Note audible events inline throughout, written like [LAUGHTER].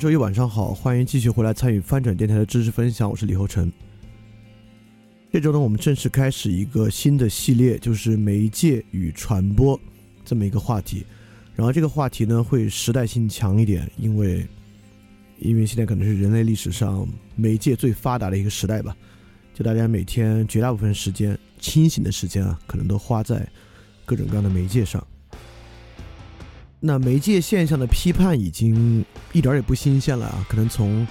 周一晚上好，欢迎继续回来参与翻转电台的知识分享，我是李厚成。这周呢，我们正式开始一个新的系列，就是媒介与传播这么一个话题。然后这个话题呢，会时代性强一点，因为因为现在可能是人类历史上媒介最发达的一个时代吧。就大家每天绝大部分时间清醒的时间啊，可能都花在各种各样的媒介上。那媒介现象的批判已经一点也不新鲜了啊！可能从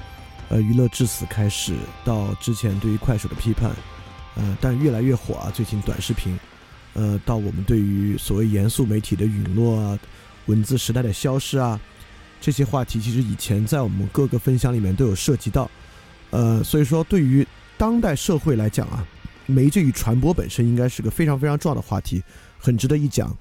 呃娱乐至死开始，到之前对于快手的批判，呃，但越来越火啊！最近短视频，呃，到我们对于所谓严肃媒体的陨落啊、文字时代的消失啊，这些话题其实以前在我们各个分享里面都有涉及到。呃，所以说对于当代社会来讲啊，媒介与传播本身应该是个非常非常重要的话题，很值得一讲。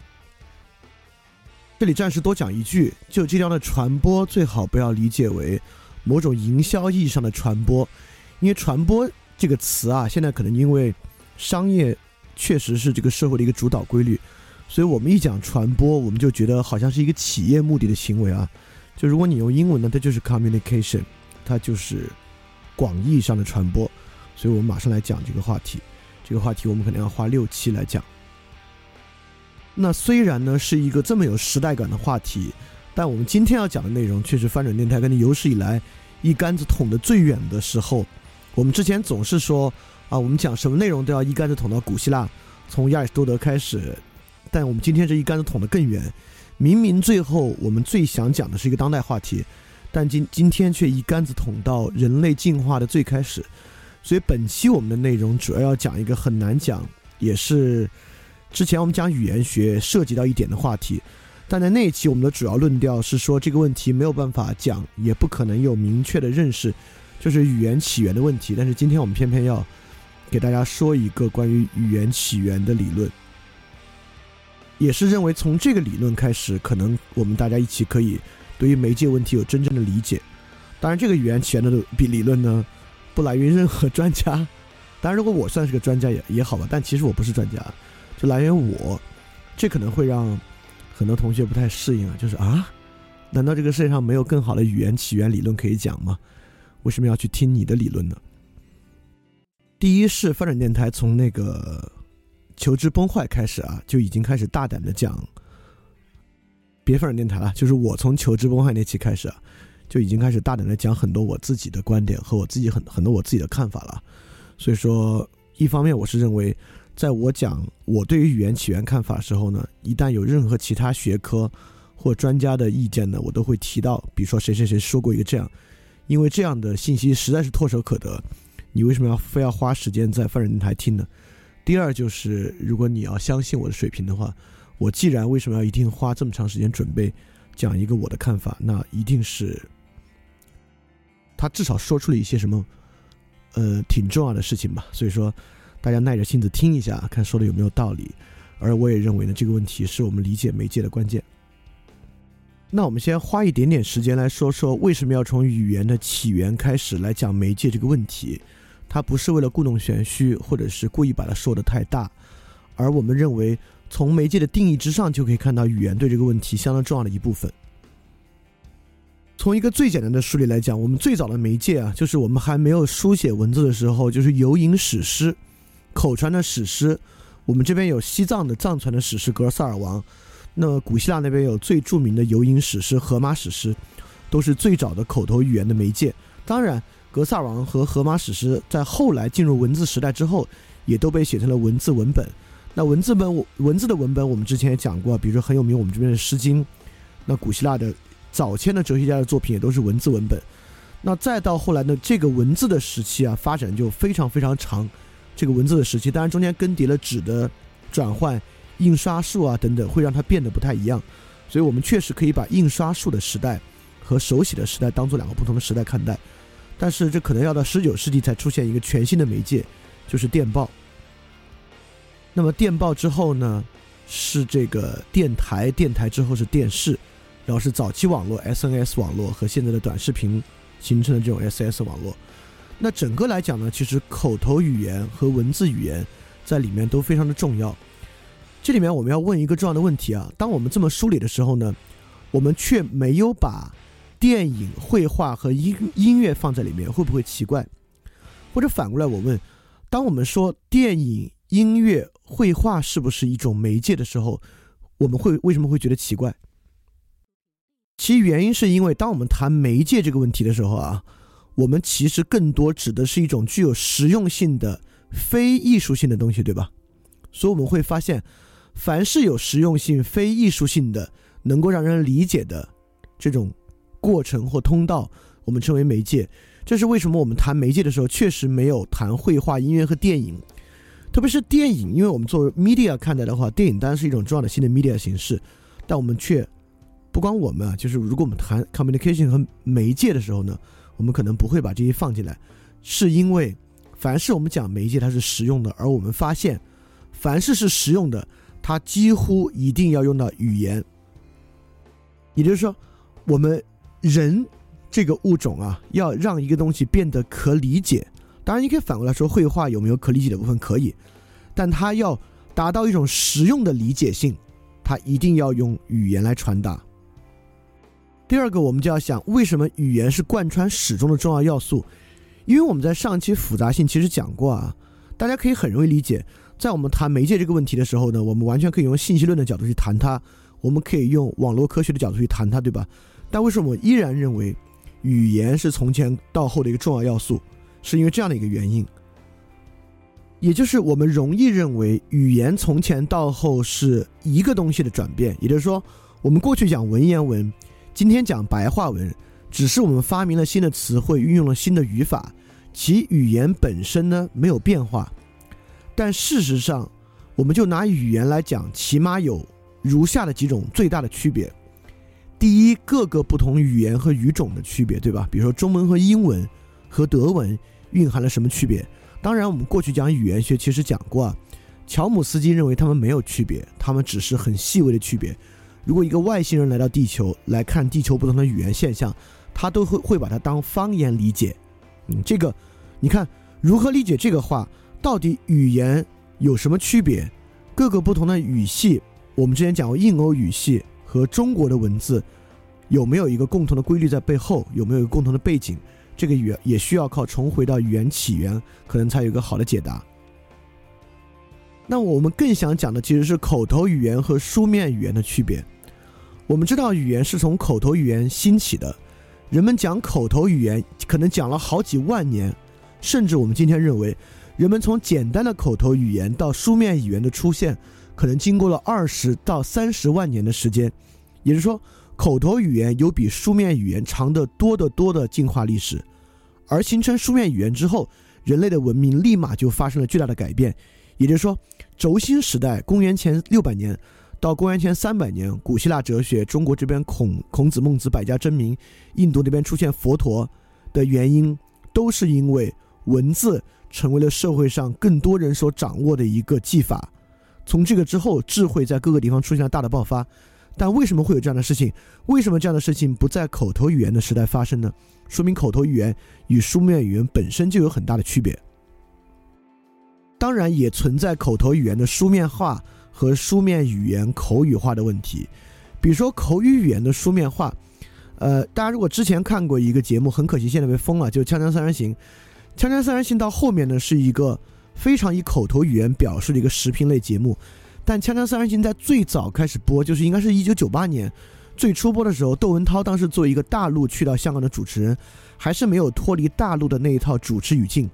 这里暂时多讲一句，就这样的传播最好不要理解为某种营销意义上的传播，因为传播这个词啊，现在可能因为商业确实是这个社会的一个主导规律，所以我们一讲传播，我们就觉得好像是一个企业目的的行为啊。就如果你用英文呢，它就是 communication，它就是广义上的传播，所以我们马上来讲这个话题。这个话题我们可能要花六期来讲。那虽然呢是一个这么有时代感的话题，但我们今天要讲的内容却是翻转电台跟你有史以来一竿子捅得最远的时候。我们之前总是说啊，我们讲什么内容都要一竿子捅到古希腊，从亚里士多德开始。但我们今天这一竿子捅得更远，明明最后我们最想讲的是一个当代话题，但今今天却一竿子捅到人类进化的最开始。所以本期我们的内容主要要讲一个很难讲，也是。之前我们讲语言学涉及到一点的话题，但在那一期我们的主要论调是说这个问题没有办法讲，也不可能有明确的认识，就是语言起源的问题。但是今天我们偏偏要给大家说一个关于语言起源的理论，也是认为从这个理论开始，可能我们大家一起可以对于媒介问题有真正的理解。当然，这个语言起源的理理论呢，不来源于任何专家。当然，如果我算是个专家也也好吧，但其实我不是专家。就来源我，这可能会让很多同学不太适应啊。就是啊，难道这个世界上没有更好的语言起源理论可以讲吗？为什么要去听你的理论呢？第一是发展电台从那个求知崩坏开始啊，就已经开始大胆的讲，别发展电台了，就是我从求知崩坏那期开始啊，就已经开始大胆的讲很多我自己的观点和我自己很很多我自己的看法了。所以说，一方面我是认为。在我讲我对于语言起源看法时候呢，一旦有任何其他学科或专家的意见呢，我都会提到，比如说谁谁谁说过一个这样，因为这样的信息实在是唾手可得，你为什么要非要花时间在泛人台听呢？第二就是，如果你要相信我的水平的话，我既然为什么要一定花这么长时间准备讲一个我的看法，那一定是他至少说出了一些什么呃挺重要的事情吧，所以说。大家耐着性子听一下，看说的有没有道理。而我也认为呢，这个问题是我们理解媒介的关键。那我们先花一点点时间来说说，为什么要从语言的起源开始来讲媒介这个问题？它不是为了故弄玄虚，或者是故意把它说的太大，而我们认为从媒介的定义之上就可以看到语言对这个问题相当重要的一部分。从一个最简单的梳理来讲，我们最早的媒介啊，就是我们还没有书写文字的时候，就是游吟史诗、口传的史诗。我们这边有西藏的藏传的史诗《格萨尔王》，那古希腊那边有最著名的游吟史诗《荷马史诗》，都是最早的口头语言的媒介。当然。格萨尔王和荷马史诗在后来进入文字时代之后，也都被写成了文字文本。那文字本文字的文本，我们之前也讲过，比如说很有名，我们这边的《诗经》。那古希腊的早先的哲学家的作品也都是文字文本。那再到后来呢，这个文字的时期啊，发展就非常非常长。这个文字的时期，当然中间更迭了纸的转换、印刷术啊等等，会让它变得不太一样。所以我们确实可以把印刷术的时代和手写的时代当做两个不同的时代看待。但是这可能要到十九世纪才出现一个全新的媒介，就是电报。那么电报之后呢，是这个电台，电台之后是电视，然后是早期网络 SNS 网络和现在的短视频形成的这种 SS 网络。那整个来讲呢，其实口头语言和文字语言在里面都非常的重要。这里面我们要问一个重要的问题啊，当我们这么梳理的时候呢，我们却没有把。电影、绘画和音音乐放在里面会不会奇怪？或者反过来我问：当我们说电影、音乐、绘画是不是一种媒介的时候，我们会为什么会觉得奇怪？其原因是因为当我们谈媒介这个问题的时候啊，我们其实更多指的是一种具有实用性的非艺术性的东西，对吧？所以我们会发现，凡是有实用性、非艺术性的、能够让人理解的这种。过程或通道，我们称为媒介。这是为什么我们谈媒介的时候，确实没有谈绘画、音乐和电影。特别是电影，因为我们作为 media 看待的话，电影当然是一种重要的新的 media 形式。但我们却不光我们啊，就是如果我们谈 communication 和媒介的时候呢，我们可能不会把这些放进来，是因为凡是我们讲媒介，它是实用的，而我们发现，凡是是实用的，它几乎一定要用到语言。也就是说，我们。人这个物种啊，要让一个东西变得可理解，当然你可以反过来说，绘画有没有可理解的部分？可以，但它要达到一种实用的理解性，它一定要用语言来传达。第二个，我们就要想，为什么语言是贯穿始终的重要要素？因为我们在上期复杂性其实讲过啊，大家可以很容易理解，在我们谈媒介这个问题的时候呢，我们完全可以用信息论的角度去谈它，我们可以用网络科学的角度去谈它，对吧？但为什么我依然认为语言是从前到后的一个重要要素？是因为这样的一个原因，也就是我们容易认为语言从前到后是一个东西的转变。也就是说，我们过去讲文言文，今天讲白话文，只是我们发明了新的词汇，运用了新的语法，其语言本身呢没有变化。但事实上，我们就拿语言来讲，起码有如下的几种最大的区别。第一，各个不同语言和语种的区别，对吧？比如说中文和英文和德文蕴含了什么区别？当然，我们过去讲语言学其实讲过啊。乔姆斯基认为他们没有区别，他们只是很细微的区别。如果一个外星人来到地球来看地球不同的语言现象，他都会会把它当方言理解。嗯，这个你看如何理解这个话？到底语言有什么区别？各个不同的语系，我们之前讲过印欧语系。和中国的文字有没有一个共同的规律在背后？有没有一个共同的背景？这个语也需要靠重回到语言起源，可能才有一个好的解答。那我们更想讲的其实是口头语言和书面语言的区别。我们知道语言是从口头语言兴起的，人们讲口头语言可能讲了好几万年，甚至我们今天认为，人们从简单的口头语言到书面语言的出现。可能经过了二十到三十万年的时间，也就是说，口头语言有比书面语言长得多得多的进化历史。而形成书面语言之后，人类的文明立马就发生了巨大的改变。也就是说，轴心时代（公元前六百年到公元前三百年），古希腊哲学，中国这边孔孔子、孟子百家争鸣，印度那边出现佛陀的原因，都是因为文字成为了社会上更多人所掌握的一个技法。从这个之后，智慧在各个地方出现了大的爆发，但为什么会有这样的事情？为什么这样的事情不在口头语言的时代发生呢？说明口头语言与书面语言本身就有很大的区别。当然，也存在口头语言的书面化和书面语言口语化的问题。比如说口语语言的书面化，呃，大家如果之前看过一个节目，很可惜现在被封了，就是《锵锵三人行》。《锵锵三人行》到后面呢，是一个非常以口头语言表示的一个时评类节目。但《锵锵三人行》在最早开始播，就是应该是一九九八年最初播的时候，窦文涛当时作为一个大陆去到香港的主持人，还是没有脱离大陆的那一套主持语境，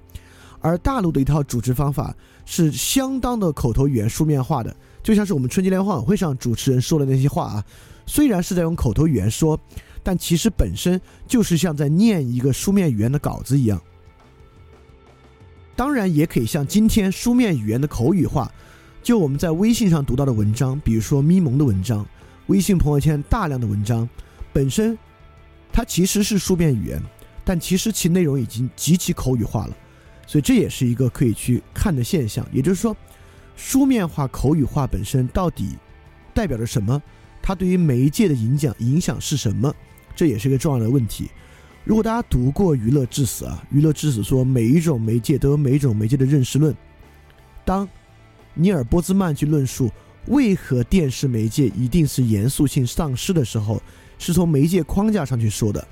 而大陆的一套主持方法是相当的口头语言书面化的，就像是我们春节联欢晚会上主持人说的那些话啊，虽然是在用口头语言说，但其实本身就是像在念一个书面语言的稿子一样。当然也可以像今天书面语言的口语化，就我们在微信上读到的文章，比如说咪蒙的文章，微信朋友圈大量的文章，本身它其实是书面语言，但其实其内容已经极其口语化了，所以这也是一个可以去看的现象。也就是说，书面化、口语化本身到底代表着什么？它对于媒介的影响影响是什么？这也是一个重要的问题。如果大家读过《娱乐至死》啊，《娱乐至死》说每一种媒介都有每一种媒介的认识论。当尼尔波兹曼去论述为何电视媒介一定是严肃性丧失的时候，是从媒介框架上去说的。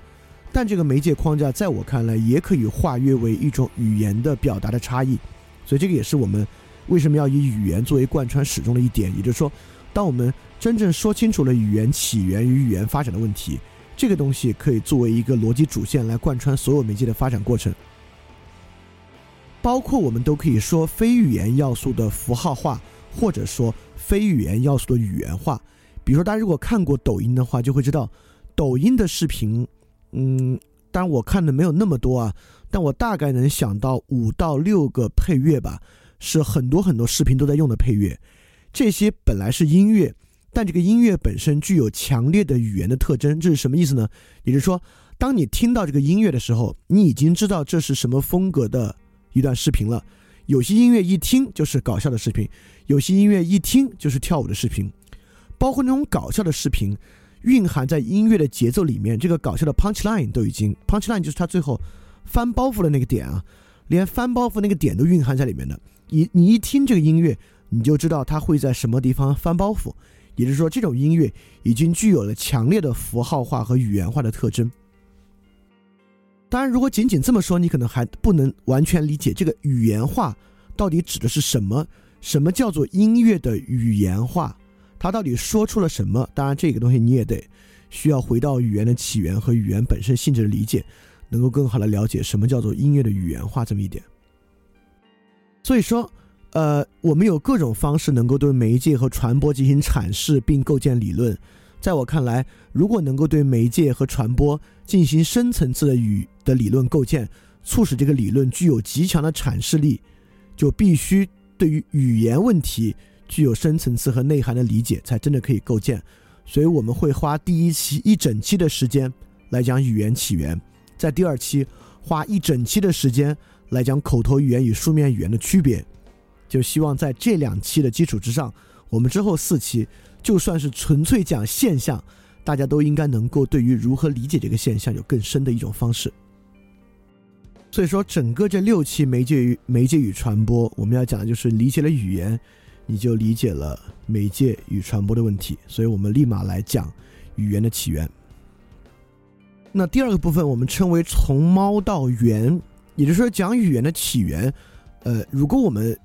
但这个媒介框架在我看来也可以化约为一种语言的表达的差异。所以这个也是我们为什么要以语言作为贯穿始终的一点。也就是说，当我们真正说清楚了语言起源与语言发展的问题。这个东西可以作为一个逻辑主线来贯穿所有媒介的发展过程，包括我们都可以说非语言要素的符号化，或者说非语言要素的语言化。比如说，大家如果看过抖音的话，就会知道，抖音的视频，嗯，当然我看的没有那么多啊，但我大概能想到五到六个配乐吧，是很多很多视频都在用的配乐。这些本来是音乐。但这个音乐本身具有强烈的语言的特征，这是什么意思呢？也就是说，当你听到这个音乐的时候，你已经知道这是什么风格的一段视频了。有些音乐一听就是搞笑的视频，有些音乐一听就是跳舞的视频。包括那种搞笑的视频，蕴含在音乐的节奏里面，这个搞笑的 punch line 都已经 punch line 就是他最后翻包袱的那个点啊，连翻包袱那个点都蕴含在里面的。你你一听这个音乐，你就知道它会在什么地方翻包袱。也就是说，这种音乐已经具有了强烈的符号化和语言化的特征。当然，如果仅仅这么说，你可能还不能完全理解这个语言化到底指的是什么。什么叫做音乐的语言化？它到底说出了什么？当然，这个东西你也得需要回到语言的起源和语言本身性质的理解，能够更好的了解什么叫做音乐的语言化这么一点。所以说。呃，我们有各种方式能够对媒介和传播进行阐释并构建理论。在我看来，如果能够对媒介和传播进行深层次的语的理论构建，促使这个理论具有极强的阐释力，就必须对于语言问题具有深层次和内涵的理解，才真的可以构建。所以我们会花第一期一整期的时间来讲语言起源，在第二期花一整期的时间来讲口头语言与书面语言的区别。就希望在这两期的基础之上，我们之后四期就算是纯粹讲现象，大家都应该能够对于如何理解这个现象有更深的一种方式。所以说，整个这六期媒介与媒介与传播，我们要讲的就是理解了语言，你就理解了媒介与传播的问题。所以我们立马来讲语言的起源。那第二个部分，我们称为从猫到猿，也就是说讲语言的起源。呃，如果我们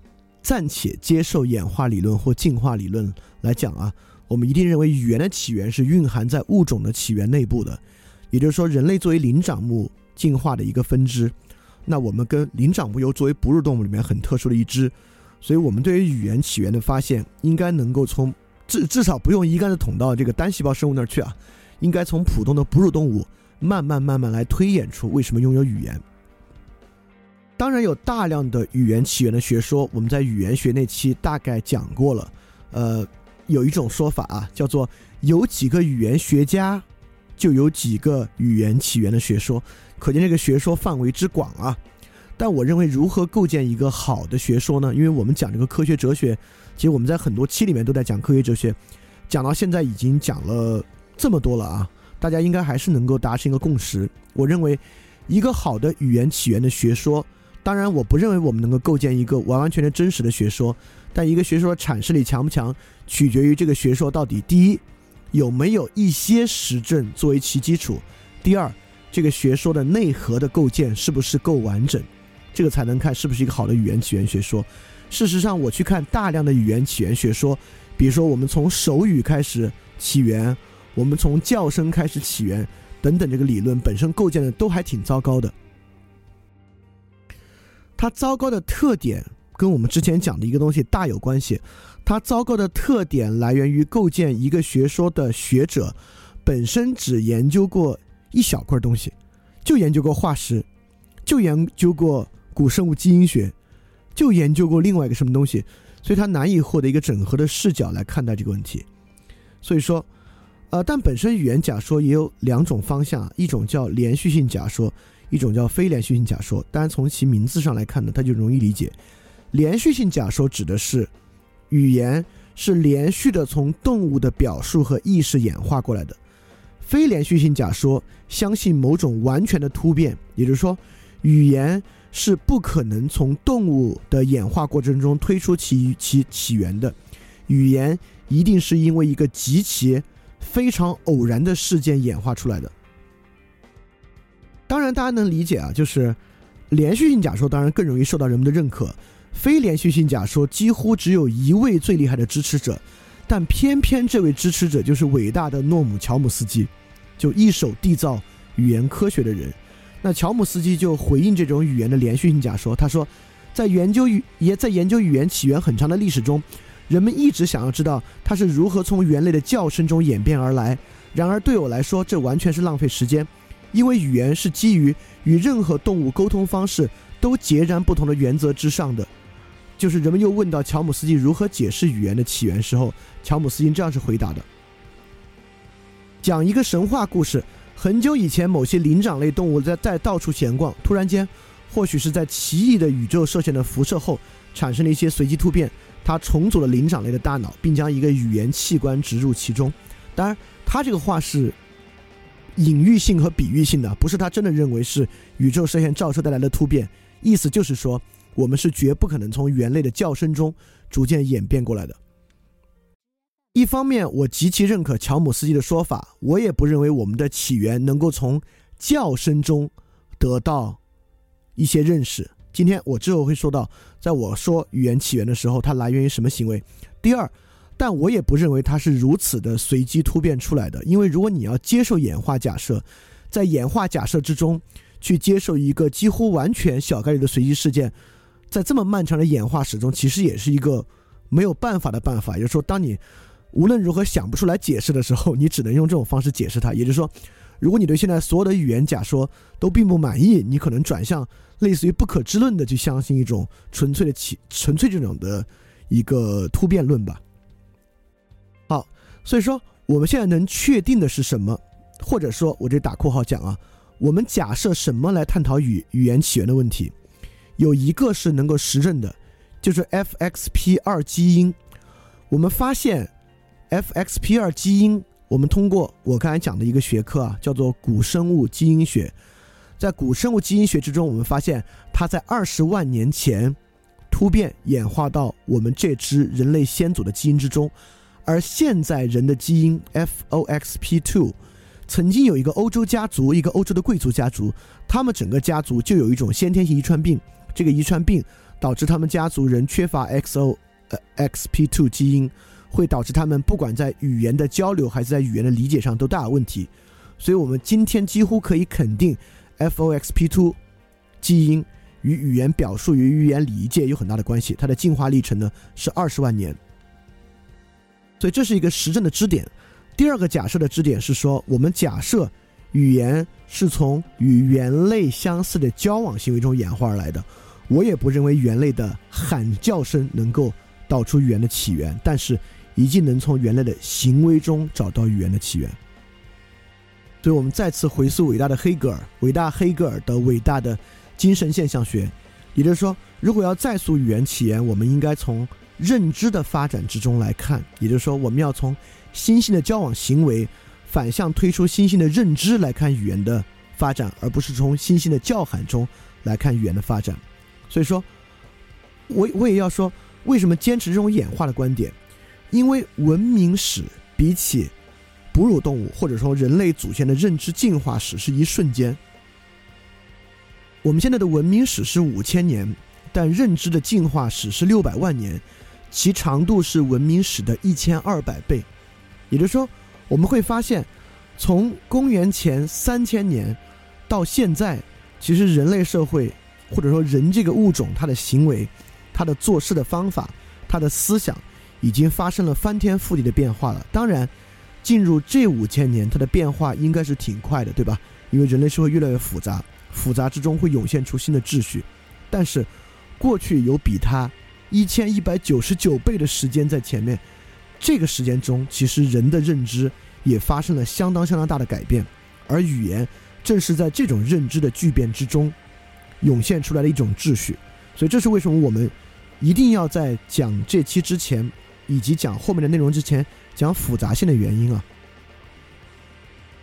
暂且接受演化理论或进化理论来讲啊，我们一定认为语言的起源是蕴含在物种的起源内部的，也就是说，人类作为灵长目进化的一个分支，那我们跟灵长目又作为哺乳动物里面很特殊的一支，所以我们对于语言起源的发现，应该能够从至至少不用一竿子捅到这个单细胞生物那儿去啊，应该从普通的哺乳动物慢慢慢慢来推演出为什么拥有语言。当然有大量的语言起源的学说，我们在语言学那期大概讲过了。呃，有一种说法啊，叫做有几个语言学家，就有几个语言起源的学说，可见这个学说范围之广啊。但我认为，如何构建一个好的学说呢？因为我们讲这个科学哲学，其实我们在很多期里面都在讲科学哲学，讲到现在已经讲了这么多了啊，大家应该还是能够达成一个共识。我认为，一个好的语言起源的学说。当然，我不认为我们能够构建一个完完全全真实的学说，但一个学说的阐释力强不强，取决于这个学说到底第一有没有一些实证作为其基础，第二这个学说的内核的构建是不是够完整，这个才能看是不是一个好的语言起源学说。事实上，我去看大量的语言起源学说，比如说我们从手语开始起源，我们从叫声开始起源等等，这个理论本身构建的都还挺糟糕的。它糟糕的特点跟我们之前讲的一个东西大有关系。它糟糕的特点来源于构建一个学说的学者本身只研究过一小块东西，就研究过化石，就研究过古生物基因学，就研究过另外一个什么东西，所以他难以获得一个整合的视角来看待这个问题。所以说，呃，但本身语言假说也有两种方向，一种叫连续性假说。一种叫非连续性假说，当然从其名字上来看呢，它就容易理解。连续性假说指的是语言是连续的从动物的表述和意识演化过来的。非连续性假说相信某种完全的突变，也就是说，语言是不可能从动物的演化过程中推出其其起源的，语言一定是因为一个极其非常偶然的事件演化出来的。当然，大家能理解啊，就是连续性假说当然更容易受到人们的认可，非连续性假说几乎只有一位最厉害的支持者，但偏偏这位支持者就是伟大的诺姆乔姆斯基，就一手缔造语言科学的人。那乔姆斯基就回应这种语言的连续性假说，他说，在研究语也在研究语言起源很长的历史中，人们一直想要知道它是如何从猿类的叫声中演变而来。然而对我来说，这完全是浪费时间。因为语言是基于与任何动物沟通方式都截然不同的原则之上的，就是人们又问到乔姆斯基如何解释语言的起源时候，乔姆斯基这样是回答的：讲一个神话故事，很久以前某些灵长类动物在在到处闲逛，突然间，或许是在奇异的宇宙射线的辐射后，产生了一些随机突变，它重组了灵长类的大脑，并将一个语言器官植入其中。当然，他这个话是。隐喻性和比喻性的，不是他真的认为是宇宙射线照射带来的突变。意思就是说，我们是绝不可能从猿类的叫声中逐渐演变过来的。一方面，我极其认可乔姆斯基的说法，我也不认为我们的起源能够从叫声中得到一些认识。今天我之后会说到，在我说语言起源的时候，它来源于什么行为。第二。但我也不认为它是如此的随机突变出来的，因为如果你要接受演化假设，在演化假设之中去接受一个几乎完全小概率的随机事件，在这么漫长的演化史中，其实也是一个没有办法的办法。也就是说，当你无论如何想不出来解释的时候，你只能用这种方式解释它。也就是说，如果你对现在所有的语言假说都并不满意，你可能转向类似于不可知论的去相信一种纯粹的起纯粹这种的一个突变论吧。所以说我们现在能确定的是什么？或者说，我这打括号讲啊，我们假设什么来探讨语语言起源的问题？有一个是能够实证的，就是 FXP 二基因。我们发现 FXP 二基因，我们通过我刚才讲的一个学科啊，叫做古生物基因学。在古生物基因学之中，我们发现它在二十万年前突变演化到我们这支人类先祖的基因之中。而现在人的基因 FOXP2，曾经有一个欧洲家族，一个欧洲的贵族家族，他们整个家族就有一种先天性遗传病，这个遗传病导致他们家族人缺乏 XOXP2 基因，会导致他们不管在语言的交流还是在语言的理解上都大有问题。所以，我们今天几乎可以肯定，FOXP2 基因与语言表述与语言理解有很大的关系。它的进化历程呢是二十万年。所以这是一个实证的支点。第二个假设的支点是说，我们假设语言是从与猿类相似的交往行为中演化而来的。我也不认为猿类的喊叫声能够导出语言的起源，但是一定能从猿类的行为中找到语言的起源。所以我们再次回溯伟大的黑格尔，伟大黑格尔的伟大的精神现象学，也就是说，如果要再溯语言起源，我们应该从。认知的发展之中来看，也就是说，我们要从新兴的交往行为反向推出新兴的认知来看语言的发展，而不是从新兴的叫喊中来看语言的发展。所以说，我我也要说，为什么坚持这种演化的观点？因为文明史比起哺乳动物或者说人类祖先的认知进化史是一瞬间。我们现在的文明史是五千年，但认知的进化史是六百万年，其长度是文明史的一千二百倍。也就是说，我们会发现，从公元前三千年到现在，其实人类社会或者说人这个物种，它的行为、它的做事的方法、它的思想，已经发生了翻天覆地的变化了。当然，进入这五千年，它的变化应该是挺快的，对吧？因为人类社会越来越复杂。复杂之中会涌现出新的秩序，但是过去有比它一千一百九十九倍的时间在前面，这个时间中其实人的认知也发生了相当相当大的改变，而语言正是在这种认知的巨变之中涌现出来的一种秩序，所以这是为什么我们一定要在讲这期之前以及讲后面的内容之前讲复杂性的原因啊。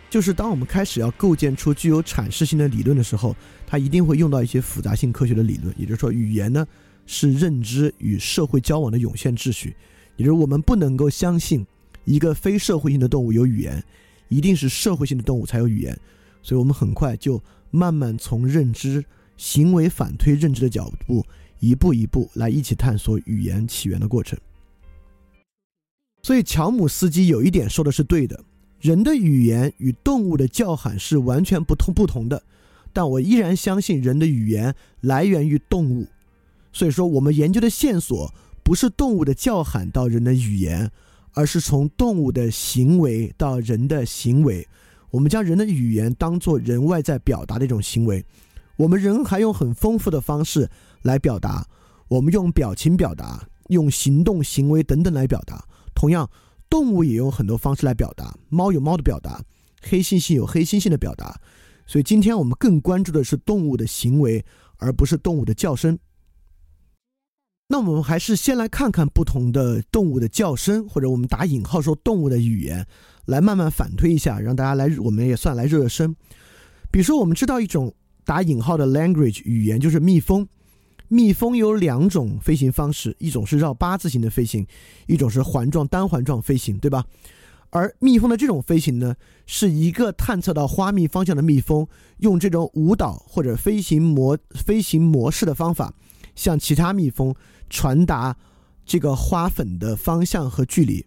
就是当我们开始要构建出具有阐释性的理论的时候，它一定会用到一些复杂性科学的理论。也就是说，语言呢是认知与社会交往的涌现秩序。也就是我们不能够相信一个非社会性的动物有语言，一定是社会性的动物才有语言。所以我们很快就慢慢从认知行为反推认知的角度，一步一步来一起探索语言起源的过程。所以乔姆斯基有一点说的是对的。人的语言与动物的叫喊是完全不同不同的，但我依然相信人的语言来源于动物。所以说，我们研究的线索不是动物的叫喊到人的语言，而是从动物的行为到人的行为。我们将人的语言当做人外在表达的一种行为。我们人还用很丰富的方式来表达，我们用表情表达，用行动、行为等等来表达。同样。动物也用很多方式来表达，猫有猫的表达，黑猩猩有黑猩猩的表达，所以今天我们更关注的是动物的行为，而不是动物的叫声。那我们还是先来看看不同的动物的叫声，或者我们打引号说动物的语言，来慢慢反推一下，让大家来，我们也算来热热身。比如说，我们知道一种打引号的 language 语言，就是蜜蜂。蜜蜂有两种飞行方式，一种是绕八字形的飞行，一种是环状单环状飞行，对吧？而蜜蜂的这种飞行呢，是一个探测到花蜜方向的蜜蜂，用这种舞蹈或者飞行模飞行模式的方法，向其他蜜蜂传达这个花粉的方向和距离。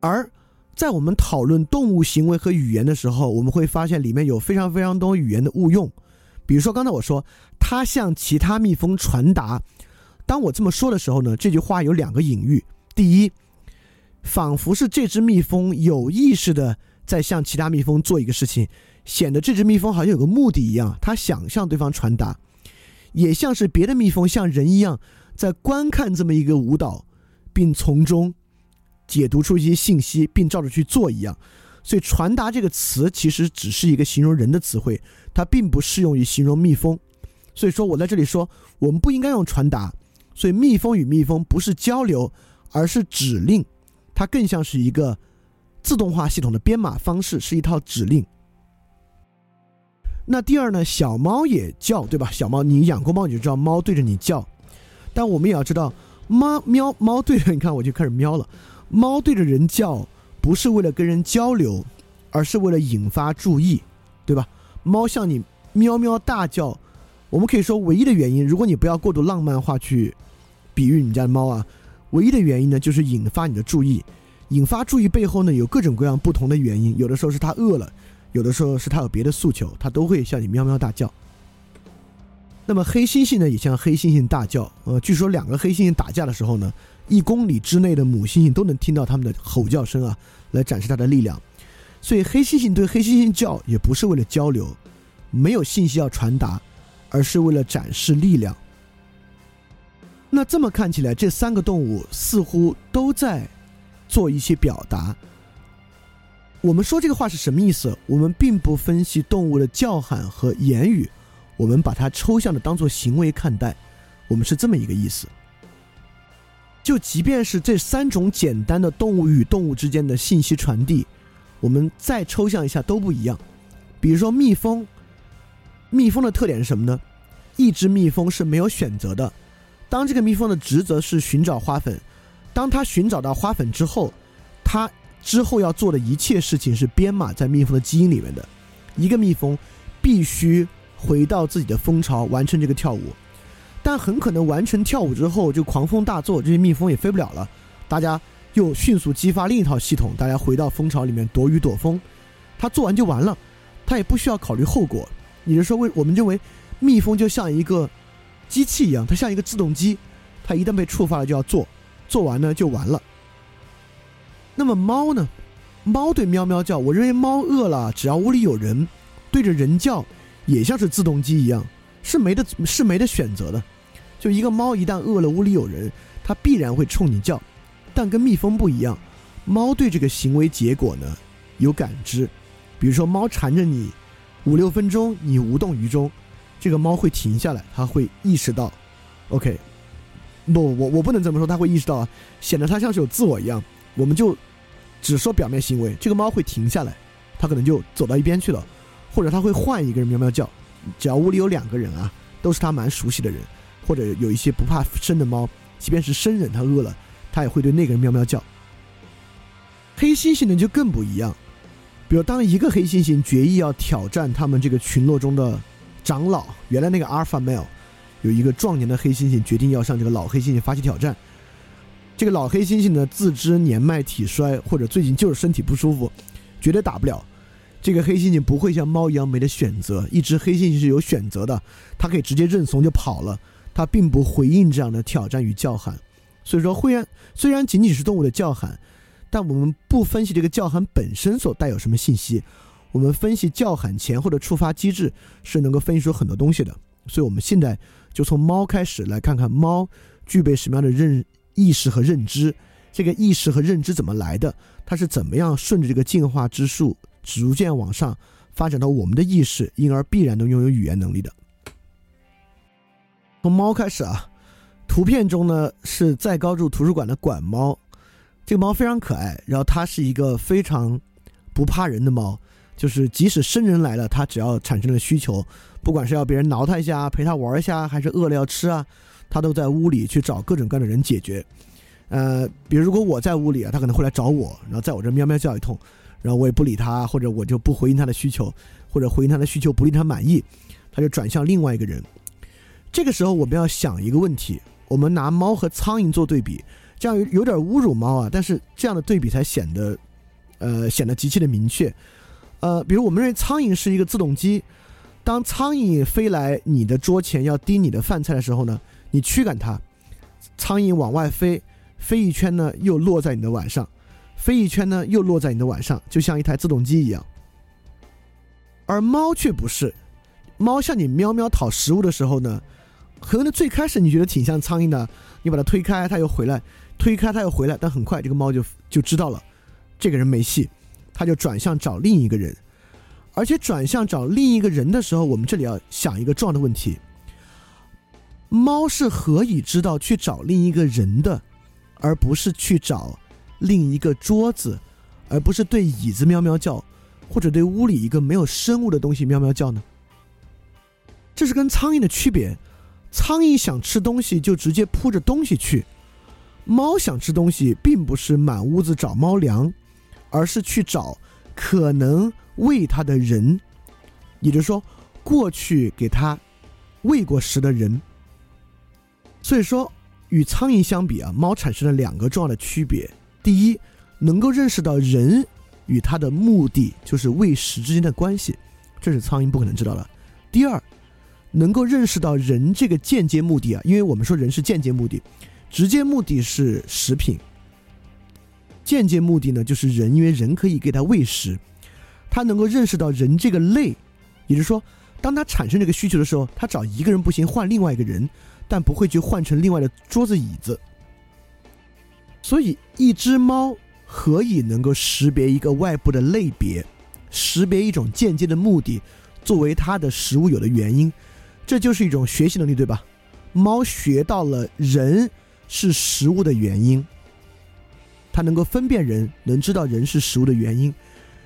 而在我们讨论动物行为和语言的时候，我们会发现里面有非常非常多语言的误用。比如说，刚才我说它向其他蜜蜂传达，当我这么说的时候呢，这句话有两个隐喻：第一，仿佛是这只蜜蜂有意识的在向其他蜜蜂做一个事情，显得这只蜜蜂好像有个目的一样，它想向对方传达；也像是别的蜜蜂像人一样在观看这么一个舞蹈，并从中解读出一些信息，并照着去做一样。所以，传达这个词其实只是一个形容人的词汇。它并不适用于形容蜜蜂，所以说我在这里说，我们不应该用传达。所以蜜蜂与蜜蜂不是交流，而是指令，它更像是一个自动化系统的编码方式，是一套指令。那第二呢，小猫也叫，对吧？小猫，你养过猫，你就知道猫对着你叫。但我们也要知道，猫喵猫对着你看，我就开始喵了。猫对着人叫，不是为了跟人交流，而是为了引发注意，对吧？猫向你喵喵大叫，我们可以说唯一的原因，如果你不要过度浪漫化去比喻你家的猫啊，唯一的原因呢，就是引发你的注意。引发注意背后呢，有各种各样不同的原因，有的时候是它饿了，有的时候是它有别的诉求，它都会向你喵喵大叫。那么黑猩猩呢，也向黑猩猩大叫。呃，据说两个黑猩猩打架的时候呢，一公里之内的母猩猩都能听到它们的吼叫声啊，来展示它的力量。所以黑猩猩对黑猩猩叫也不是为了交流，没有信息要传达，而是为了展示力量。那这么看起来，这三个动物似乎都在做一些表达。我们说这个话是什么意思？我们并不分析动物的叫喊和言语，我们把它抽象的当做行为看待。我们是这么一个意思。就即便是这三种简单的动物与动物之间的信息传递。我们再抽象一下都不一样，比如说蜜蜂，蜜蜂的特点是什么呢？一只蜜蜂是没有选择的。当这个蜜蜂的职责是寻找花粉，当它寻找到花粉之后，它之后要做的一切事情是编码在蜜蜂的基因里面的。一个蜜蜂必须回到自己的蜂巢完成这个跳舞，但很可能完成跳舞之后就狂风大作，这些蜜蜂也飞不了了。大家又迅速激发另一套系统，大家回到蜂巢里面躲雨躲风。它做完就完了，它也不需要考虑后果。也就是说，为我们认为蜜蜂就像一个机器一样，它像一个自动机，它一旦被触发了就要做，做完呢就完了。那么猫呢？猫对喵喵叫，我认为猫饿了，只要屋里有人，对着人叫，也像是自动机一样，是没得是没得选择的。就一个猫一旦饿了，屋里有人，它必然会冲你叫。但跟蜜蜂不一样，猫对这个行为结果呢有感知。比如说，猫缠着你五六分钟，你无动于衷，这个猫会停下来，它会意识到，OK，不，我我不能这么说，它会意识到啊，显得它像是有自我一样。我们就只说表面行为，这个猫会停下来，它可能就走到一边去了，或者它会换一个人喵喵叫。只要屋里有两个人啊，都是它蛮熟悉的人，或者有一些不怕生的猫，即便是生人，它饿了，它也会对那个人喵喵叫。黑猩猩呢就更不一样。比如，当一个黑猩猩决意要挑战他们这个群落中的长老，原来那个阿尔法 male，有一个壮年的黑猩猩决定要向这个老黑猩猩发起挑战。这个老黑猩猩呢，自知年迈体衰，或者最近就是身体不舒服，绝对打不了。这个黑猩猩不会像猫一样没得选择，一只黑猩猩是有选择的，它可以直接认怂就跑了，它并不回应这样的挑战与叫喊。所以说，虽然虽然仅仅是动物的叫喊。但我们不分析这个叫喊本身所带有什么信息，我们分析叫喊前后的触发机制是能够分析出很多东西的。所以，我们现在就从猫开始来看看猫具备什么样的认意识和认知，这个意识和认知怎么来的，它是怎么样顺着这个进化之树逐渐往上发展到我们的意识，因而必然能拥有语言能力的。从猫开始啊，图片中呢是在高筑图书馆的馆猫。这个猫非常可爱，然后它是一个非常不怕人的猫，就是即使生人来了，它只要产生了需求，不管是要别人挠它一下、陪它玩一下，还是饿了要吃啊，他都在屋里去找各种各样的人解决。呃，比如如果我在屋里啊，它可能会来找我，然后在我这喵喵叫一通，然后我也不理它，或者我就不回应它的需求，或者回应它的需求不令它满意，它就转向另外一个人。这个时候我们要想一个问题：我们拿猫和苍蝇做对比。这样有有点侮辱猫啊，但是这样的对比才显得，呃，显得极其的明确。呃，比如我们认为苍蝇是一个自动机，当苍蝇飞来你的桌前要叮你的饭菜的时候呢，你驱赶它，苍蝇往外飞，飞一圈呢又落在你的碗上，飞一圈呢又落在你的碗上，就像一台自动机一样。而猫却不是，猫向你喵喵讨食物的时候呢，可能最开始你觉得挺像苍蝇的，你把它推开，它又回来。推开它又回来，但很快这个猫就就知道了，这个人没戏，它就转向找另一个人，而且转向找另一个人的时候，我们这里要想一个重要的问题：猫是何以知道去找另一个人的，而不是去找另一个桌子，而不是对椅子喵喵叫，或者对屋里一个没有生物的东西喵喵叫呢？这是跟苍蝇的区别，苍蝇想吃东西就直接扑着东西去。猫想吃东西，并不是满屋子找猫粮，而是去找可能喂它的人，也就是说，过去给它喂过食的人。所以说，与苍蝇相比啊，猫产生了两个重要的区别：第一，能够认识到人与它的目的就是喂食之间的关系，这是苍蝇不可能知道的；第二，能够认识到人这个间接目的啊，因为我们说人是间接目的。直接目的是食品，间接目的呢就是人，因为人可以给它喂食，他能够认识到人这个类，也就是说，当他产生这个需求的时候，他找一个人不行，换另外一个人，但不会去换成另外的桌子椅子。所以，一只猫何以能够识别一个外部的类别，识别一种间接的目的，作为它的食物有的原因，这就是一种学习能力，对吧？猫学到了人。是食物的原因，它能够分辨人，能知道人是食物的原因，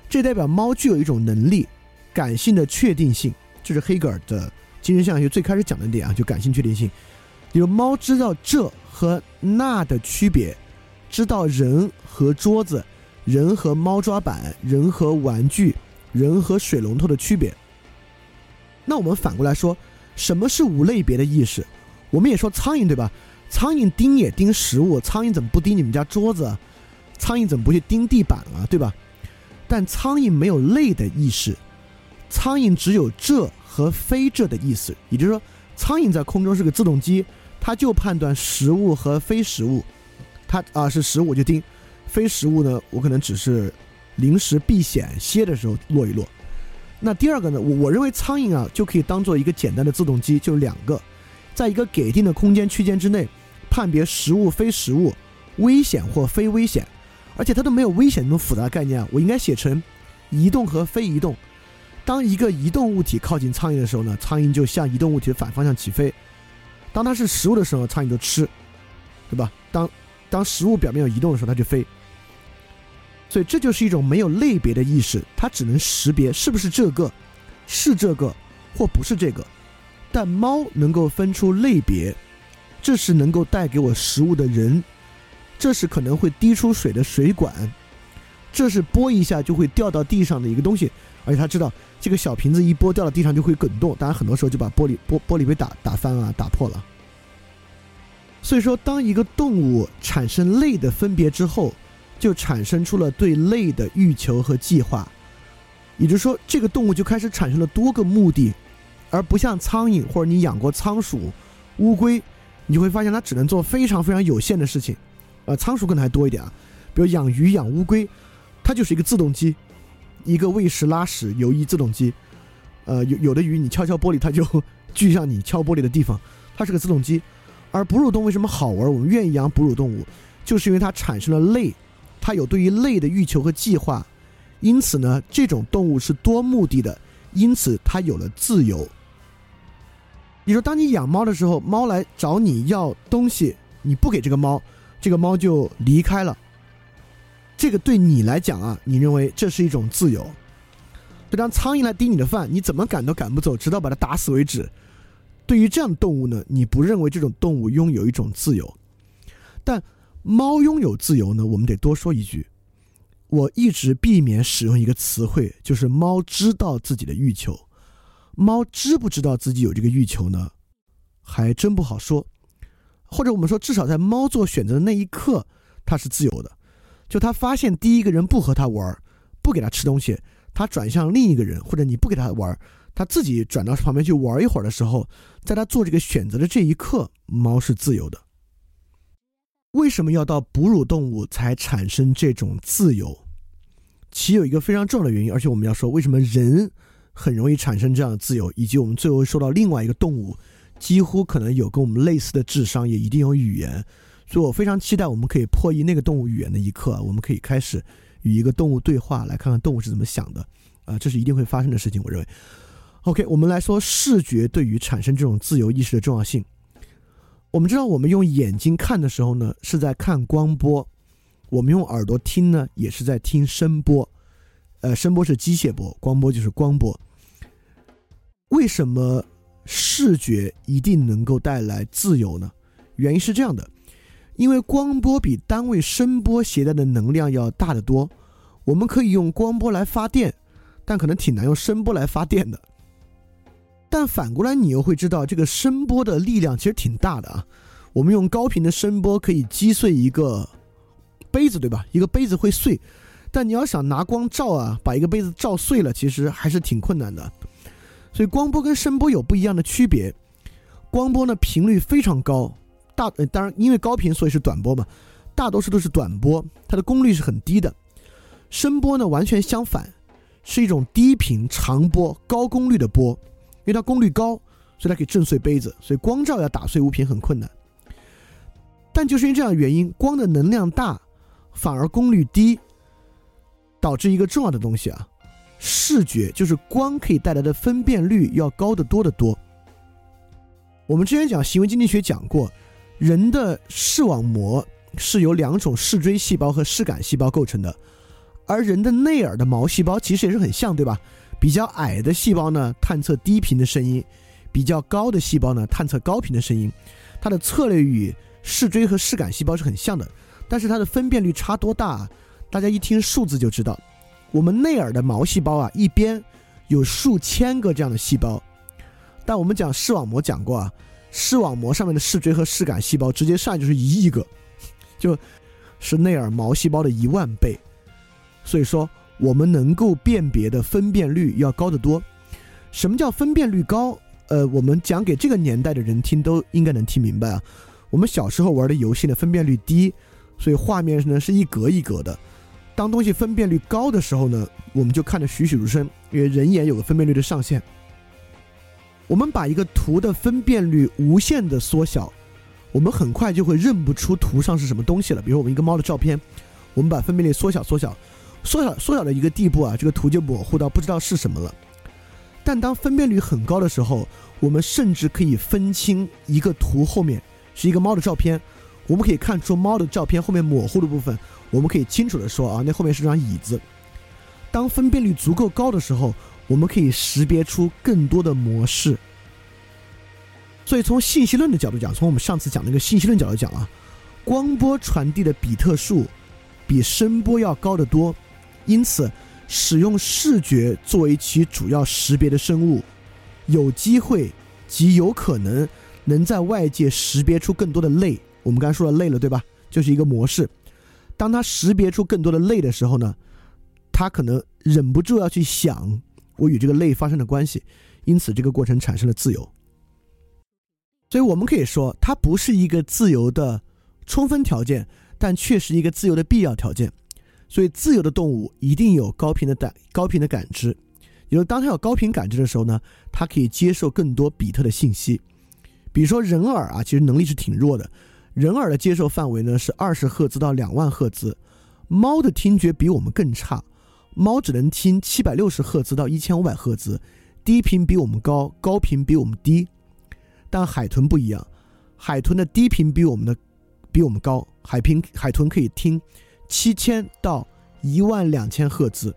这代表猫具有一种能力，感性的确定性，这是黑格尔的精神现象学最开始讲的点啊，就感性确定性。比如猫知道这和那的区别，知道人和桌子、人和猫抓板、人和玩具、人和水龙头的区别。那我们反过来说，什么是无类别的意识？我们也说苍蝇对吧？苍蝇叮也叮食物，苍蝇怎么不叮你们家桌子？苍蝇怎么不去叮地板啊？对吧？但苍蝇没有类的意识，苍蝇只有这和非这的意思。也就是说，苍蝇在空中是个自动机，它就判断食物和非食物。它啊是食物我就盯，非食物呢，我可能只是临时避险歇的时候落一落。那第二个呢，我我认为苍蝇啊就可以当做一个简单的自动机，就两个，在一个给定的空间区间之内。判别食物非食物，危险或非危险，而且它都没有危险那么复杂的概念啊！我应该写成移动和非移动。当一个移动物体靠近苍蝇的时候呢，苍蝇就向移动物体的反方向起飞；当它是食物的时候，苍蝇就吃，对吧？当当食物表面有移动的时候，它就飞。所以这就是一种没有类别的意识，它只能识别是不是这个，是这个或不是这个。但猫能够分出类别。这是能够带给我食物的人，这是可能会滴出水的水管，这是拨一下就会掉到地上的一个东西，而且他知道这个小瓶子一拨掉到地上就会滚动，当然很多时候就把玻璃玻玻璃杯打打翻啊，打破了。所以说，当一个动物产生类的分别之后，就产生出了对类的欲求和计划，也就是说，这个动物就开始产生了多个目的，而不像苍蝇或者你养过仓鼠、乌龟。你会发现它只能做非常非常有限的事情，呃，仓鼠可能还多一点啊，比如养鱼、养乌龟，它就是一个自动机，一个喂食、拉屎、游移自动机，呃，有有的鱼你敲敲玻璃，它就聚向你敲玻璃的地方，它是个自动机。而哺乳动物为什么好玩？我们愿意养哺乳动物，就是因为它产生了类，它有对于类的欲求和计划，因此呢，这种动物是多目的的，因此它有了自由。你说，当你养猫的时候，猫来找你要东西，你不给这个猫，这个猫就离开了。这个对你来讲啊，你认为这是一种自由。就当苍蝇来叮你的饭，你怎么赶都赶不走，直到把它打死为止。对于这样的动物呢，你不认为这种动物拥有一种自由？但猫拥有自由呢？我们得多说一句，我一直避免使用一个词汇，就是猫知道自己的欲求。猫知不知道自己有这个欲求呢？还真不好说。或者我们说，至少在猫做选择的那一刻，它是自由的。就他发现第一个人不和他玩，不给他吃东西，他转向另一个人，或者你不给他玩，他自己转到旁边去玩一会儿的时候，在他做这个选择的这一刻，猫是自由的。为什么要到哺乳动物才产生这种自由？其有一个非常重要的原因，而且我们要说，为什么人？很容易产生这样的自由，以及我们最后说到另外一个动物，几乎可能有跟我们类似的智商，也一定有语言，所以我非常期待我们可以破译那个动物语言的一刻，我们可以开始与一个动物对话，来看看动物是怎么想的，啊，这是一定会发生的事情，我认为。OK，我们来说视觉对于产生这种自由意识的重要性。我们知道，我们用眼睛看的时候呢，是在看光波；我们用耳朵听呢，也是在听声波。呃，声波是机械波，光波就是光波。为什么视觉一定能够带来自由呢？原因是这样的，因为光波比单位声波携带的能量要大得多。我们可以用光波来发电，但可能挺难用声波来发电的。但反过来，你又会知道，这个声波的力量其实挺大的啊。我们用高频的声波可以击碎一个杯子，对吧？一个杯子会碎。但你要想拿光照啊，把一个杯子照碎了，其实还是挺困难的。所以光波跟声波有不一样的区别。光波呢频率非常高，大呃当然因为高频所以是短波嘛，大多数都是短波，它的功率是很低的。声波呢完全相反，是一种低频长波高功率的波，因为它功率高，所以它可以震碎杯子。所以光照要打碎物品很困难。但就是因为这样的原因，光的能量大，反而功率低。导致一个重要的东西啊，视觉就是光可以带来的分辨率要高得多得多。我们之前讲行为经济学讲过，人的视网膜是由两种视锥细胞和视杆细胞构成的，而人的内耳的毛细胞其实也是很像，对吧？比较矮的细胞呢，探测低频的声音；比较高的细胞呢，探测高频的声音，它的策略与视锥和视感细胞是很像的，但是它的分辨率差多大？大家一听数字就知道。我们内耳的毛细胞啊，一边有数千个这样的细胞，但我们讲视网膜讲过啊，视网膜上面的视锥和视感细胞直接上就是一亿个，就是内耳毛细胞的一万倍。所以说，我们能够辨别的分辨率要高得多。什么叫分辨率高？呃，我们讲给这个年代的人听都应该能听明白啊。我们小时候玩的游戏呢，分辨率低，所以画面呢是一格一格的。当东西分辨率高的时候呢，我们就看得栩栩如生，因为人眼有个分辨率的上限。我们把一个图的分辨率无限的缩小，我们很快就会认不出图上是什么东西了。比如我们一个猫的照片，我们把分辨率缩小缩小，缩小缩小的一个地步啊，这个图就模糊到不知道是什么了。但当分辨率很高的时候，我们甚至可以分清一个图后面是一个猫的照片，我们可以看出猫的照片后面模糊的部分，我们可以清楚的说啊，那后面是张椅子。当分辨率足够高的时候，我们可以识别出更多的模式。所以从信息论的角度讲，从我们上次讲那个信息论角度讲啊，光波传递的比特数比声波要高得多，因此。使用视觉作为其主要识别的生物，有机会极有可能能在外界识别出更多的类。我们刚才说了类了，对吧？就是一个模式。当它识别出更多的类的时候呢，它可能忍不住要去想我与这个类发生的关系，因此这个过程产生了自由。所以我们可以说，它不是一个自由的充分条件，但却是一个自由的必要条件。所以，自由的动物一定有高频的感高频的感知，也就当它有高频感知的时候呢，它可以接受更多比特的信息。比如说人耳啊，其实能力是挺弱的，人耳的接受范围呢是二十赫兹到两万赫兹。猫的听觉比我们更差，猫只能听七百六十赫兹到一千五百赫兹，低频比我们高，高频比我们低。但海豚不一样，海豚的低频比我们的比我们高，海平海豚可以听。七千到一万两千赫兹，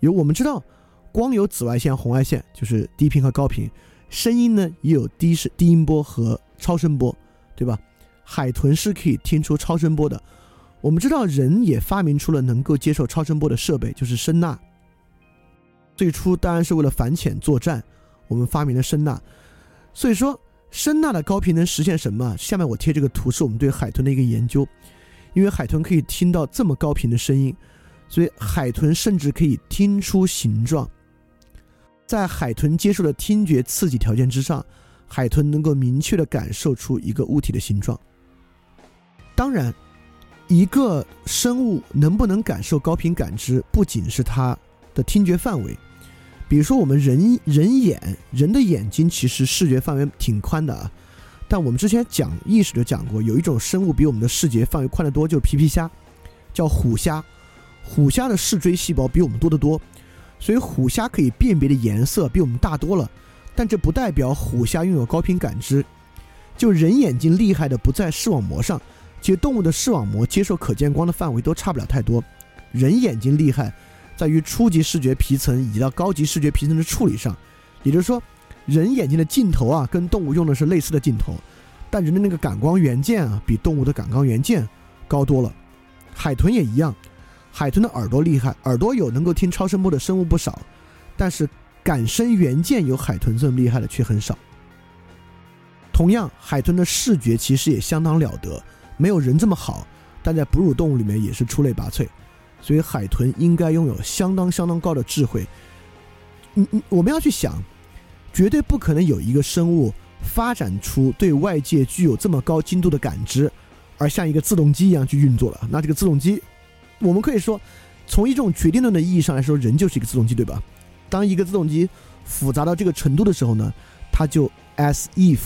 有我们知道，光有紫外线、红外线，就是低频和高频。声音呢也有低声、低音波和超声波，对吧？海豚是可以听出超声波的。我们知道，人也发明出了能够接受超声波的设备，就是声呐。最初当然是为了反潜作战，我们发明了声呐。所以说，声呐的高频能实现什么？下面我贴这个图，是我们对海豚的一个研究。因为海豚可以听到这么高频的声音，所以海豚甚至可以听出形状。在海豚接受的听觉刺激条件之上，海豚能够明确的感受出一个物体的形状。当然，一个生物能不能感受高频感知，不仅是它的听觉范围。比如说，我们人人眼人的眼睛其实视觉范围挺宽的啊。但我们之前讲意识就讲过，有一种生物比我们的视觉范围宽得多，就是皮皮虾，叫虎虾。虎虾的视锥细胞比我们多得多，所以虎虾可以辨别的颜色比我们大多了。但这不代表虎虾拥有高频感知。就人眼睛厉害的不在视网膜上，其实动物的视网膜接受可见光的范围都差不了太多。人眼睛厉害在于初级视觉皮层以及到高级视觉皮层的处理上，也就是说。人眼睛的镜头啊，跟动物用的是类似的镜头，但人的那个感光元件啊，比动物的感光元件高多了。海豚也一样，海豚的耳朵厉害，耳朵有能够听超声波的生物不少，但是感声元件有海豚这么厉害的却很少。同样，海豚的视觉其实也相当了得，没有人这么好，但在哺乳动物里面也是出类拔萃，所以海豚应该拥有相当相当高的智慧。嗯嗯，我们要去想。绝对不可能有一个生物发展出对外界具有这么高精度的感知，而像一个自动机一样去运作了。那这个自动机，我们可以说，从一种决定论的意义上来说，人就是一个自动机，对吧？当一个自动机复杂到这个程度的时候呢，它就 as if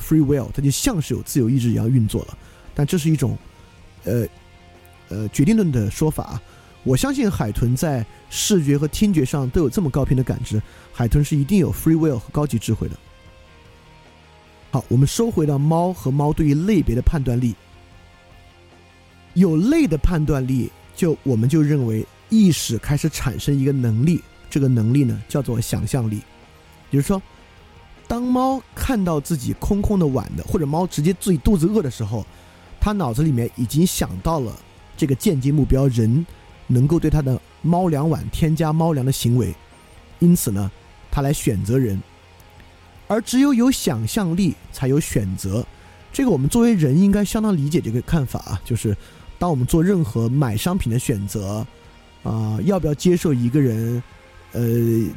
free will，它就像是有自由意志一样运作了。但这是一种，呃，呃，决定论的说法。我相信海豚在视觉和听觉上都有这么高频的感知，海豚是一定有 free will 和高级智慧的。好，我们收回到猫和猫对于类别的判断力，有类的判断力，就我们就认为意识开始产生一个能力，这个能力呢叫做想象力，也就是说，当猫看到自己空空的碗的，或者猫直接自己肚子饿的时候，他脑子里面已经想到了这个间接目标，人能够对他的猫粮碗添加猫粮的行为，因此呢，他来选择人。而只有有想象力，才有选择。这个我们作为人应该相当理解这个看法啊，就是当我们做任何买商品的选择，啊，要不要接受一个人？呃，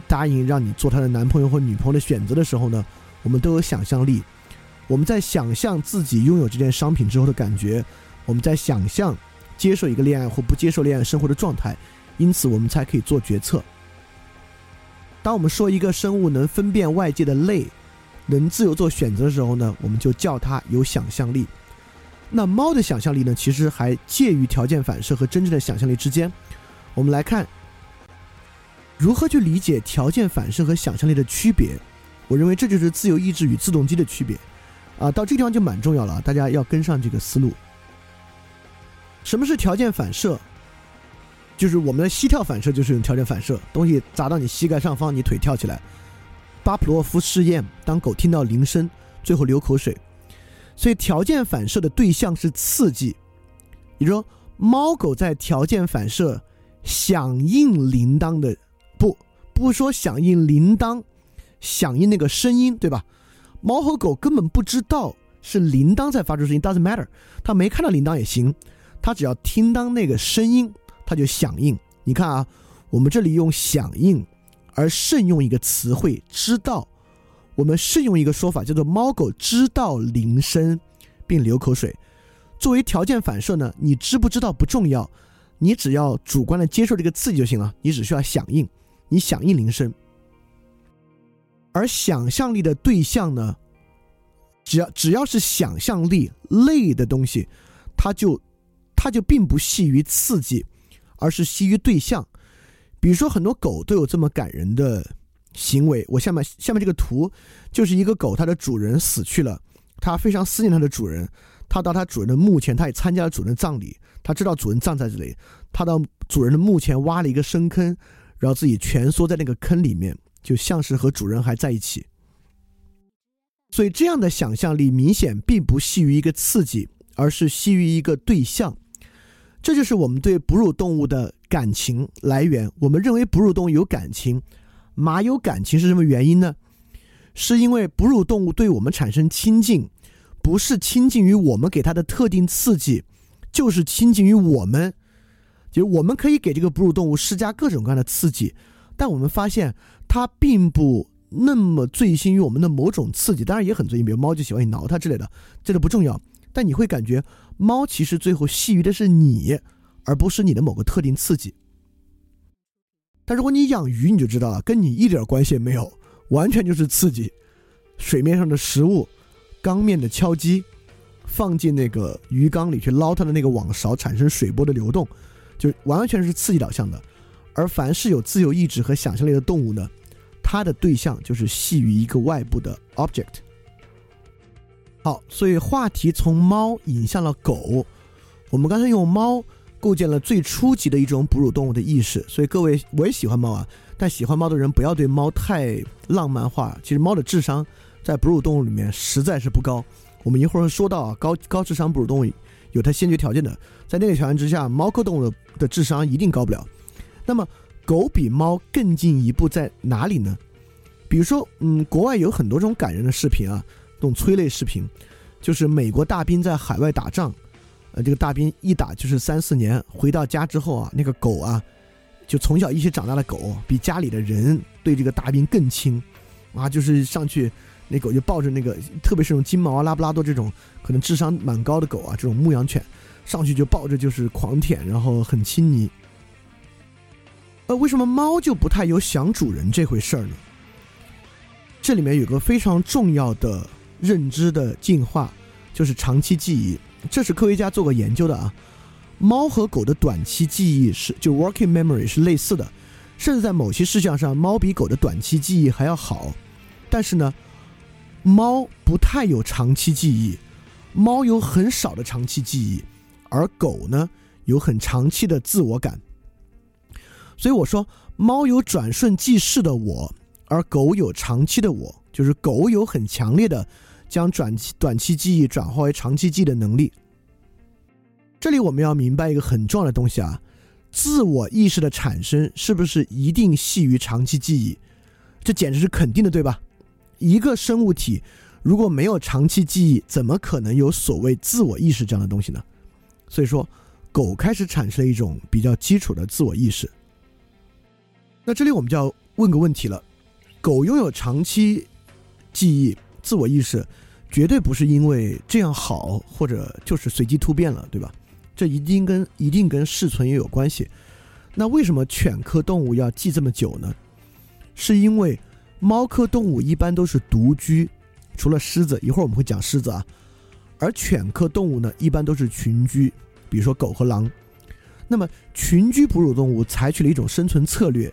答应让你做他的男朋友或女朋友的选择的时候呢，我们都有想象力。我们在想象自己拥有这件商品之后的感觉，我们在想象接受一个恋爱或不接受恋爱生活的状态，因此我们才可以做决策。当我们说一个生物能分辨外界的类，能自由做选择的时候呢，我们就叫它有想象力。那猫的想象力呢，其实还介于条件反射和真正的想象力之间。我们来看。如何去理解条件反射和想象力的区别？我认为这就是自由意志与自动机的区别。啊，到这个地方就蛮重要了，大家要跟上这个思路。什么是条件反射？就是我们的膝跳反射，就是用条件反射，东西砸到你膝盖上方，你腿跳起来。巴甫洛夫试验，当狗听到铃声，最后流口水。所以条件反射的对象是刺激，也就说，猫狗在条件反射响应铃铛的。不不说响应铃铛，响应那个声音，对吧？猫和狗根本不知道是铃铛在发出声音，doesn't matter。它没看到铃铛也行，它只要听到那个声音，它就响应。你看啊，我们这里用响应，而慎用一个词汇知道。我们慎用一个说法叫做猫狗知道铃声并流口水。作为条件反射呢，你知不知道不重要，你只要主观的接受这个刺激就行了，你只需要响应。你响应铃声，而想象力的对象呢？只要只要是想象力类的东西，它就它就并不系于刺激，而是系于对象。比如说，很多狗都有这么感人的行为。我下面下面这个图就是一个狗，它的主人死去了，它非常思念它的主人，它到它主人的墓前，它也参加了主人的葬礼，它知道主人葬在这里，它到主人的墓前挖了一个深坑。然后自己蜷缩在那个坑里面，就像是和主人还在一起。所以这样的想象力明显并不系于一个刺激，而是系于一个对象。这就是我们对哺乳动物的感情来源。我们认为哺乳动物有感情，马有感情是什么原因呢？是因为哺乳动物对我们产生亲近，不是亲近于我们给它的特定刺激，就是亲近于我们。就是我们可以给这个哺乳动物施加各种各样的刺激，但我们发现它并不那么醉心于我们的某种刺激，当然也很醉心，比如猫就喜欢你挠它之类的，这都不重要。但你会感觉猫其实最后系于的是你，而不是你的某个特定刺激。但如果你养鱼，你就知道了，跟你一点关系也没有，完全就是刺激。水面上的食物，缸面的敲击，放进那个鱼缸里去捞它的那个网勺，产生水波的流动。就完完全是刺激导向的，而凡是有自由意志和想象力的动物呢，它的对象就是系于一个外部的 object。好，所以话题从猫引向了狗。我们刚才用猫构建了最初级的一种哺乳动物的意识。所以各位，我也喜欢猫啊，但喜欢猫的人不要对猫太浪漫化。其实猫的智商在哺乳动物里面实在是不高。我们一会儿会说到啊，高高智商哺乳动物。有它先决条件的，在那个条件之下，猫科动物的的智商一定高不了。那么，狗比猫更进一步在哪里呢？比如说，嗯，国外有很多这种感人的视频啊，这种催泪视频，就是美国大兵在海外打仗，呃，这个大兵一打就是三四年，回到家之后啊，那个狗啊，就从小一起长大的狗，比家里的人对这个大兵更亲，啊，就是上去。那狗就抱着那个，特别是用金毛啊、拉布拉多这种可能智商蛮高的狗啊，这种牧羊犬，上去就抱着就是狂舔，然后很亲昵。呃，为什么猫就不太有想主人这回事儿呢？这里面有个非常重要的认知的进化，就是长期记忆。这是科学家做过研究的啊。猫和狗的短期记忆是就 working memory 是类似的，甚至在某些事项上，猫比狗的短期记忆还要好。但是呢？猫不太有长期记忆，猫有很少的长期记忆，而狗呢有很长期的自我感。所以我说，猫有转瞬即逝的我，而狗有长期的我。就是狗有很强烈的将转短期记忆转化为长期记忆的能力。这里我们要明白一个很重要的东西啊，自我意识的产生是不是一定系于长期记忆？这简直是肯定的，对吧？一个生物体如果没有长期记忆，怎么可能有所谓自我意识这样的东西呢？所以说，狗开始产生了一种比较基础的自我意识。那这里我们就要问个问题了：狗拥有长期记忆、自我意识，绝对不是因为这样好，或者就是随机突变了，对吧？这一定跟一定跟适存也有关系。那为什么犬科动物要记这么久呢？是因为猫科动物一般都是独居，除了狮子，一会儿我们会讲狮子啊。而犬科动物呢，一般都是群居，比如说狗和狼。那么群居哺乳动物采取了一种生存策略，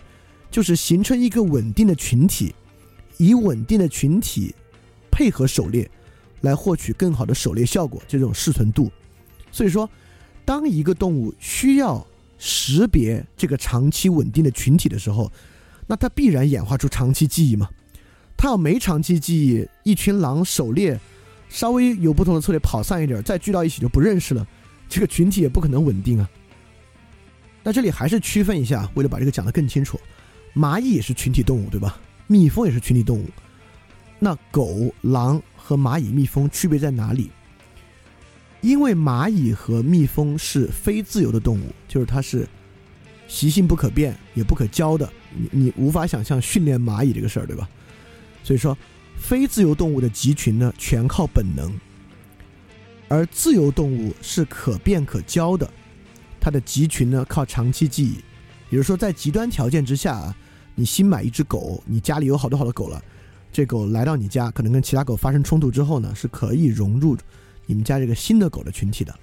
就是形成一个稳定的群体，以稳定的群体配合狩猎，来获取更好的狩猎效果，这种适存度。所以说。当一个动物需要识别这个长期稳定的群体的时候，那它必然演化出长期记忆嘛？它要没长期记忆，一群狼狩猎，稍微有不同的策略跑散一点，再聚到一起就不认识了，这个群体也不可能稳定啊。那这里还是区分一下，为了把这个讲得更清楚，蚂蚁也是群体动物，对吧？蜜蜂也是群体动物。那狗、狼和蚂蚁、蜜蜂区别在哪里？因为蚂蚁和蜜蜂是非自由的动物，就是它是习性不可变也不可教的，你你无法想象训练蚂蚁这个事儿，对吧？所以说，非自由动物的集群呢，全靠本能；而自由动物是可变可教的，它的集群呢靠长期记忆。比如说，在极端条件之下啊，你新买一只狗，你家里有好多好多狗了，这狗来到你家，可能跟其他狗发生冲突之后呢，是可以融入。你们家这个新的狗的群体的，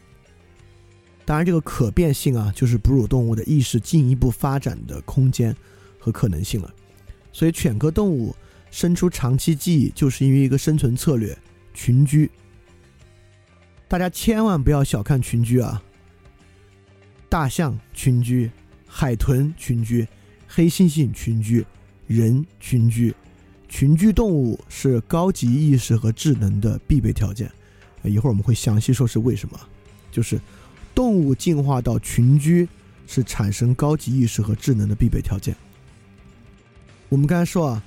当然这个可变性啊，就是哺乳动物的意识进一步发展的空间和可能性了。所以犬科动物生出长期记忆，就是因为一个生存策略——群居。大家千万不要小看群居啊！大象群居，海豚群居，黑猩猩群居，人群居，群居动物是高级意识和智能的必备条件。一会儿我们会详细说是为什么，就是动物进化到群居是产生高级意识和智能的必备条件。我们刚才说啊，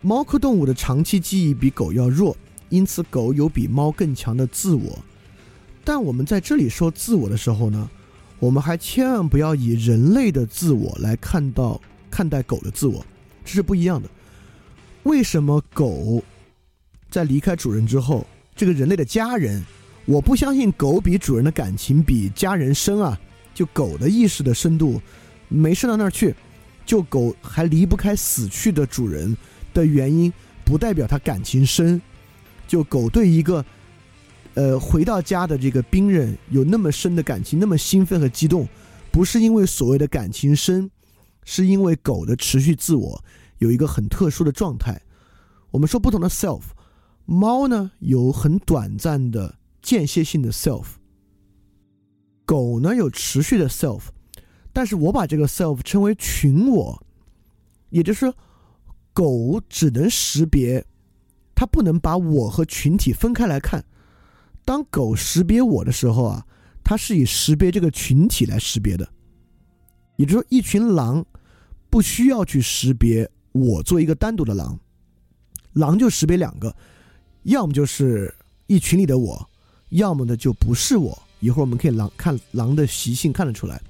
猫科动物的长期记忆比狗要弱，因此狗有比猫更强的自我。但我们在这里说自我的时候呢，我们还千万不要以人类的自我来看到看待狗的自我，这是不一样的。为什么狗在离开主人之后？这个人类的家人，我不相信狗比主人的感情比家人深啊！就狗的意识的深度，没深到那儿去。就狗还离不开死去的主人的原因，不代表它感情深。就狗对一个，呃，回到家的这个兵人有那么深的感情，那么兴奋和激动，不是因为所谓的感情深，是因为狗的持续自我有一个很特殊的状态。我们说不同的 self。猫呢有很短暂的间歇性的 self，狗呢有持续的 self，但是我把这个 self 称为群我，也就是说狗只能识别，它不能把我和群体分开来看。当狗识别我的时候啊，它是以识别这个群体来识别的，也就是说，一群狼不需要去识别我做一个单独的狼，狼就识别两个。要么就是一群里的我，要么呢就不是我。一会儿我们可以狼看狼的习性看得出来。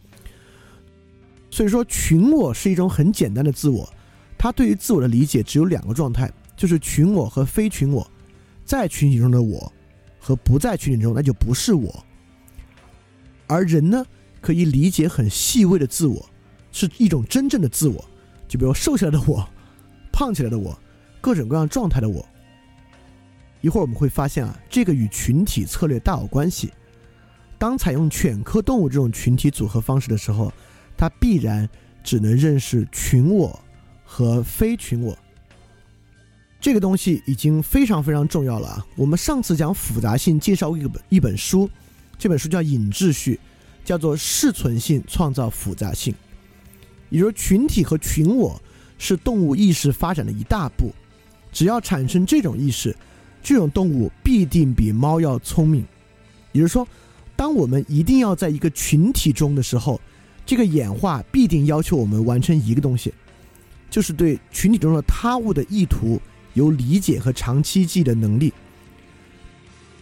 所以说，群我是一种很简单的自我，它对于自我的理解只有两个状态，就是群我和非群我。在群体中的我和不在群体中，那就不是我。而人呢，可以理解很细微的自我，是一种真正的自我，就比如瘦下来的我，[LAUGHS] 胖起来的我，各种各样状态的我。一会儿我们会发现啊，这个与群体策略大有关系。当采用犬科动物这种群体组合方式的时候，它必然只能认识群我和非群我。这个东西已经非常非常重要了啊！我们上次讲复杂性介绍一本一本书，这本书叫《隐秩序》，叫做适存性创造复杂性。也就是群体和群我是动物意识发展的一大步。只要产生这种意识，这种动物必定比猫要聪明。也就是说，当我们一定要在一个群体中的时候，这个演化必定要求我们完成一个东西，就是对群体中的他物的意图有理解和长期记忆的能力。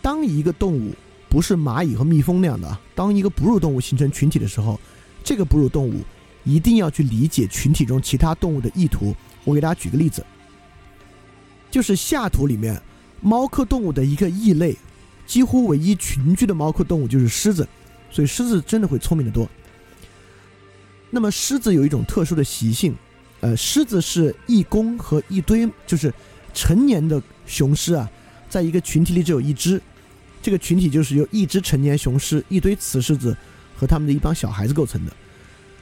当一个动物不是蚂蚁和蜜蜂那样的，当一个哺乳动物形成群体的时候，这个哺乳动物一定要去理解群体中其他动物的意图。我给大家举个例子，就是下图里面猫科动物的一个异类，几乎唯一群居的猫科动物就是狮子，所以狮子真的会聪明得多。那么狮子有一种特殊的习性，呃，狮子是一公和一堆，就是成年的雄狮啊，在一个群体里只有一只，这个群体就是由一只成年雄狮、一堆雌狮子和他们的一帮小孩子构成的。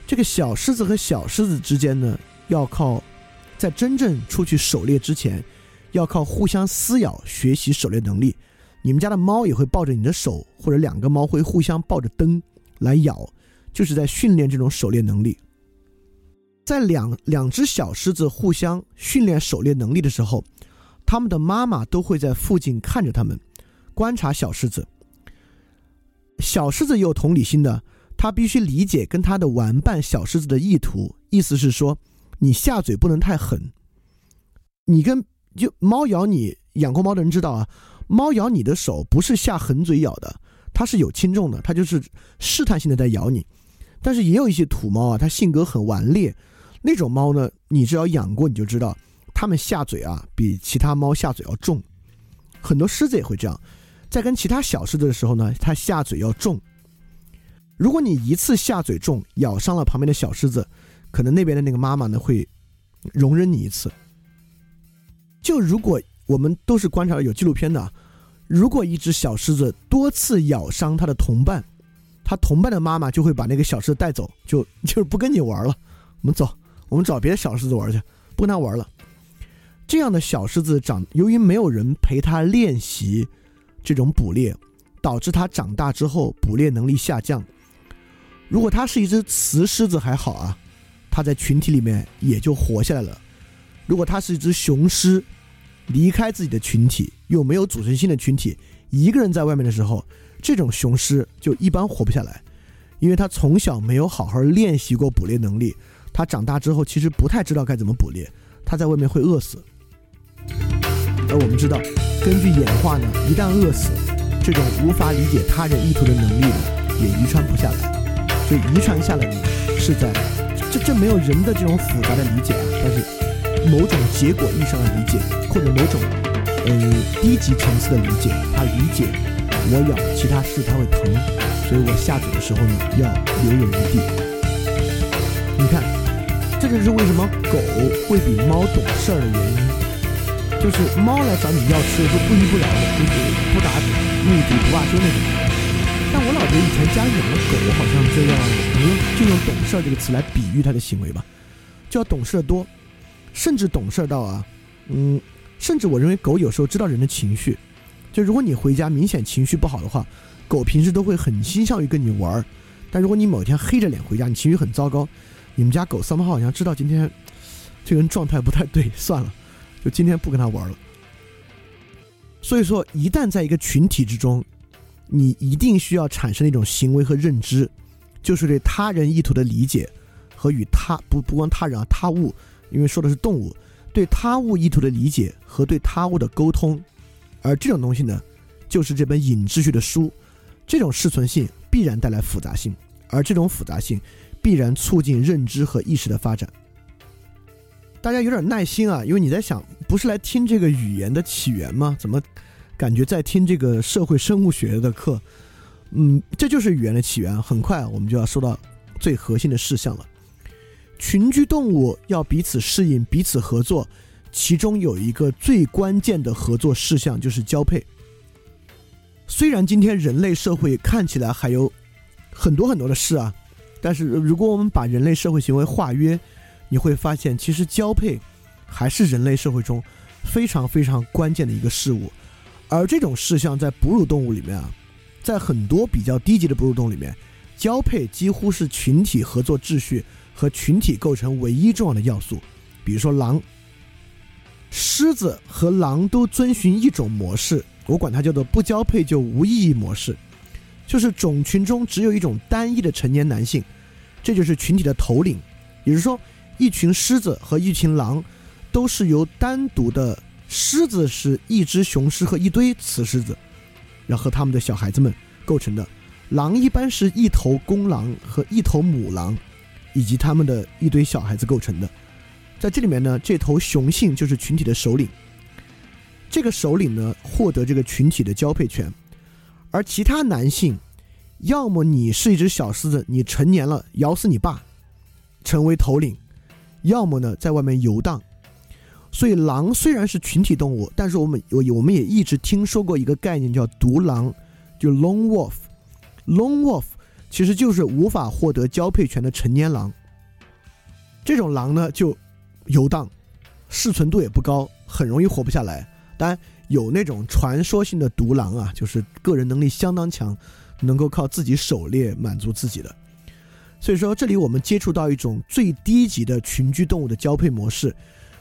这个小狮子和小狮子之间呢，要靠在真正出去狩猎之前，要靠互相撕咬学习狩猎能力。你们家的猫也会抱着你的手，或者两个猫会互相抱着灯来咬。就是在训练这种狩猎能力。在两两只小狮子互相训练狩猎能力的时候，他们的妈妈都会在附近看着他们，观察小狮子。小狮子也有同理心的，他必须理解跟他的玩伴小狮子的意图，意思是说，你下嘴不能太狠。你跟就猫咬你，养过猫的人知道啊，猫咬你的手不是下狠嘴咬的，它是有轻重的，它就是试探性的在咬你。但是也有一些土猫啊，它性格很顽劣，那种猫呢，你只要养过你就知道，它们下嘴啊比其他猫下嘴要重。很多狮子也会这样，在跟其他小狮子的时候呢，它下嘴要重。如果你一次下嘴重，咬伤了旁边的小狮子，可能那边的那个妈妈呢会容忍你一次。就如果我们都是观察有纪录片的，如果一只小狮子多次咬伤它的同伴。它同伴的妈妈就会把那个小狮子带走，就 [LAUGHS] 就是不跟你玩了。我们走，我们找别的小狮子玩去，不跟他玩了。这样的小狮子长，由于没有人陪它练习这种捕猎，导致它长大之后捕猎能力下降。如果它是一只雌狮子还好啊，它在群体里面也就活下来了。如果它是一只雄狮，离开自己的群体，又没有组成新的群体，一个人在外面的时候。这种雄狮就一般活不下来，因为它从小没有好好练习过捕猎能力，它长大之后其实不太知道该怎么捕猎，它在外面会饿死。而我们知道，根据演化呢，一旦饿死，这种无法理解他人意图的能力呢，也遗传不下来。所以遗传下来呢，是在这这没有人的这种复杂的理解啊，但是某种结果意义上的理解，或者某种嗯低级层次的理解，他理解。我咬其他狮子它会疼，所以我下嘴的时候呢要留有余地。你看，这就是为什么狗会比猫懂事儿的原因。就是猫来找你要吃的都不依不饶的，就是不达目的不罢休那种。我老觉得以前家养的狗好像就要，用就用懂事儿这个词来比喻它的行为吧，就要懂事儿多，甚至懂事儿到啊，嗯，甚至我认为狗有时候知道人的情绪。就如果你回家明显情绪不好的话，狗平时都会很倾向于跟你玩儿。但如果你某天黑着脸回家，你情绪很糟糕，你们家狗三毛好像知道今天这个人状态不太对，算了，就今天不跟他玩了。所以说，一旦在一个群体之中，你一定需要产生一种行为和认知，就是对他人意图的理解和与他不不光他人啊他物，因为说的是动物，对他物意图的理解和对他物的沟通。而这种东西呢，就是这本隐秩序的书，这种适存性必然带来复杂性，而这种复杂性必然促进认知和意识的发展。大家有点耐心啊，因为你在想，不是来听这个语言的起源吗？怎么感觉在听这个社会生物学的课？嗯，这就是语言的起源。很快我们就要说到最核心的事项了：群居动物要彼此适应、彼此合作。其中有一个最关键的合作事项就是交配。虽然今天人类社会看起来还有很多很多的事啊，但是如果我们把人类社会行为化约，你会发现其实交配还是人类社会中非常非常关键的一个事物。而这种事项在哺乳动物里面啊，在很多比较低级的哺乳动物里面，交配几乎是群体合作秩序和群体构成唯一重要的要素。比如说狼。狮子和狼都遵循一种模式，我管它叫做不交配就无意义模式，就是种群中只有一种单一的成年男性，这就是群体的头领。也就是说，一群狮子和一群狼都是由单独的狮子是一只雄狮和一堆雌狮子，然后他们的小孩子们构成的。狼一般是一头公狼和一头母狼，以及他们的一堆小孩子构成的。在这里面呢，这头雄性就是群体的首领。这个首领呢，获得这个群体的交配权，而其他男性，要么你是一只小狮子，你成年了咬死你爸，成为头领；要么呢，在外面游荡。所以，狼虽然是群体动物，但是我们我我们也一直听说过一个概念叫独狼，就 lone wolf。Lone wolf 其实就是无法获得交配权的成年狼。这种狼呢，就游荡，适存度也不高，很容易活不下来。当然，有那种传说性的独狼啊，就是个人能力相当强，能够靠自己狩猎满足自己的。所以说，这里我们接触到一种最低级的群居动物的交配模式，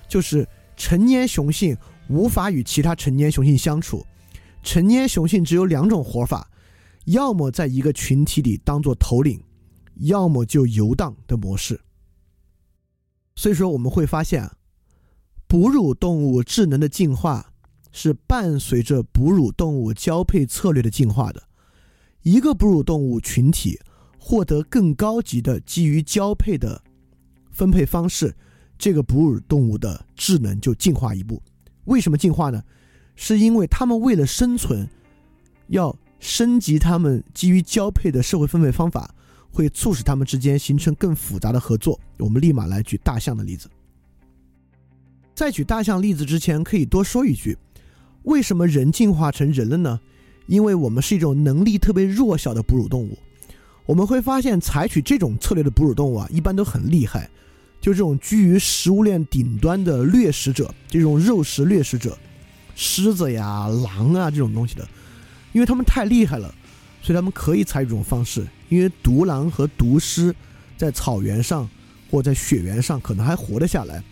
就是成年雄性无法与其他成年雄性相处，成年雄性只有两种活法。要么在一个群体里当做头领，要么就游荡的模式。所以说，我们会发现，哺乳动物智能的进化是伴随着哺乳动物交配策略的进化的。一个哺乳动物群体获得更高级的基于交配的分配方式，这个哺乳动物的智能就进化一步。为什么进化呢？是因为它们为了生存，要。升级他们基于交配的社会分配方法，会促使他们之间形成更复杂的合作。我们立马来举大象的例子。在举大象例子之前，可以多说一句：为什么人进化成人了呢？因为我们是一种能力特别弱小的哺乳动物。我们会发现，采取这种策略的哺乳动物啊，一般都很厉害，就这种居于食物链顶端的掠食者，这种肉食掠食者，狮子呀、狼啊这种东西的。因为他们太厉害了，所以他们可以采取这种方式。因为独狼和独狮在草原上或在雪原上可能还活得下来，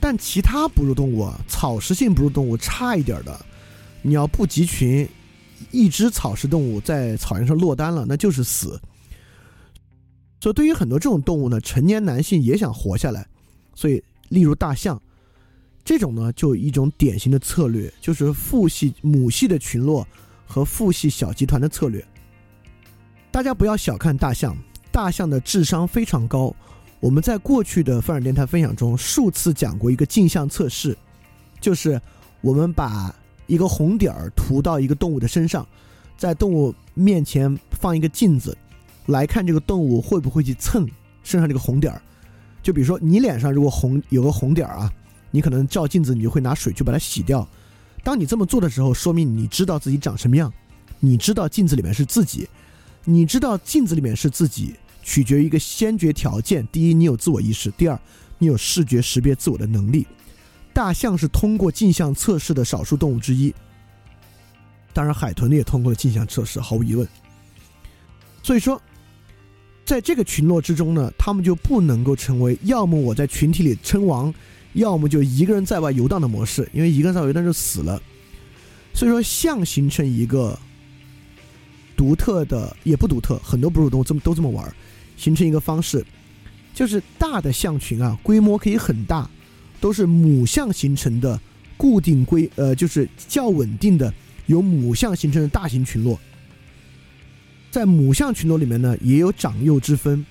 但其他哺乳动物啊，草食性哺乳动物差一点的，你要不集群，一只草食动物在草原上落单了，那就是死。所以对于很多这种动物呢，成年男性也想活下来，所以例如大象，这种呢就一种典型的策略，就是父系母系的群落。和父系小集团的策略，大家不要小看大象，大象的智商非常高。我们在过去的范尔电台分享中数次讲过一个镜像测试，就是我们把一个红点儿涂到一个动物的身上，在动物面前放一个镜子，来看这个动物会不会去蹭身上这个红点儿。就比如说你脸上如果红有个红点儿啊，你可能照镜子，你就会拿水去把它洗掉。当你这么做的时候，说明你知道自己长什么样，你知道镜子里面是自己，你知道镜子里面是自己，取决于一个先决条件：第一，你有自我意识；第二，你有视觉识别自我的能力。大象是通过镜像测试的少数动物之一，当然海豚也通过了镜像测试，毫无疑问。所以说，在这个群落之中呢，他们就不能够成为要么我在群体里称王。要么就一个人在外游荡的模式，因为一个人在外游荡就死了。所以说，象形成一个独特的，也不独特，很多哺乳动物这么都这么玩，形成一个方式，就是大的象群啊，规模可以很大，都是母象形成的固定规，呃，就是较稳定的由母象形成的大型群落。在母象群落里面呢，也有长幼之分，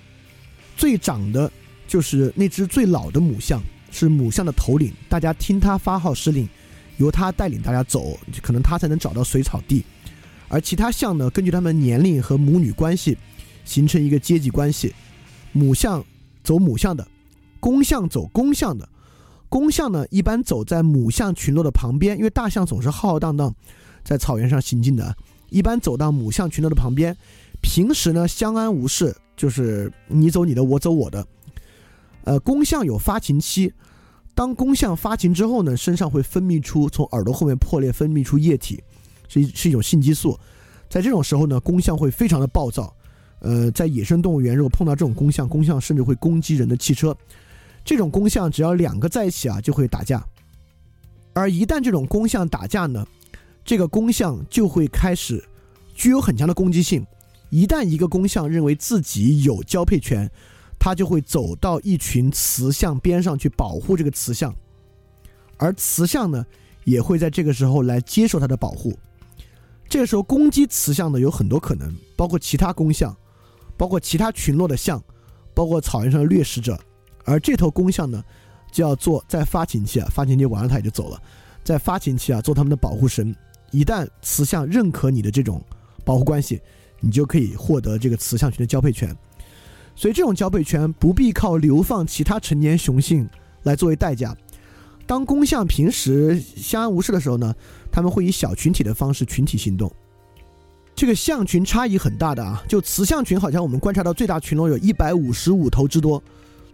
最长的就是那只最老的母象。是母象的头领，大家听他发号施令，由他带领大家走，可能他才能找到水草地。而其他象呢，根据他们年龄和母女关系，形成一个阶级关系。母象走母象的，公象走公象的。公象呢，一般走在母象群落的旁边，因为大象总是浩浩荡荡在草原上行进的，一般走到母象群落的旁边。平时呢，相安无事，就是你走你的，我走我的。呃，公象有发情期，当公象发情之后呢，身上会分泌出从耳朵后面破裂分泌出液体，是是一种性激素。在这种时候呢，公象会非常的暴躁。呃，在野生动物园，如果碰到这种公象，公象甚至会攻击人的汽车。这种公象只要两个在一起啊，就会打架。而一旦这种公象打架呢，这个公象就会开始具有很强的攻击性。一旦一个公象认为自己有交配权，它就会走到一群雌象边上去保护这个雌象，而雌象呢，也会在这个时候来接受它的保护。这个时候攻击雌象的有很多可能，包括其他公象，包括其他群落的象，包括草原上的掠食者。而这头公象呢，就要做在发情期啊，发情期完了它也就走了，在发情期啊做他们的保护神。一旦雌象认可你的这种保护关系，你就可以获得这个雌象群的交配权。所以这种交配权不必靠流放其他成年雄性来作为代价。当公象平时相安无事的时候呢，他们会以小群体的方式群体行动。这个象群差异很大的啊，就雌象群好像我们观察到最大群落有一百五十五头之多，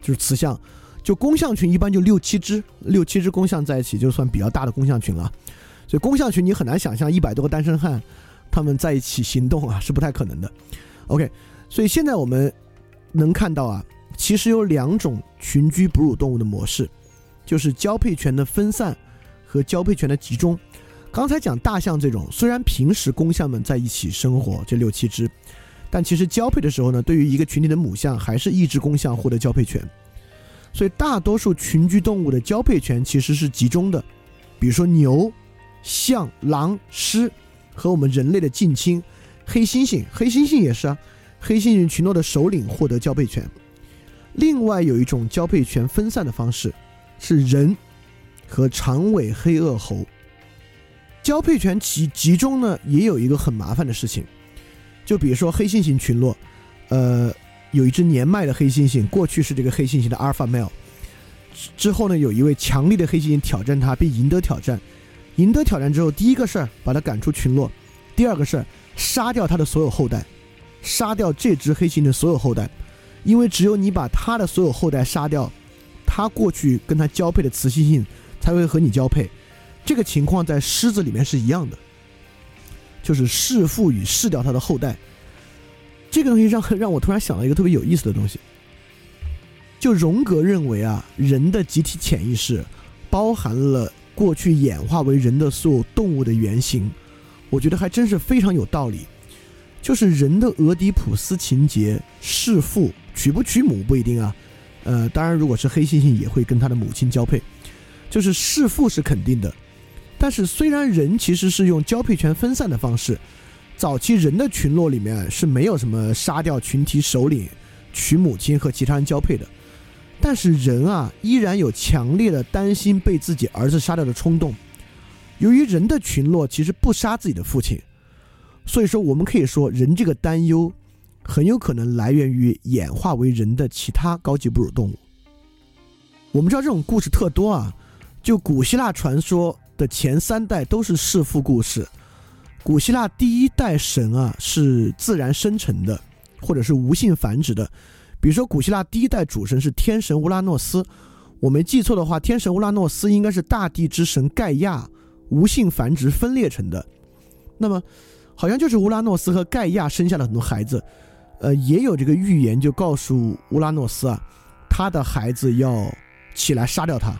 就是雌象。就公象群一般就六七只，六七只公象在一起就算比较大的公象群了。所以公象群你很难想象一百多个单身汉他们在一起行动啊，是不太可能的。OK，所以现在我们能看到啊，其实有两种群居哺乳动物的模式。就是交配权的分散和交配权的集中。刚才讲大象这种，虽然平时公象们在一起生活，这六七只，但其实交配的时候呢，对于一个群体的母象，还是一只公象获得交配权。所以大多数群居动物的交配权其实是集中的，比如说牛、象、狼、狮和我们人类的近亲黑猩猩，黑猩猩也是啊，黑猩猩群落的首领获得交配权。另外有一种交配权分散的方式。是人和长尾黑颚猴交配权集集中呢，也有一个很麻烦的事情，就比如说黑猩猩群落，呃，有一只年迈的黑猩猩，过去是这个黑猩猩的阿尔法 male，之后呢，有一位强力的黑猩猩挑战它，并赢得挑战，赢得挑战之后，第一个事儿把他赶出群落，第二个事儿杀掉他的所有后代，杀掉这只黑猩猩的所有后代，因为只有你把他的所有后代杀掉。他过去跟他交配的雌性性才会和你交配，这个情况在狮子里面是一样的，就是弑父与弑掉他的后代。这个东西让让我突然想到一个特别有意思的东西，就荣格认为啊，人的集体潜意识包含了过去演化为人的所有动物的原型，我觉得还真是非常有道理。就是人的俄狄浦斯情节，弑父娶不娶母不一定啊。呃，当然，如果是黑猩猩，也会跟他的母亲交配，就是弑父是肯定的。但是，虽然人其实是用交配权分散的方式，早期人的群落里面是没有什么杀掉群体首领、娶母亲和其他人交配的，但是人啊，依然有强烈的担心被自己儿子杀掉的冲动。由于人的群落其实不杀自己的父亲，所以说我们可以说，人这个担忧。很有可能来源于演化为人的其他高级哺乳动物。我们知道这种故事特多啊，就古希腊传说的前三代都是弑父故事。古希腊第一代神啊是自然生成的，或者是无性繁殖的。比如说，古希腊第一代主神是天神乌拉诺斯。我没记错的话，天神乌拉诺斯应该是大地之神盖亚无性繁殖分裂成的。那么，好像就是乌拉诺斯和盖亚生下了很多孩子。呃，也有这个预言，就告诉乌拉诺斯啊，他的孩子要起来杀掉他。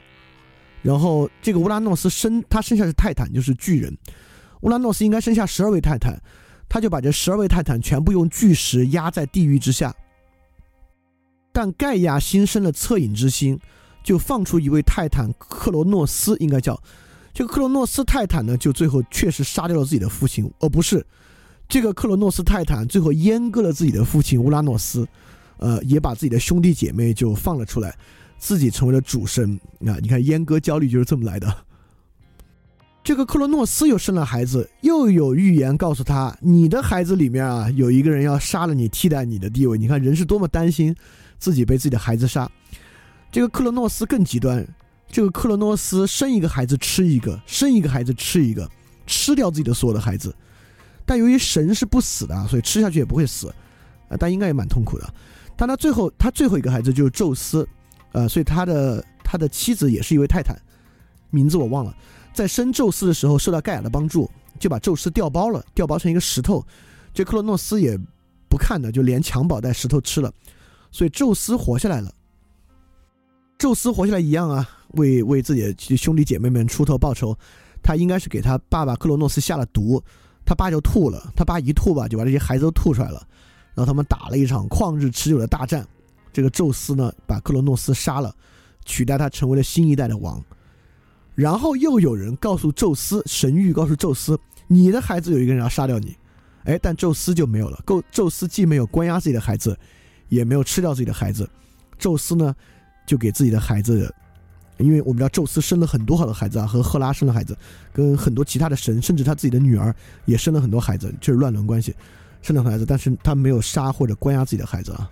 然后这个乌拉诺斯生他生下是泰坦，就是巨人。乌拉诺斯应该生下十二位泰坦，他就把这十二位泰坦全部用巨石压在地狱之下。但盖亚心生了恻隐之心，就放出一位泰坦克罗诺斯，应该叫这个克罗诺斯泰坦呢，就最后确实杀掉了自己的父亲，而不是。这个克罗诺斯泰坦最后阉割了自己的父亲乌拉诺斯，呃，也把自己的兄弟姐妹就放了出来，自己成为了主神啊！你看阉割焦虑就是这么来的。这个克罗诺斯又生了孩子，又有预言告诉他，你的孩子里面啊，有一个人要杀了你，替代你的地位。你看人是多么担心自己被自己的孩子杀。这个克罗诺斯更极端，这个克罗诺斯生一个孩子吃一个，生一个孩子吃一个，吃掉自己的所有的孩子。但由于神是不死的，所以吃下去也不会死，啊，但应该也蛮痛苦的。但他最后，他最后一个孩子就是宙斯，呃，所以他的他的妻子也是一位泰坦，名字我忘了。在生宙斯的时候，受到盖亚的帮助，就把宙斯调包了，调包成一个石头。这克洛诺斯也不看的，就连襁褓带石头吃了，所以宙斯活下来了。宙斯活下来一样啊，为为自己的兄弟姐妹们出头报仇，他应该是给他爸爸克罗诺斯下了毒，他爸就吐了，他爸一吐吧，就把这些孩子都吐出来了，然后他们打了一场旷日持久的大战，这个宙斯呢把克罗诺斯杀了，取代他成为了新一代的王，然后又有人告诉宙斯，神谕告诉宙斯，你的孩子有一个人要杀掉你，哎，但宙斯就没有了，够宙斯既没有关押自己的孩子，也没有吃掉自己的孩子，宙斯呢就给自己的孩子。因为我们知道宙斯生了很多好的孩子啊，和赫拉生了孩子，跟很多其他的神，甚至他自己的女儿也生了很多孩子，就是乱伦关系，生了孩子，但是他没有杀或者关押自己的孩子啊。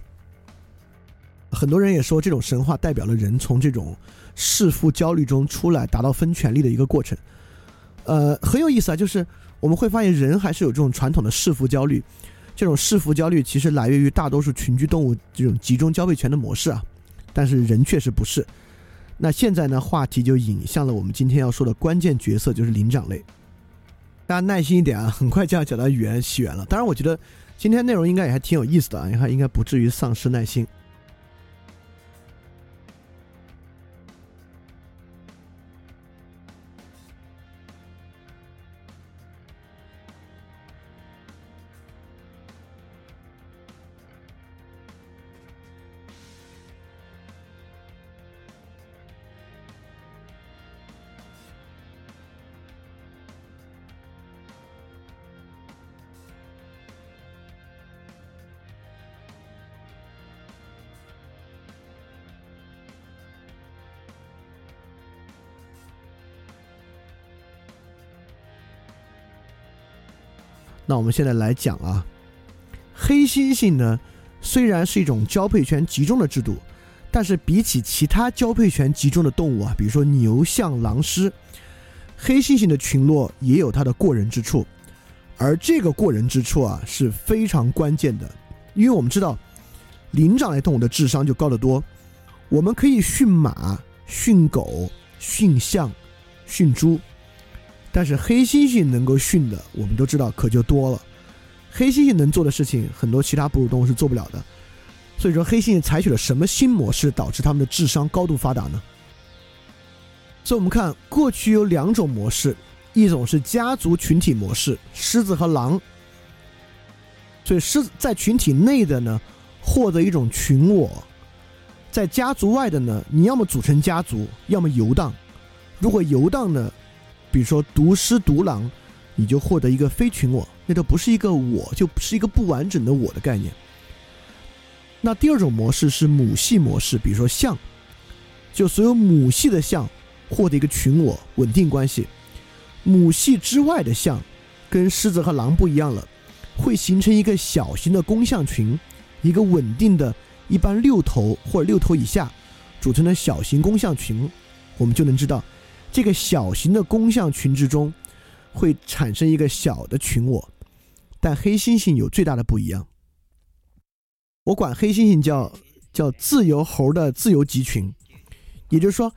很多人也说这种神话代表了人从这种弑父焦虑中出来，达到分权力的一个过程。呃，很有意思啊，就是我们会发现人还是有这种传统的弑父焦虑，这种视服焦虑其实来源于大多数群居动物这种集中交配权的模式啊，但是人确实不是。那现在呢？话题就引向了我们今天要说的关键角色，就是灵长类。大家耐心一点啊，很快就要讲到语言起源了。当然，我觉得今天内容应该也还挺有意思的啊，应该应该不至于丧失耐心。那我们现在来讲啊，黑猩猩呢，虽然是一种交配权集中的制度，但是比起其他交配权集中的动物啊，比如说牛、象、狼、狮，黑猩猩的群落也有它的过人之处，而这个过人之处啊是非常关键的，因为我们知道灵长类动物的智商就高得多，我们可以驯马、驯狗、驯象、驯猪。但是黑猩猩能够训的，我们都知道可就多了。黑猩猩能做的事情，很多其他哺乳动物是做不了的。所以说，黑猩猩采取了什么新模式，导致它们的智商高度发达呢？所以我们看，过去有两种模式，一种是家族群体模式，狮子和狼。所以狮子在群体内的呢，获得一种群我；在家族外的呢，你要么组成家族，要么游荡。如果游荡呢？比如说独狮独狼，你就获得一个非群我，那都不是一个我，就是一个不完整的我的概念。那第二种模式是母系模式，比如说象，就所有母系的象获得一个群我稳定关系。母系之外的象，跟狮子和狼不一样了，会形成一个小型的公象群，一个稳定的，一般六头或者六头以下组成的小型公象群，我们就能知道。这个小型的公象群之中，会产生一个小的群我，但黑猩猩有最大的不一样。我管黑猩猩叫叫自由猴的自由集群，也就是说，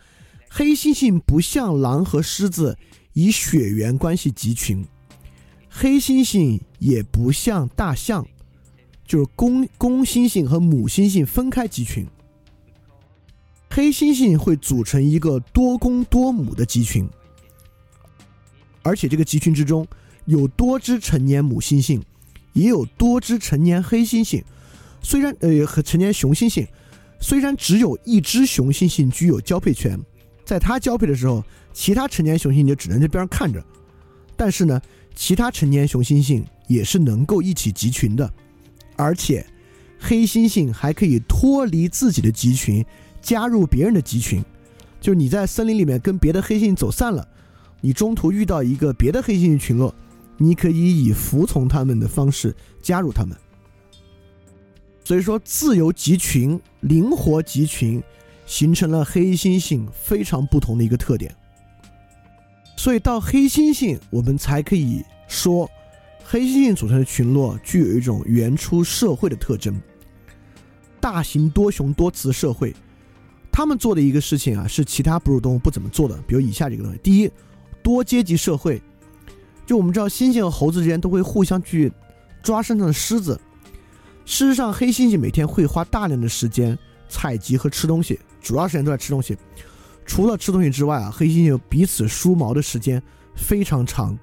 黑猩猩不像狼和狮子以血缘关系集群，黑猩猩也不像大象，就是公公猩猩和母猩猩分开集群。黑猩猩会组成一个多公多母的集群，而且这个集群之中有多只成年母猩猩，也有多只成年黑猩猩。虽然呃和成年雄猩猩，虽然只有一只雄猩猩具有交配权，在它交配的时候，其他成年雄猩猩就只能在边上看着。但是呢，其他成年雄猩猩也是能够一起集群的，而且黑猩猩还可以脱离自己的集群。加入别人的集群，就是你在森林里面跟别的黑猩猩走散了，你中途遇到一个别的黑猩猩群落，你可以以服从他们的方式加入他们。所以说，自由集群、灵活集群，形成了黑猩猩非常不同的一个特点。所以到黑猩猩，我们才可以说，黑猩猩组成的群落具有一种原初社会的特征，大型多雄多雌社会。他们做的一个事情啊，是其他哺乳动物不怎么做的。比如以下这个东西：第一，多阶级社会。就我们知道，猩猩和猴子之间都会互相去抓身上的虱子。事实上，黑猩猩每天会花大量的时间采集和吃东西，主要时间都在吃东西。除了吃东西之外啊，黑猩猩彼此梳毛的时间非常长，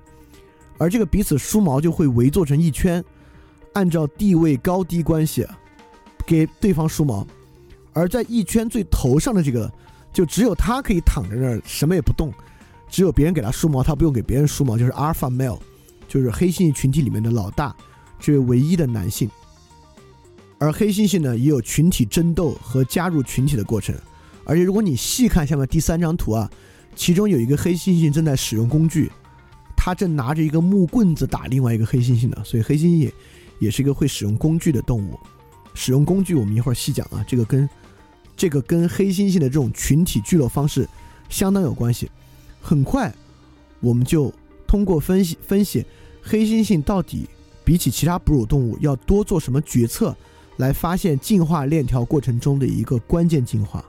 而这个彼此梳毛就会围坐成一圈，按照地位高低关系给对方梳毛，而在一圈最头上的这个，就只有他可以躺在那儿什么也不动，只有别人给他梳毛，他不用给别人梳毛，就是 alpha male，就是黑猩猩群体里面的老大，这位唯一的男性。而黑猩猩呢，也有群体争斗和加入群体的过程。而且如果你细看下面第三张图啊，其中有一个黑猩猩正在使用工具，他正拿着一个木棍子打另外一个黑猩猩呢。所以黑猩猩也也是一个会使用工具的动物。使用工具我们一会儿细讲啊，这个跟这个跟黑猩猩的这种群体聚落方式相当有关系。很快我们就通过分析分析黑猩猩到底比起其他哺乳动物要多做什么决策。来发现进化链条过程中的一个关键进化。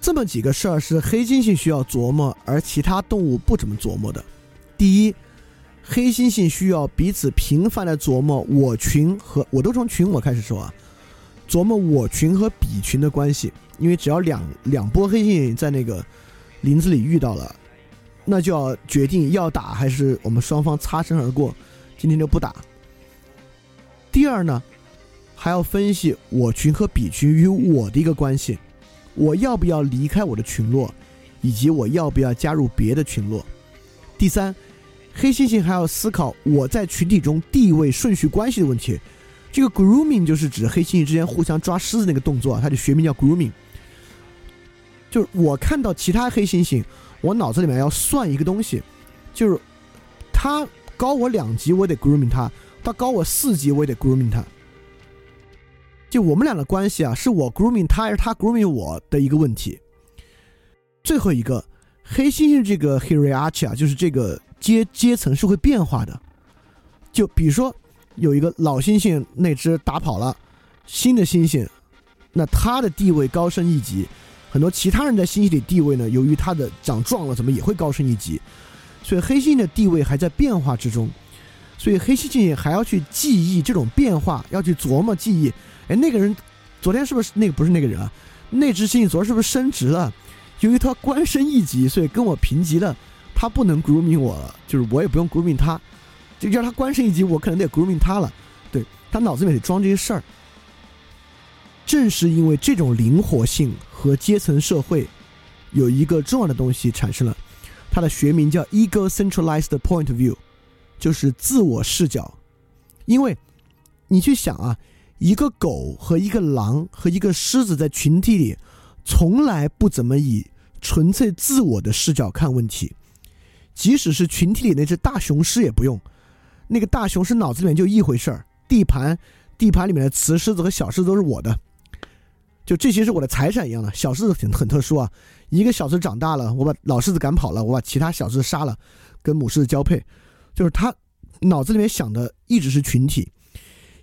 这么几个事儿是黑猩猩需要琢磨，而其他动物不怎么琢磨的。第一，黑猩猩需要彼此频繁的琢磨我群和我都从群我开始说啊，琢磨我群和彼群的关系，因为只要两两波黑猩猩在那个林子里遇到了，那就要决定要打还是我们双方擦身而过，今天就不打。第二呢？还要分析我群和彼群与我的一个关系，我要不要离开我的群落，以及我要不要加入别的群落。第三，黑猩猩还要思考我在群体中地位顺序关系的问题。这个 grooming 就是指黑猩猩之间互相抓狮子那个动作，它的学名叫 grooming。就是我看到其他黑猩猩，我脑子里面要算一个东西，就是他高我两级，我得 grooming 他；他高我四级，我也得 grooming 他。就我们俩的关系啊，是我 grooming 他，还是他 grooming 我的一个问题。最后一个，黑猩猩这个 hierarchy 啊，就是这个阶阶层是会变化的。就比如说，有一个老猩猩那只打跑了，新的猩猩，那他的地位高升一级，很多其他人在猩猩里地位呢，由于他的长壮了，怎么也会高升一级。所以黑猩猩的地位还在变化之中，所以黑猩猩还要去记忆这种变化，要去琢磨记忆。哎，那个人昨天是不是那个不是那个人啊？那只猩猩昨天是不是升职了？由于他官升一级，所以跟我平级了，他不能 grooming 我了，就是我也不用 grooming 他，就叫他官升一级，我可能得 grooming 他了。对他脑子里面得装这些事儿。正是因为这种灵活性和阶层社会，有一个重要的东西产生了，它的学名叫 ego centralized point of view，就是自我视角。因为你去想啊。一个狗和一个狼和一个狮子在群体里，从来不怎么以纯粹自我的视角看问题。即使是群体里那只大雄狮也不用，那个大雄狮脑子里面就一回事儿：地盘，地盘里面的雌狮子和小狮子都是我的，就这些是我的财产一样的。小狮子很很特殊啊，一个小狮子长大了，我把老狮子赶跑了，我把其他小狮子杀了，跟母狮子交配，就是他脑子里面想的一直是群体。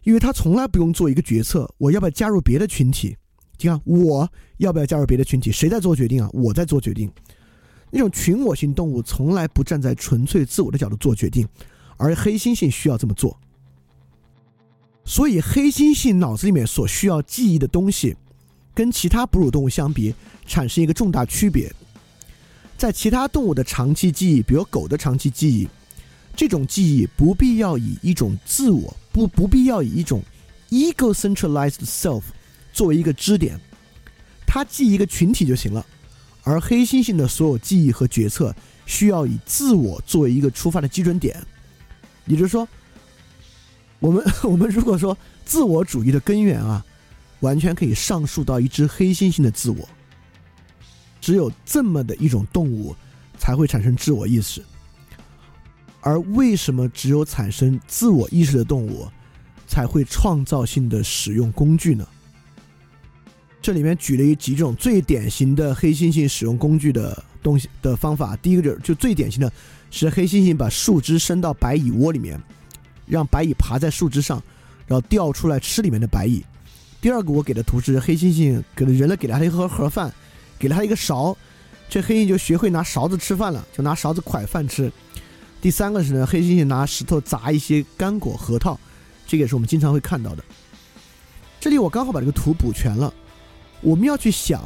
因为他从来不用做一个决策，我要不要加入别的群体？你看，我要不要加入别的群体？谁在做决定啊？我在做决定。那种群我型动物从来不站在纯粹自我的角度做决定，而黑猩猩需要这么做。所以，黑猩猩脑子里面所需要记忆的东西，跟其他哺乳动物相比，产生一个重大区别。在其他动物的长期记忆，比如狗的长期记忆。这种记忆不必要以一种自我不不必要以一种 ego centralized self 作为一个支点，他记一个群体就行了。而黑猩猩的所有记忆和决策需要以自我作为一个出发的基准点。也就是说，我们 [LAUGHS] 我们如果说自我主义的根源啊，完全可以上溯到一只黑猩猩的自我。只有这么的一种动物才会产生自我意识。而为什么只有产生自我意识的动物，才会创造性的使用工具呢？这里面举了几种最典型的黑猩猩使用工具的东西的方法。第一个就是就最典型的是黑猩猩把树枝伸到白蚁窝里面，让白蚁爬在树枝上，然后掉出来吃里面的白蚁。第二个我给的图是黑猩猩给了人类给了他一盒盒饭，给了他一个勺，这黑猩就学会拿勺子吃饭了，就拿勺子蒯饭吃。第三个是呢，黑猩猩拿石头砸一些干果、核桃，这个也是我们经常会看到的。这里我刚好把这个图补全了。我们要去想，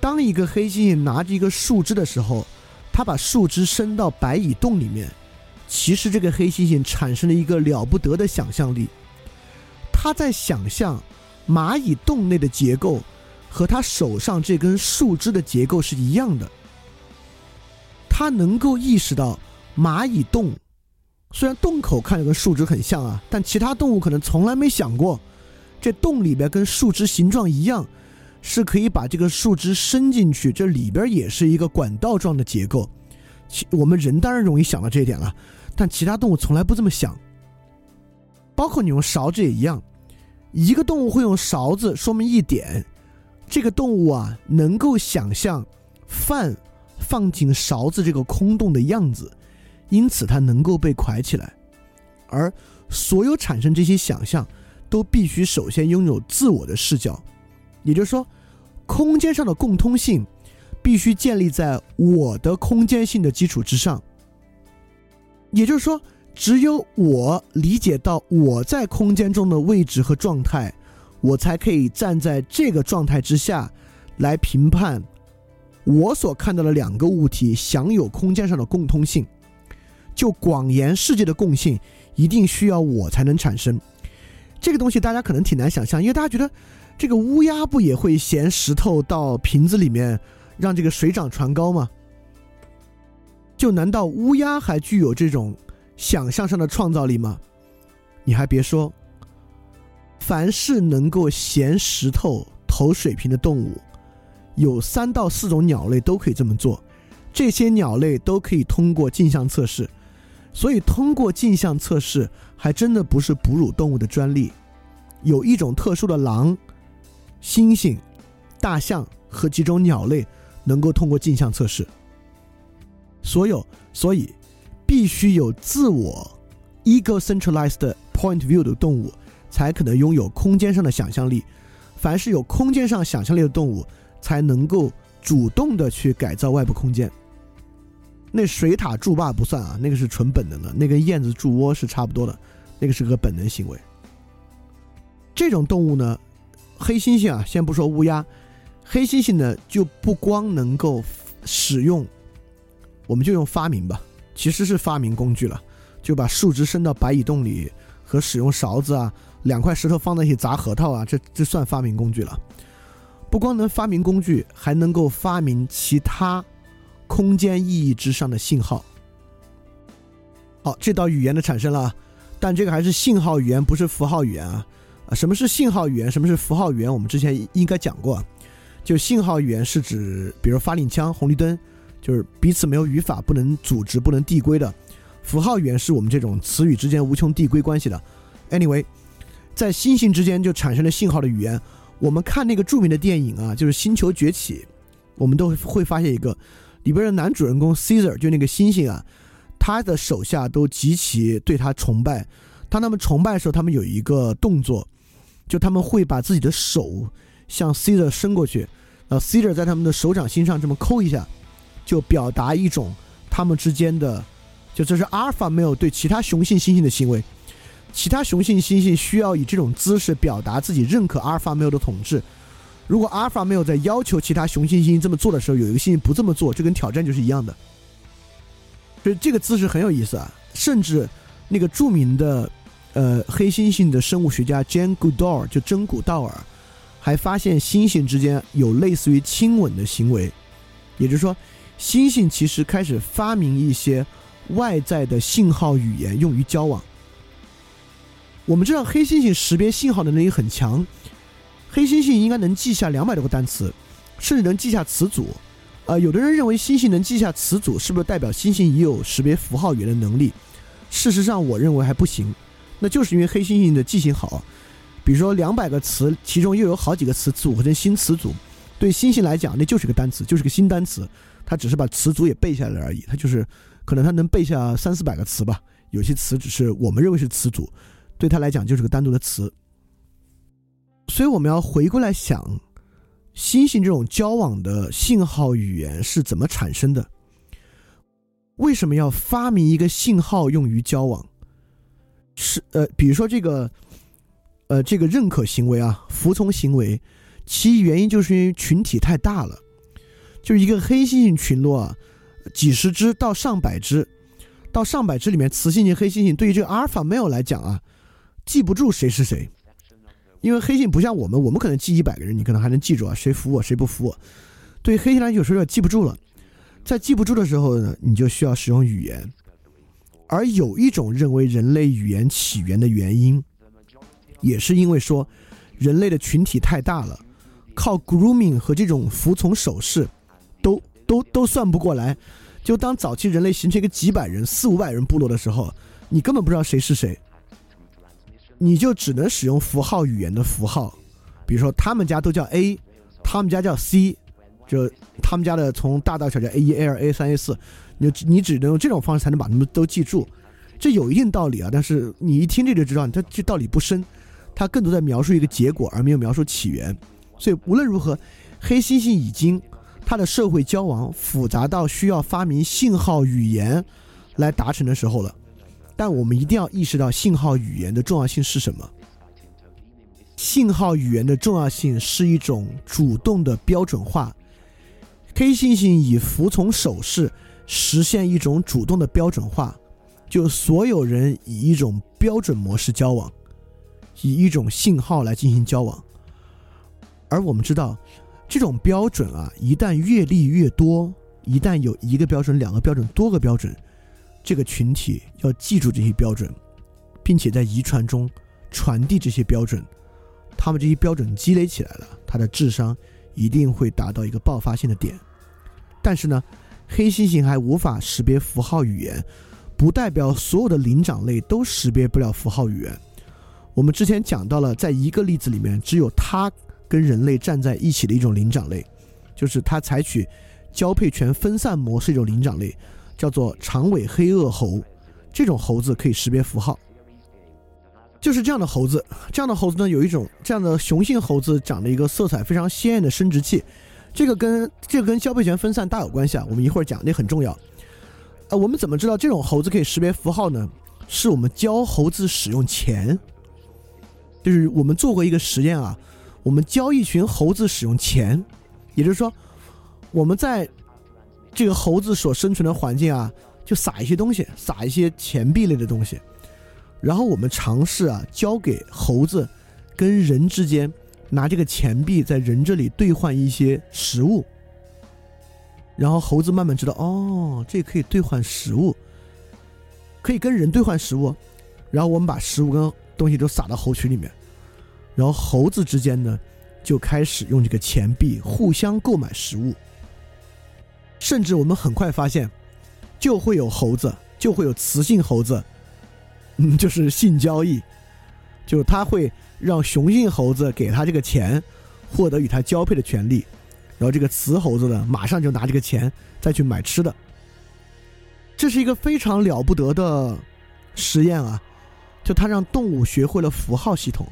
当一个黑猩猩拿着一个树枝的时候，它把树枝伸到白蚁洞里面，其实这个黑猩猩产生了一个了不得的想象力，他在想象蚂蚁洞内的结构和他手上这根树枝的结构是一样的，他能够意识到蚂蚁洞虽然洞口看着跟树枝很像啊，但其他动物可能从来没想过，这洞里边跟树枝形状一样。是可以把这个树枝伸进去，这里边也是一个管道状的结构。其我们人当然容易想到这一点了，但其他动物从来不这么想。包括你用勺子也一样，一个动物会用勺子，说明一点，这个动物啊能够想象饭放进勺子这个空洞的样子，因此它能够被蒯起来。而所有产生这些想象，都必须首先拥有自我的视角。也就是说，空间上的共通性必须建立在我的空间性的基础之上。也就是说，只有我理解到我在空间中的位置和状态，我才可以站在这个状态之下来评判我所看到的两个物体享有空间上的共通性。就广言世界的共性，一定需要我才能产生。这个东西大家可能挺难想象，因为大家觉得。这个乌鸦不也会衔石头到瓶子里面，让这个水涨船高吗？就难道乌鸦还具有这种想象上的创造力吗？你还别说，凡是能够衔石头投水瓶的动物，有三到四种鸟类都可以这么做。这些鸟类都可以通过镜像测试，所以通过镜像测试还真的不是哺乳动物的专利。有一种特殊的狼。猩猩、大象和几种鸟类能够通过镜像测试。所有，所以必须有自我 ego centralized point view 的动物，才可能拥有空间上的想象力。凡是有空间上想象力的动物，才能够主动的去改造外部空间。那水獭筑坝不算啊，那个是纯本能的，那跟燕子筑窝是差不多的，那个是个本能行为。这种动物呢？黑猩猩啊，先不说乌鸦，黑猩猩呢就不光能够使用，我们就用发明吧，其实是发明工具了，就把树枝伸到白蚁洞里和使用勺子啊，两块石头放在一起砸核桃啊，这这算发明工具了。不光能发明工具，还能够发明其他空间意义之上的信号。好，这道语言的产生了，但这个还是信号语言，不是符号语言啊。啊，什么是信号语言？什么是符号语言？我们之前应该讲过，就信号语言是指，比如发令枪、红绿灯，就是彼此没有语法、不能组织、不能递归的。符号语言是我们这种词语之间无穷递归关系的。Anyway，在星星之间就产生了信号的语言。我们看那个著名的电影啊，就是《星球崛起》，我们都会发现一个里边的男主人公 Caesar，就那个猩猩啊，他的手下都极其对他崇拜。当他们崇拜的时候，他们有一个动作。就他们会把自己的手向 Caesar 伸过去，呃，Caesar 在他们的手掌心上这么抠一下，就表达一种他们之间的，就这是阿尔法没有对其他雄性猩猩的行为。其他雄性猩猩需要以这种姿势表达自己认可阿尔法没有的统治。如果阿尔法没有在要求其他雄性猩猩这么做的时候，有一个猩猩不这么做，就跟挑战就是一样的。这个姿势很有意思啊，甚至那个著名的。呃，黑猩猩的生物学家 Jane Goodall 就真古道尔，还发现猩猩之间有类似于亲吻的行为，也就是说，猩猩其实开始发明一些外在的信号语言用于交往。我们知道黑猩猩识别信号的能力很强，黑猩猩应该能记下两百多个单词，甚至能记下词组。呃，有的人认为猩猩能记下词组，是不是代表猩猩已有识别符号语言的能力？事实上，我认为还不行。那就是因为黑猩猩的记性好，比如说两百个词，其中又有好几个词组合成新词组，对猩猩来讲，那就是个单词，就是个新单词，它只是把词组也背下来而已。它就是可能它能背下三四百个词吧，有些词只是我们认为是词组，对他来讲就是个单独的词。所以我们要回过来想，猩猩这种交往的信号语言是怎么产生的？为什么要发明一个信号用于交往？是呃，比如说这个，呃，这个认可行为啊，服从行为，其原因就是因为群体太大了。就是一个黑猩猩群落啊，几十只到上百只，到上百只里面，雌猩猩、黑猩猩对于这个阿尔法 male 来讲啊，记不住谁是谁，因为黑信不像我们，我们可能记一百个人，你可能还能记住啊，谁服我，谁不服我。对黑猩猩有时候记不住了，在记不住的时候呢，你就需要使用语言。而有一种认为人类语言起源的原因，也是因为说人类的群体太大了，靠 grooming 和这种服从手势，都都都算不过来。就当早期人类形成一个几百人、四五百人部落的时候，你根本不知道谁是谁，你就只能使用符号语言的符号，比如说他们家都叫 A，他们家叫 C，就他们家的从大到小叫 A 一、A 二、A 三、A 四，你你只能用这种方式才能把他们都记住，这有一定道理啊。但是你一听这就知道，它这道理不深，它更多在描述一个结果，而没有描述起源。所以无论如何，黑猩猩已经它的社会交往复杂到需要发明信号语言来达成的时候了。但我们一定要意识到信号语言的重要性是什么？信号语言的重要性是一种主动的标准化。黑猩猩以服从手势实现一种主动的标准化，就所有人以一种标准模式交往，以一种信号来进行交往。而我们知道，这种标准啊，一旦越立越多，一旦有一个标准、两个标准、多个标准。这个群体要记住这些标准，并且在遗传中传递这些标准，他们这些标准积累起来了，他的智商一定会达到一个爆发性的点。但是呢，黑猩猩还无法识别符号语言，不代表所有的灵长类都识别不了符号语言。我们之前讲到了，在一个例子里面，只有它跟人类站在一起的一种灵长类，就是它采取交配权分散模式一种灵长类。叫做长尾黑颚猴，这种猴子可以识别符号，就是这样的猴子。这样的猴子呢，有一种这样的雄性猴子长了一个色彩非常鲜艳的生殖器，这个跟这个跟交配权分散大有关系啊。我们一会儿讲，那很重要。呃，我们怎么知道这种猴子可以识别符号呢？是我们教猴子使用钱，就是我们做过一个实验啊，我们教一群猴子使用钱，也就是说我们在。这个猴子所生存的环境啊，就撒一些东西，撒一些钱币类的东西，然后我们尝试啊，交给猴子跟人之间拿这个钱币在人这里兑换一些食物，然后猴子慢慢知道，哦，这可以兑换食物，可以跟人兑换食物，然后我们把食物跟东西都撒到猴群里面，然后猴子之间呢，就开始用这个钱币互相购买食物。甚至我们很快发现，就会有猴子，就会有雌性猴子，嗯，[LAUGHS] 就是性交易，就他会让雄性猴子给他这个钱，获得与他交配的权利，然后这个雌猴子呢，马上就拿这个钱再去买吃的。这是一个非常了不得的实验啊！就它让动物学会了符号系统。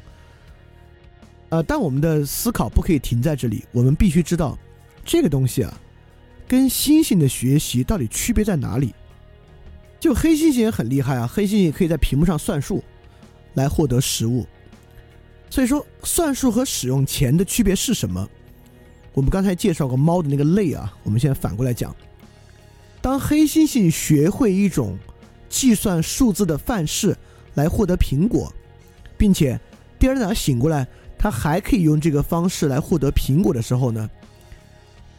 呃，但我们的思考不可以停在这里，我们必须知道这个东西啊。跟猩猩的学习到底区别在哪里？就黑猩猩也很厉害啊，黑猩猩可以在屏幕上算数，来获得食物。所以说，算术和使用钱的区别是什么？我们刚才介绍过猫的那个类啊，我们现在反过来讲，当黑猩猩学会一种计算数字的范式来获得苹果，并且第二天早上醒过来，它还可以用这个方式来获得苹果的时候呢？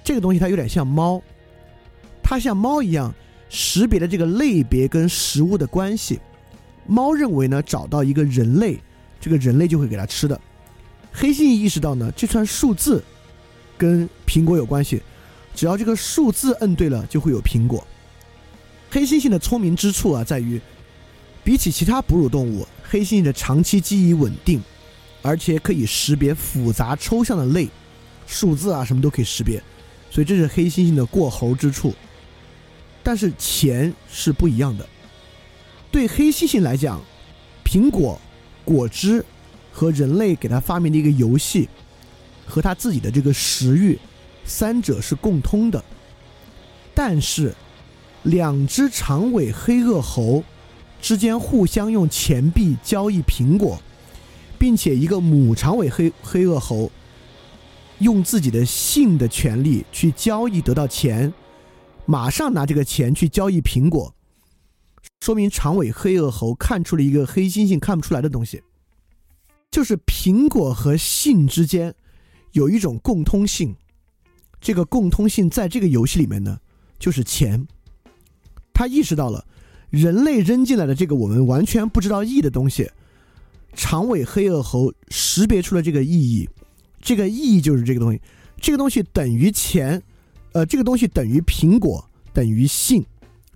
这个东西它有点像猫，它像猫一样识别的这个类别跟食物的关系。猫认为呢，找到一个人类，这个人类就会给它吃的。黑猩猩意识到呢，这串数字跟苹果有关系，只要这个数字摁对了，就会有苹果。黑猩猩的聪明之处啊，在于比起其他哺乳动物，黑猩猩的长期记忆稳定，而且可以识别复杂抽象的类，数字啊什么都可以识别。所以这是黑猩猩的过猴之处，但是钱是不一样的。对黑猩猩来讲，苹果、果汁和人类给他发明的一个游戏，和他自己的这个食欲，三者是共通的。但是，两只长尾黑颚猴之间互相用钱币交易苹果，并且一个母长尾黑黑颚猴。用自己的性的权利去交易得到钱，马上拿这个钱去交易苹果，说明长尾黑颚猴看出了一个黑猩猩看不出来的东西，就是苹果和性之间有一种共通性，这个共通性在这个游戏里面呢，就是钱。他意识到了人类扔进来的这个我们完全不知道意义的东西，长尾黑颚猴识别出了这个意义。这个意义就是这个东西，这个东西等于钱，呃，这个东西等于苹果，等于性，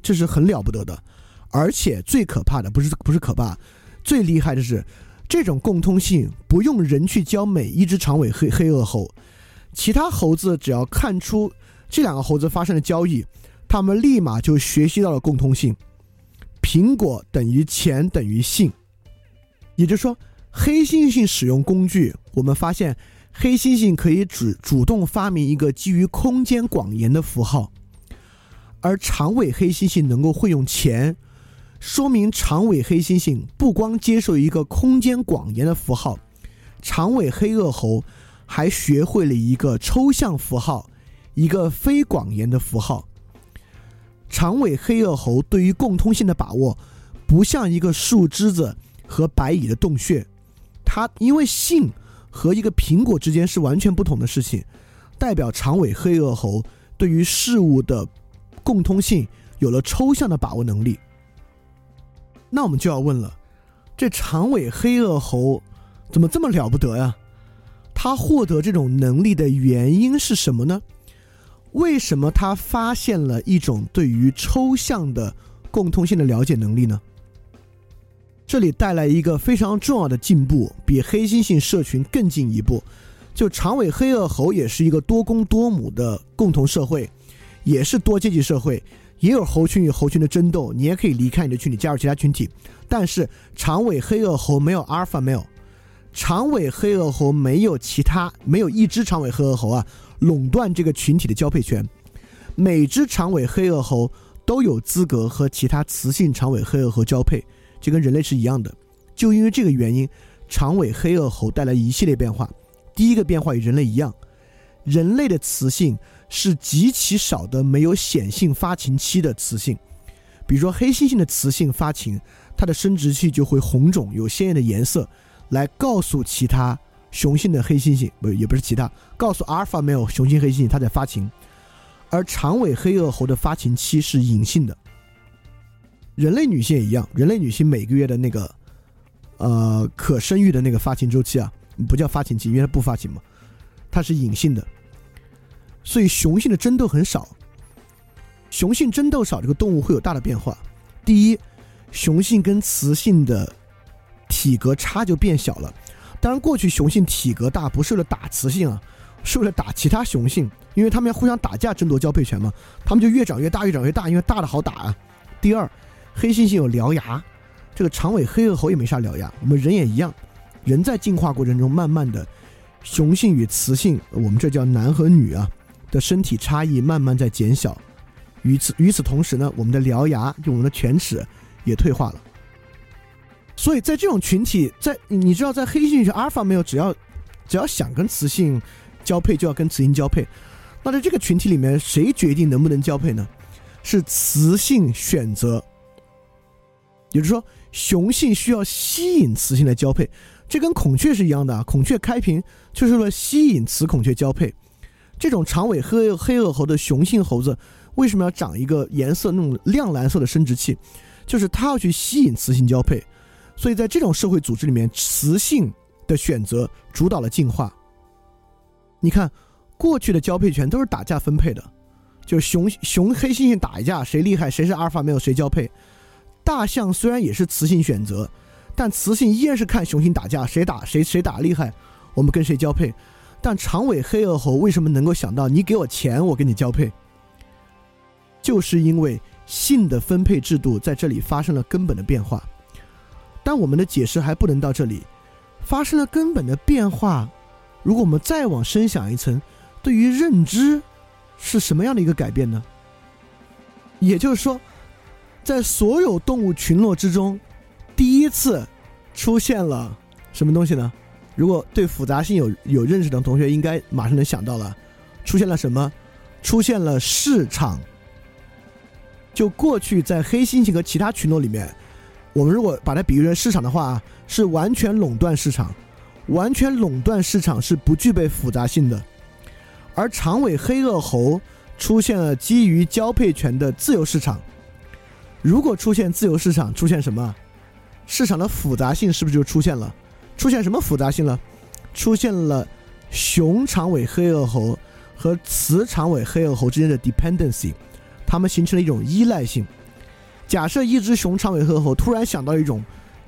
这是很了不得的。而且最可怕的不是不是可怕，最厉害的是这种共通性不用人去教每一只长尾黑黑额猴，其他猴子只要看出这两个猴子发生了交易，他们立马就学习到了共通性，苹果等于钱等于性，也就是说，黑猩猩使用工具，我们发现。黑猩猩可以主主动发明一个基于空间广延的符号，而长尾黑猩猩能够会用钱，说明长尾黑猩猩不光接受一个空间广延的符号，长尾黑颚猴还学会了一个抽象符号，一个非广延的符号。长尾黑颚猴对于共通性的把握，不像一个树枝子和白蚁的洞穴，它因为性。和一个苹果之间是完全不同的事情，代表长尾黑颚猴对于事物的共通性有了抽象的把握能力。那我们就要问了，这长尾黑颚猴怎么这么了不得呀？他获得这种能力的原因是什么呢？为什么他发现了一种对于抽象的共通性的了解能力呢？这里带来一个非常重要的进步，比黑猩猩社群更进一步。就长尾黑颚猴也是一个多公多母的共同社会，也是多阶级社会，也有猴群与猴群的争斗。你也可以离开你的群体，加入其他群体。但是长尾黑颚猴没有阿尔法，没有长尾黑颚猴没有其他，没有一只长尾黑颚猴啊垄断这个群体的交配权。每只长尾黑颚猴都有资格和其他雌性长尾黑颚猴交配。就跟人类是一样的，就因为这个原因，长尾黑颚猴带来一系列变化。第一个变化与人类一样，人类的雌性是极其少的没有显性发情期的雌性。比如说黑猩猩的雌性发情，它的生殖器就会红肿，有鲜艳的颜色，来告诉其他雄性的黑猩猩，不也不是其他，告诉阿尔法没有雄性黑猩猩它在发情。而长尾黑颚猴的发情期是隐性的。人类女性也一样，人类女性每个月的那个，呃，可生育的那个发情周期啊，不叫发情期，因为它不发情嘛，它是隐性的。所以雄性的争斗很少，雄性争斗少，这个动物会有大的变化。第一，雄性跟雌性的体格差就变小了。当然，过去雄性体格大不是为了打雌性啊，是为了打其他雄性，因为他们要互相打架争夺交配权嘛，他们就越长越大，越长越大，因为大的好打啊。第二。黑猩猩有獠牙，这个长尾黑颚猴也没啥獠牙。我们人也一样，人在进化过程中，慢慢的，雄性与雌性，我们这叫男和女啊，的身体差异慢慢在减小。与此与此同时呢，我们的獠牙，就我们的犬齿也退化了。所以在这种群体，在你知道，在黑猩猩阿尔法没有，只要只要想跟雌性交配，就要跟雌性交配。那在这个群体里面，谁决定能不能交配呢？是雌性选择。也就是说，雄性需要吸引雌性来交配，这跟孔雀是一样的啊。孔雀开屏就是为了吸引雌孔雀交配。这种长尾黑黑颚猴的雄性猴子为什么要长一个颜色那种亮蓝色的生殖器？就是它要去吸引雌性交配。所以在这种社会组织里面，雌性的选择主导了进化。你看，过去的交配权都是打架分配的，就是雄雄黑猩猩打一架，谁厉害，谁是阿尔法，没有谁交配。大象虽然也是雌性选择，但雌性依然是看雄性打架，谁打谁谁打厉害，我们跟谁交配。但长尾黑颚猴为什么能够想到你给我钱，我跟你交配？就是因为性的分配制度在这里发生了根本的变化。但我们的解释还不能到这里，发生了根本的变化。如果我们再往深想一层，对于认知是什么样的一个改变呢？也就是说。在所有动物群落之中，第一次出现了什么东西呢？如果对复杂性有有认识的同学，应该马上能想到了，出现了什么？出现了市场。就过去在黑猩猩和其他群落里面，我们如果把它比喻成市场的话，是完全垄断市场，完全垄断市场是不具备复杂性的。而长尾黑颚猴出现了基于交配权的自由市场。如果出现自由市场，出现什么？市场的复杂性是不是就出现了？出现什么复杂性了？出现了雄长尾黑颚猴和雌长尾黑颚猴之间的 dependency。它们形成了一种依赖性。假设一只雄长尾黑猴突然想到一种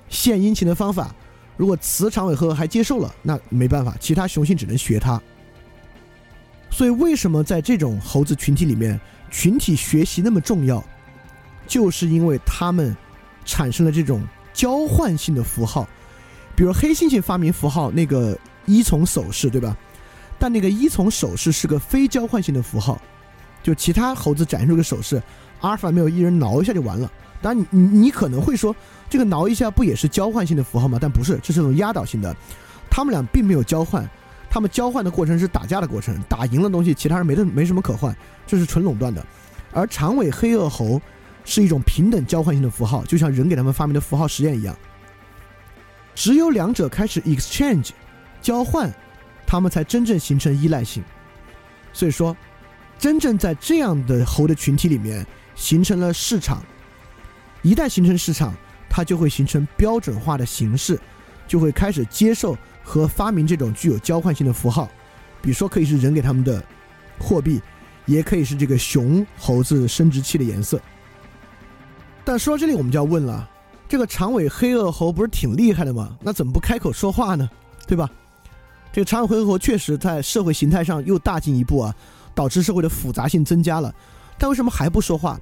献殷勤的方法，如果雌长尾黑颚还接受了，那没办法，其他雄性只能学它。所以，为什么在这种猴子群体里面，群体学习那么重要？就是因为它们产生了这种交换性的符号。比如黑猩猩发明符号那个依从手势，对吧？但那个依从手势是个非交换性的符号。就其他猴子展现出个手势，阿尔法没有一人挠一下就完了。当然，你你你可能会说，这个挠一下不也是交换性的符号吗？但不是，这是种压倒性的。他们俩并没有交换，他们交换的过程是打架的过程，打赢了东西，其他人没得没什么可换，这是纯垄断的。而长尾黑颚猴是一种平等交换性的符号，就像人给他们发明的符号实验一样。只有两者开始 exchange 交换，他们才真正形成依赖性。所以说。真正在这样的猴的群体里面形成了市场，一旦形成市场，它就会形成标准化的形式，就会开始接受和发明这种具有交换性的符号，比如说可以是人给他们的货币，也可以是这个熊猴子生殖器的颜色。但说到这里，我们就要问了：这个长尾黑颚猴不是挺厉害的吗？那怎么不开口说话呢？对吧？这个长尾黑颚猴确实在社会形态上又大进一步啊。导致社会的复杂性增加了，但为什么还不说话？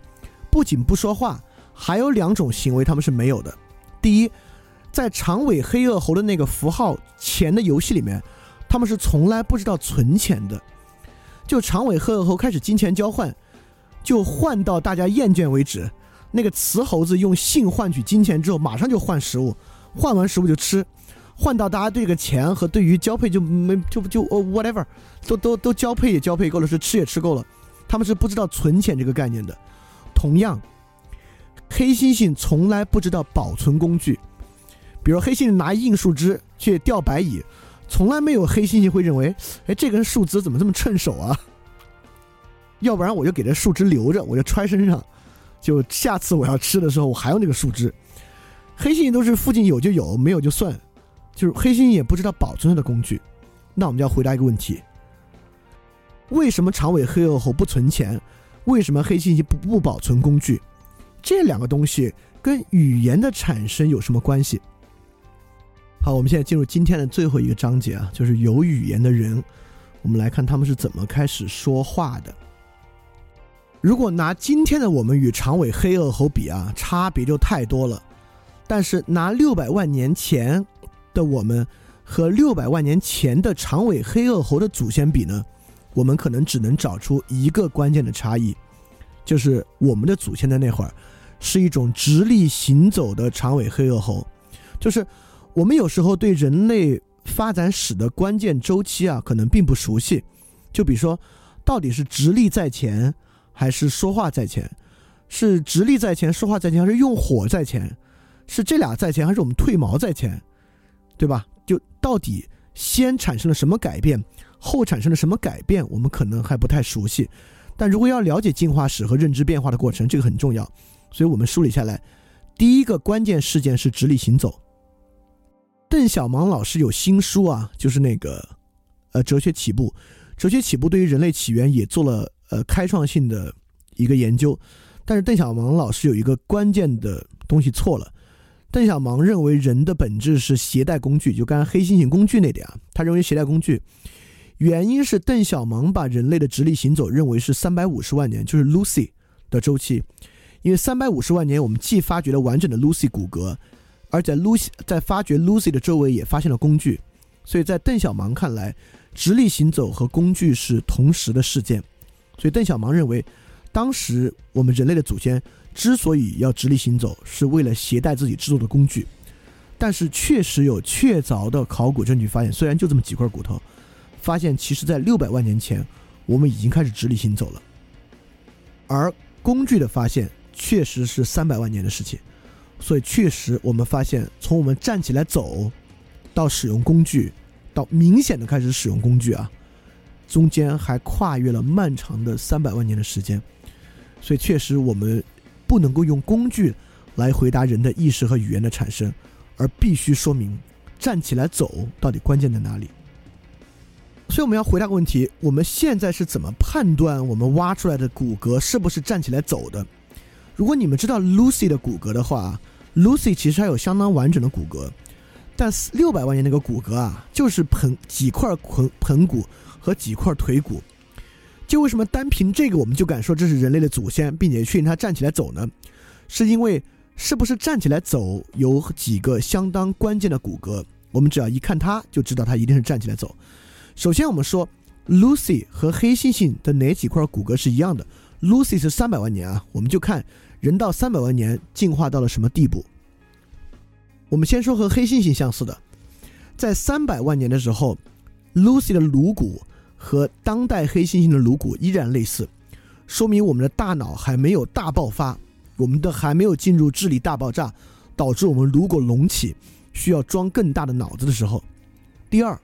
不仅不说话，还有两种行为他们是没有的。第一，在长尾黑颚猴的那个符号钱的游戏里面，他们是从来不知道存钱的。就长尾黑颚猴开始金钱交换，就换到大家厌倦为止。那个雌猴子用性换取金钱之后，马上就换食物，换完食物就吃。换到大家对这个钱和对于交配就没就就哦 whatever，都都都交配也交配够了，是吃也吃够了，他们是不知道存钱这个概念的。同样，黑猩猩从来不知道保存工具，比如黑猩猩拿硬树枝去钓白蚁，从来没有黑猩猩会认为，哎，这根树枝怎么这么趁手啊？要不然我就给这树枝留着，我就揣身上，就下次我要吃的时候我还有那个树枝。黑猩猩都是附近有就有，没有就算。就是黑猩猩也不知道保存它的工具，那我们就要回答一个问题：为什么长尾黑颚猴不存钱？为什么黑猩猩不不保存工具？这两个东西跟语言的产生有什么关系？好，我们现在进入今天的最后一个章节啊，就是有语言的人，我们来看他们是怎么开始说话的。如果拿今天的我们与长尾黑颚猴比啊，差别就太多了。但是拿六百万年前。的我们和六百万年前的长尾黑颚猴的祖先比呢，我们可能只能找出一个关键的差异，就是我们的祖先在那会儿是一种直立行走的长尾黑颚猴，就是我们有时候对人类发展史的关键周期啊，可能并不熟悉，就比如说到底是直立在前还是说话在前，是直立在前说话在前，还是用火在前，是这俩在前，还是我们退毛在前？对吧？就到底先产生了什么改变，后产生了什么改变，我们可能还不太熟悉。但如果要了解进化史和认知变化的过程，这个很重要。所以我们梳理下来，第一个关键事件是直立行走。邓小芒老师有新书啊，就是那个呃《哲学起步》，《哲学起步》对于人类起源也做了呃开创性的一个研究。但是邓小芒老师有一个关键的东西错了。邓小芒认为人的本质是携带工具，就刚才黑猩猩工具那点啊，他认为携带工具，原因是邓小芒把人类的直立行走认为是三百五十万年，就是 Lucy 的周期，因为三百五十万年我们既发掘了完整的 Lucy 骨骼，而在 Lucy 在发掘 Lucy 的周围也发现了工具，所以在邓小芒看来，直立行走和工具是同时的事件，所以邓小芒认为，当时我们人类的祖先。之所以要直立行走，是为了携带自己制作的工具。但是确实有确凿的考古证据发现，虽然就这么几块骨头，发现其实在六百万年前，我们已经开始直立行走了。而工具的发现确实是三百万年的事情，所以确实我们发现，从我们站起来走，到使用工具，到明显的开始使用工具啊，中间还跨越了漫长的三百万年的时间。所以确实我们不能够用工具来回答人的意识和语言的产生，而必须说明站起来走到底关键在哪里。所以我们要回答个问题：我们现在是怎么判断我们挖出来的骨骼是不是站起来走的？如果你们知道 Lucy 的骨骼的话，Lucy 其实还有相当完整的骨骼，但六百万年那个骨骼啊，就是盆几块盆盆骨和几块腿骨。就为什么单凭这个我们就敢说这是人类的祖先，并且确定它站起来走呢？是因为是不是站起来走有几个相当关键的骨骼，我们只要一看它就知道它一定是站起来走。首先，我们说，Lucy 和黑猩猩的哪几块骨骼是一样的？Lucy 是三百万年啊，我们就看人到三百万年进化到了什么地步。我们先说和黑猩猩相似的，在三百万年的时候，Lucy 的颅骨和当代黑猩猩的颅骨依然类似，说明我们的大脑还没有大爆发，我们的还没有进入智力大爆炸，导致我们颅骨隆起，需要装更大的脑子的时候。第二。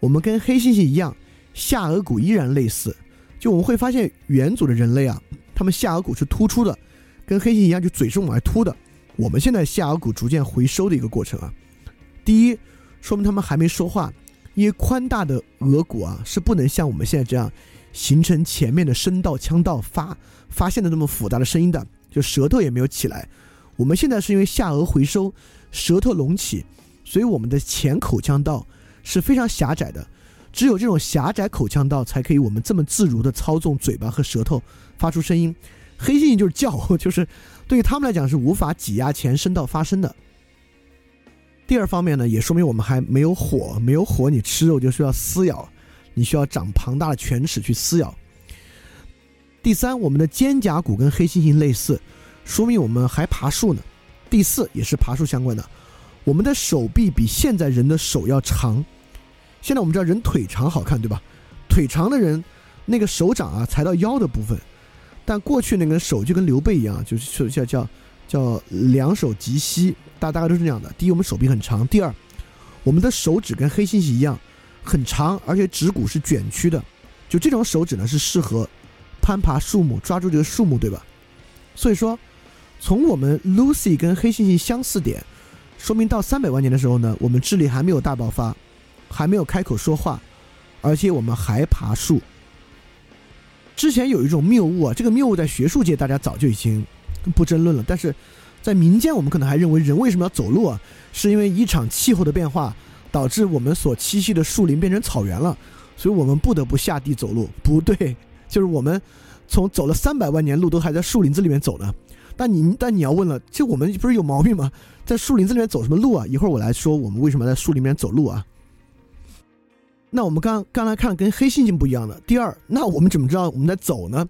我们跟黑猩猩一样，下颌骨依然类似。就我们会发现，远祖的人类啊，他们下颌骨是突出的，跟黑猩猩一样，就嘴是往外凸的。我们现在下颌骨逐渐回收的一个过程啊。第一，说明他们还没说话，因为宽大的额骨啊是不能像我们现在这样形成前面的声道腔道发发现的那么复杂的声音的，就舌头也没有起来。我们现在是因为下颚回收，舌头隆起，所以我们的前口腔道。是非常狭窄的，只有这种狭窄口腔道才可以我们这么自如的操纵嘴巴和舌头发出声音。黑猩猩就是叫，[LAUGHS] 就是对于他们来讲是无法挤压前声道发声的。第二方面呢，也说明我们还没有火，没有火，你吃肉就需要撕咬，你需要长庞大的犬齿去撕咬。第三，我们的肩胛骨跟黑猩猩类似，说明我们还爬树呢。第四，也是爬树相关的。我们的手臂比现在人的手要长。现在我们知道人腿长好看，对吧？腿长的人，那个手掌啊才到腰的部分。但过去那个手就跟刘备一样，就是叫叫叫两手及膝，大大概都是这样的。第一，我们手臂很长；第二，我们的手指跟黑猩猩一样很长，而且指骨是卷曲的。就这种手指呢，是适合攀爬树木、抓住这个树木，对吧？所以说，从我们 Lucy 跟黑猩猩相似点。说明到三百万年的时候呢，我们智力还没有大爆发，还没有开口说话，而且我们还爬树。之前有一种谬误啊，这个谬误在学术界大家早就已经不争论了，但是在民间我们可能还认为人为什么要走路啊？是因为一场气候的变化导致我们所栖息的树林变成草原了，所以我们不得不下地走路。不对，就是我们从走了三百万年路都还在树林子里面走呢。但你但你要问了，就我们不是有毛病吗？在树林子里面走什么路啊？一会儿我来说我们为什么在树林里面走路啊？那我们刚刚来看跟黑猩猩不一样的。第二，那我们怎么知道我们在走呢？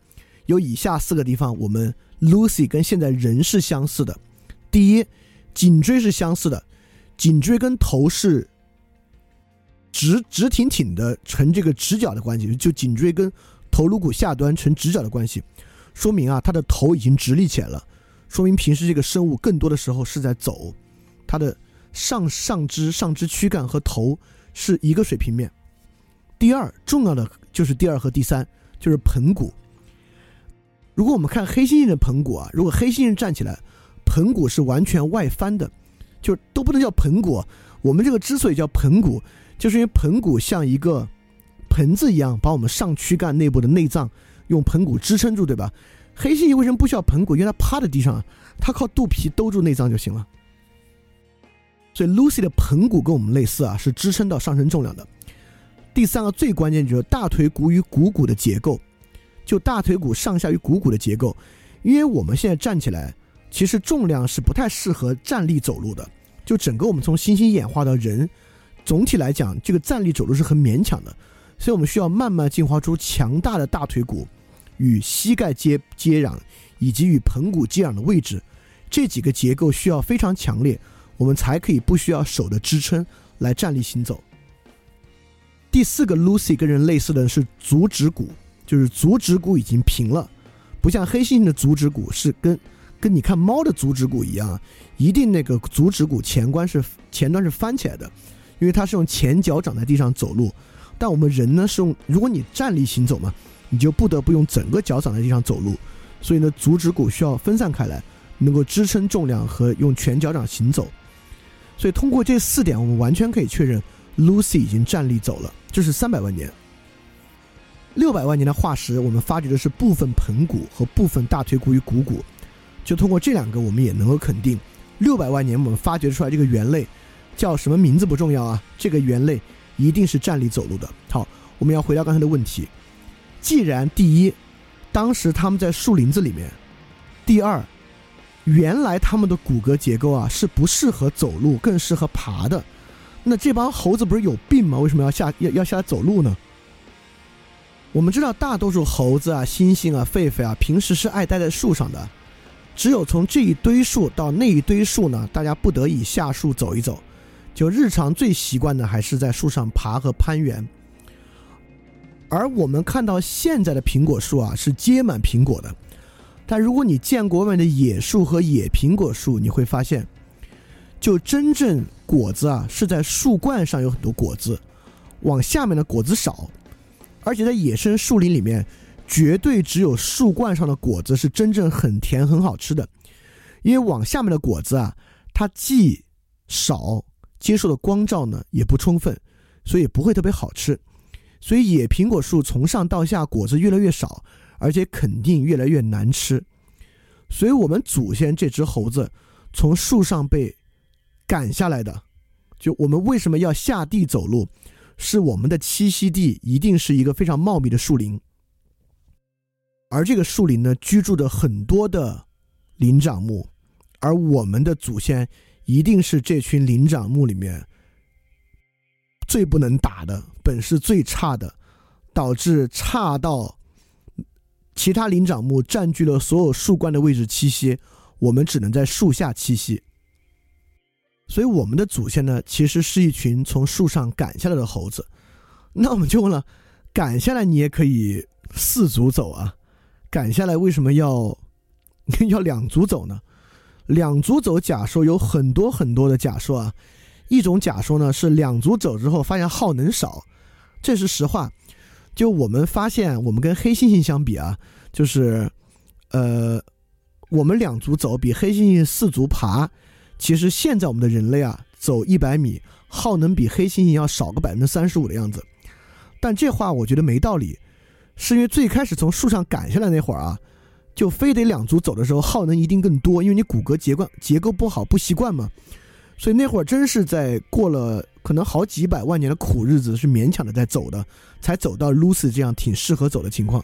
有以下四个地方，我们 Lucy 跟现在人是相似的。第一，颈椎是相似的，颈椎跟头是直直挺挺的呈这个直角的关系，就颈椎跟头颅骨下端呈直角的关系，说明啊，它的头已经直立起来了。说明平时这个生物更多的时候是在走，它的上上肢、上肢躯干和头是一个水平面。第二重要的就是第二和第三，就是盆骨。如果我们看黑猩猩的盆骨啊，如果黑猩猩站起来，盆骨是完全外翻的，就都不能叫盆骨。我们这个之所以叫盆骨，就是因为盆骨像一个盆子一样，把我们上躯干内部的内脏用盆骨支撑住，对吧？黑猩猩为什么不需要盆骨？因为它趴在地上，它靠肚皮兜住内脏就行了。所以 Lucy 的盆骨跟我们类似啊，是支撑到上身重量的。第三个最关键就是大腿骨与股骨的结构，就大腿骨上下与股骨的结构。因为我们现在站起来，其实重量是不太适合站立走路的。就整个我们从猩猩演化到人，总体来讲，这个站立走路是很勉强的。所以我们需要慢慢进化出强大的大腿骨。与膝盖接接壤，以及与盆骨接壤的位置，这几个结构需要非常强烈，我们才可以不需要手的支撑来站立行走。第四个 Lucy 跟人类似的是足趾骨，就是足趾骨已经平了，不像黑猩猩的足趾骨是跟跟你看猫的足趾骨一样，一定那个足趾骨前端是前端是翻起来的，因为它是用前脚掌在地上走路。但我们人呢是用，如果你站立行走嘛，你就不得不用整个脚掌在地上走路，所以呢足趾骨需要分散开来，能够支撑重量和用全脚掌行走。所以通过这四点，我们完全可以确认 Lucy 已经站立走了。这是三百万年，六百万年的化石，我们发掘的是部分盆骨和部分大腿骨与股骨。就通过这两个，我们也能够肯定，六百万年我们发掘出来这个猿类叫什么名字不重要啊，这个猿类一定是站立走路的。好，我们要回到刚才的问题，既然第一，当时他们在树林子里面；第二，原来他们的骨骼结构啊是不适合走路，更适合爬的。那这帮猴子不是有病吗？为什么要下要要下来走路呢？我们知道，大多数猴子啊、猩猩啊、狒狒啊，平时是爱待在树上的。只有从这一堆树到那一堆树呢，大家不得已下树走一走。就日常最习惯的还是在树上爬和攀援。而我们看到现在的苹果树啊，是结满苹果的。但如果你见过外面的野树和野苹果树，你会发现，就真正。果子啊，是在树冠上有很多果子，往下面的果子少，而且在野生树林里面，绝对只有树冠上的果子是真正很甜很好吃的，因为往下面的果子啊，它既少，接受的光照呢也不充分，所以不会特别好吃，所以野苹果树从上到下果子越来越少，而且肯定越来越难吃，所以我们祖先这只猴子从树上被。赶下来的，就我们为什么要下地走路？是我们的栖息地一定是一个非常茂密的树林，而这个树林呢，居住着很多的灵长目，而我们的祖先一定是这群灵长目里面最不能打的，本事最差的，导致差到其他灵长目占据了所有树冠的位置栖息，我们只能在树下栖息。所以我们的祖先呢，其实是一群从树上赶下来的猴子。那我们就问了：赶下来你也可以四足走啊，赶下来为什么要 [LAUGHS] 要两足走呢？两足走假说有很多很多的假说啊。一种假说呢是两足走之后发现耗能少，这是实话。就我们发现，我们跟黑猩猩相比啊，就是呃，我们两足走比黑猩猩四足爬。其实现在我们的人类啊，走一百米耗能比黑猩猩要少个百分之三十五的样子，但这话我觉得没道理，是因为最开始从树上赶下来那会儿啊，就非得两足走的时候耗能一定更多，因为你骨骼结构结构不好不习惯嘛，所以那会儿真是在过了可能好几百万年的苦日子，是勉强的在走的，才走到 Lucy 这样挺适合走的情况。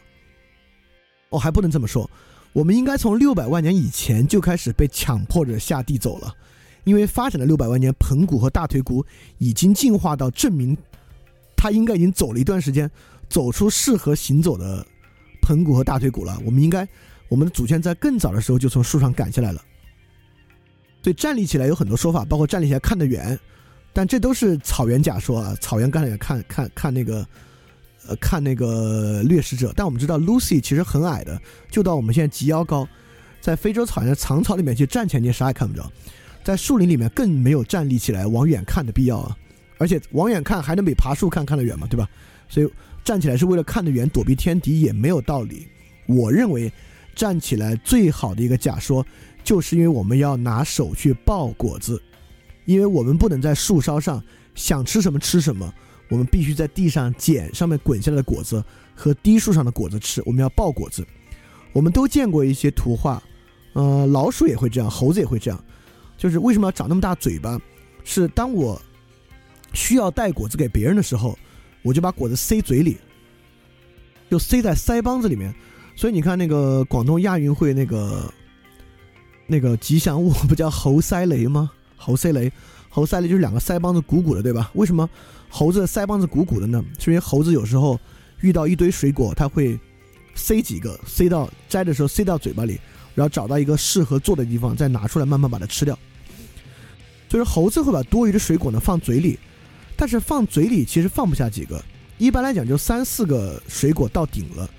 哦，还不能这么说。我们应该从六百万年以前就开始被强迫着下地走了，因为发展了六百万年，盆骨和大腿骨已经进化到证明，它应该已经走了一段时间，走出适合行走的盆骨和大腿骨了。我们应该，我们的祖先在更早的时候就从树上赶下来了。所以站立起来有很多说法，包括站立起来看得远，但这都是草原假说啊。草原刚才也看看看那个。呃，看那个掠食者，但我们知道 Lucy 其实很矮的，就到我们现在及腰高，在非洲草原的长草里面去站起来，你啥也看不着，在树林里面更没有站立起来往远看的必要啊，而且往远看还能比爬树看看得远嘛，对吧？所以站起来是为了看得远，躲避天敌也没有道理。我认为站起来最好的一个假说，就是因为我们要拿手去抱果子，因为我们不能在树梢上想吃什么吃什么。我们必须在地上捡上面滚下来的果子和低树上的果子吃。我们要抱果子。我们都见过一些图画，呃，老鼠也会这样，猴子也会这样。就是为什么要长那么大嘴巴？是当我需要带果子给别人的时候，我就把果子塞嘴里，就塞在腮帮子里面。所以你看那个广东亚运会那个那个吉祥物不叫猴塞雷吗？猴塞雷，猴塞雷就是两个腮帮子鼓鼓的，对吧？为什么？猴子的腮帮子鼓鼓的呢，是因为猴子有时候遇到一堆水果，它会塞几个，塞到摘的时候塞到嘴巴里，然后找到一个适合坐的地方，再拿出来慢慢把它吃掉。就是猴子会把多余的水果呢放嘴里，但是放嘴里其实放不下几个，一般来讲就三四个水果到顶了。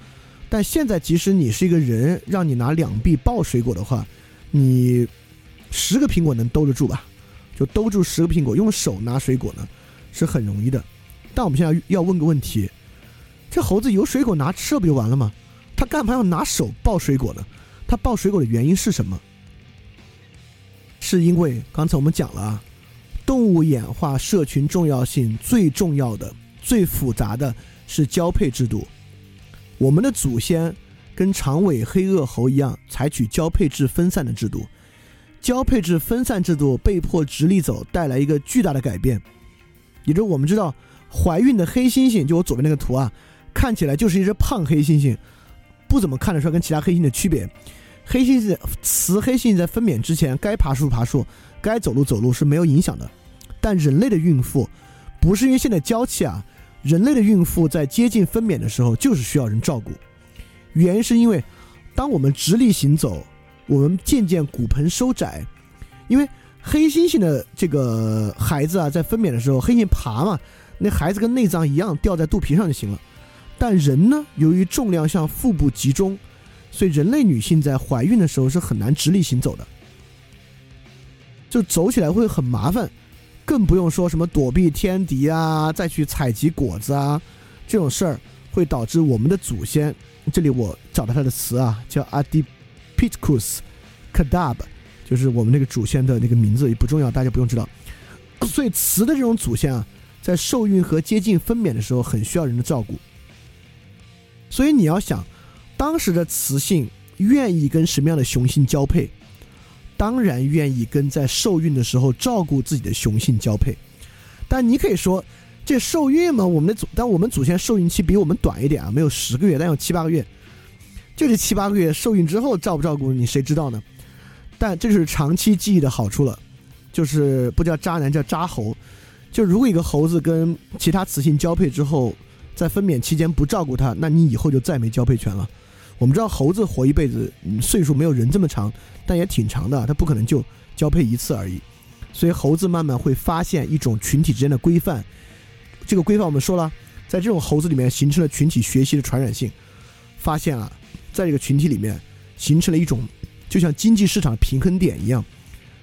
但现在即使你是一个人，让你拿两臂抱水果的话，你十个苹果能兜得住吧？就兜住十个苹果，用手拿水果呢是很容易的。但我们现在要问个问题：这猴子有水果拿吃了不就完了吗？他干嘛要拿手抱水果呢？它抱水果的原因是什么？是因为刚才我们讲了啊，动物演化社群重要性最重要的、最复杂的是交配制度。我们的祖先跟长尾黑颚猴一样，采取交配制分散的制度。交配制分散制度被迫直立走，带来一个巨大的改变。也就是我们知道，怀孕的黑猩猩，就我左边那个图啊，看起来就是一只胖黑猩猩，不怎么看得出来跟其他黑猩猩的区别。黑猩猩雌黑猩猩在分娩之前，该爬树爬树，该走路走路是没有影响的。但人类的孕妇，不是因为现在娇气啊。人类的孕妇在接近分娩的时候就是需要人照顾，原因是因为当我们直立行走，我们渐渐骨盆收窄，因为黑猩猩的这个孩子啊，在分娩的时候，黑猩爬嘛，那孩子跟内脏一样掉在肚皮上就行了。但人呢，由于重量向腹部集中，所以人类女性在怀孕的时候是很难直立行走的，就走起来会很麻烦。更不用说什么躲避天敌啊，再去采集果子啊，这种事儿会导致我们的祖先。这里我找到它的词啊，叫 Adipicus Cadab，就是我们那个祖先的那个名字也不重要，大家不用知道。所以雌的这种祖先啊，在受孕和接近分娩的时候很需要人的照顾。所以你要想，当时的雌性愿意跟什么样的雄性交配？当然愿意跟在受孕的时候照顾自己的雄性交配，但你可以说，这受孕嘛，我们的祖，但我们祖先受孕期比我们短一点啊，没有十个月，但有七八个月，就这七八个月受孕之后照不照顾你，谁知道呢？但这是长期记忆的好处了，就是不叫渣男，叫渣猴。就如果一个猴子跟其他雌性交配之后，在分娩期间不照顾它，那你以后就再没交配权了。我们知道猴子活一辈子，岁数没有人这么长，但也挺长的。它不可能就交配一次而已，所以猴子慢慢会发现一种群体之间的规范。这个规范我们说了，在这种猴子里面形成了群体学习的传染性。发现啊，在这个群体里面形成了一种，就像经济市场平衡点一样，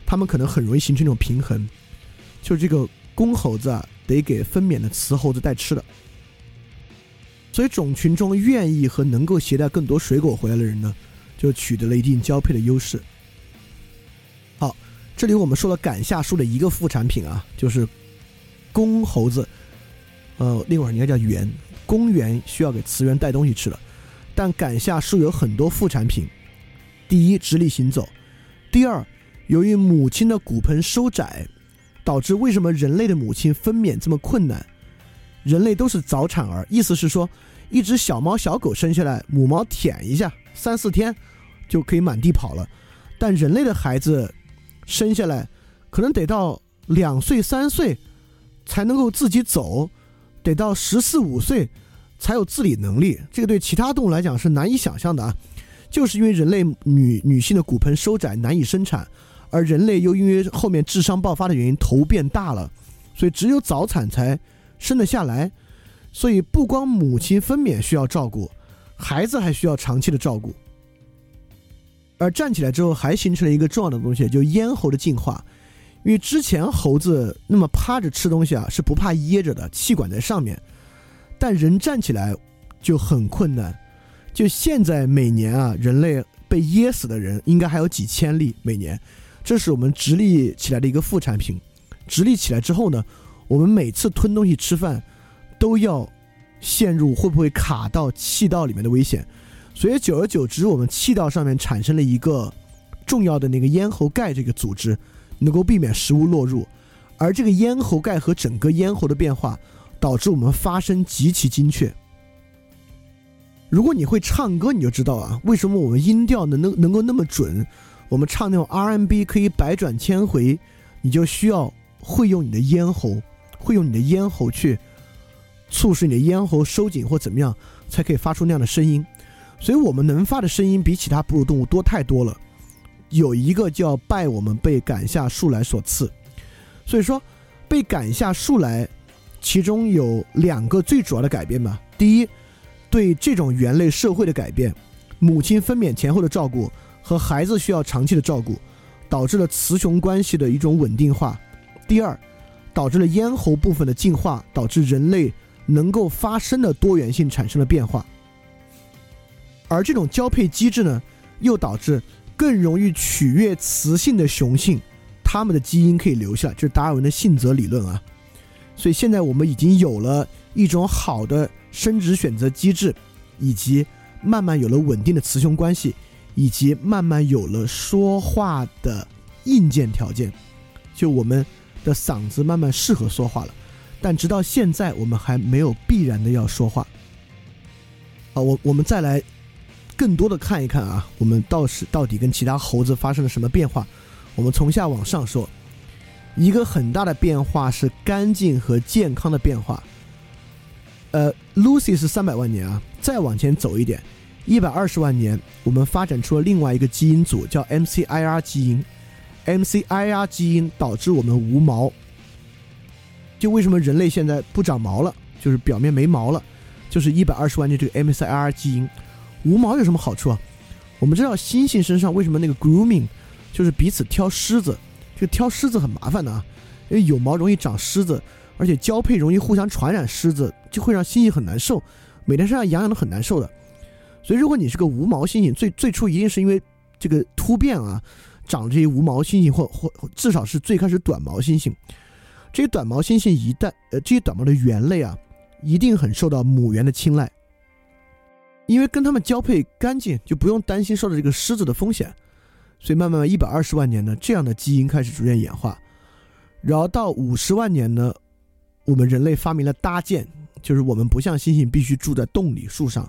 他们可能很容易形成一种平衡，就是这个公猴子啊，得给分娩的雌猴子带吃的。所以种群中愿意和能够携带更多水果回来的人呢，就取得了一定交配的优势。好，这里我们说了赶下树的一个副产品啊，就是公猴子，呃，另外应该叫猿，公猿需要给雌猿带东西吃的。但赶下树有很多副产品，第一，直立行走；第二，由于母亲的骨盆收窄，导致为什么人类的母亲分娩这么困难？人类都是早产儿，意思是说。一只小猫小狗生下来，母猫舔一下，三四天就可以满地跑了。但人类的孩子生下来，可能得到两岁三岁才能够自己走，得到十四五岁才有自理能力。这个对其他动物来讲是难以想象的啊！就是因为人类女女性的骨盆收窄，难以生产，而人类又因为后面智商爆发的原因，头变大了，所以只有早产才生得下来。所以，不光母亲分娩需要照顾，孩子还需要长期的照顾。而站起来之后，还形成了一个重要的东西，就咽喉的进化。因为之前猴子那么趴着吃东西啊，是不怕噎着的，气管在上面。但人站起来就很困难。就现在每年啊，人类被噎死的人应该还有几千例每年。这是我们直立起来的一个副产品。直立起来之后呢，我们每次吞东西吃饭。都要陷入会不会卡到气道里面的危险，所以久而久之，我们气道上面产生了一个重要的那个咽喉盖这个组织，能够避免食物落入。而这个咽喉盖和整个咽喉的变化，导致我们发声极其精确。如果你会唱歌，你就知道啊，为什么我们音调能能能够那么准？我们唱那种 R&B 可以百转千回，你就需要会用你的咽喉，会用你的咽喉去。促使你的咽喉收紧或怎么样，才可以发出那样的声音。所以，我们能发的声音比其他哺乳动物多太多了。有一个叫拜我们被赶下树来所赐，所以说，被赶下树来，其中有两个最主要的改变吧。第一，对这种猿类社会的改变，母亲分娩前后的照顾和孩子需要长期的照顾，导致了雌雄关系的一种稳定化。第二，导致了咽喉部分的进化，导致人类能够发生的多元性产生了变化。而这种交配机制呢，又导致更容易取悦雌性的雄性。他们的基因可以留下，就是达尔文的性择理论啊。所以现在我们已经有了一种好的生殖选择机制，以及慢慢有了稳定的雌雄关系，以及慢慢有了说话的硬件条件，就我们的嗓子慢慢适合说话了。但直到现在，我们还没有必然的要说话。啊，我我们再来更多的看一看啊，我们到时到底跟其他猴子发生了什么变化。我们从下往上说，一个很大的变化是干净和健康的变化。呃，Lucy 是三百万年啊，再往前走一点，一百二十万年，我们发展出了另外一个基因组，叫 MCIR 基因。MCIR 基因导致我们无毛。就为什么人类现在不长毛了，就是表面没毛了，就是一百二十万年这个 MCIR 基因。无毛有什么好处啊？我们知道猩猩身上为什么那个 grooming？就是彼此挑虱子，这个挑虱子很麻烦的啊，因为有毛容易长虱子，而且交配容易互相传染虱子，就会让猩猩很难受，每天身上痒痒的很难受的。所以如果你是个无毛猩猩，最最初一定是因为这个突变啊，长这些无毛猩猩，或或至少是最开始短毛猩猩。这些短毛猩猩一旦呃这些短毛的猿类啊，一定很受到母猿的青睐，因为跟它们交配干净，就不用担心受到这个虱子的风险。所以慢慢慢一百二十万年呢，这样的基因开始逐渐演化，然后到五十万年呢，我们人类发明了搭建，就是我们不像猩猩必须住在洞里、树上，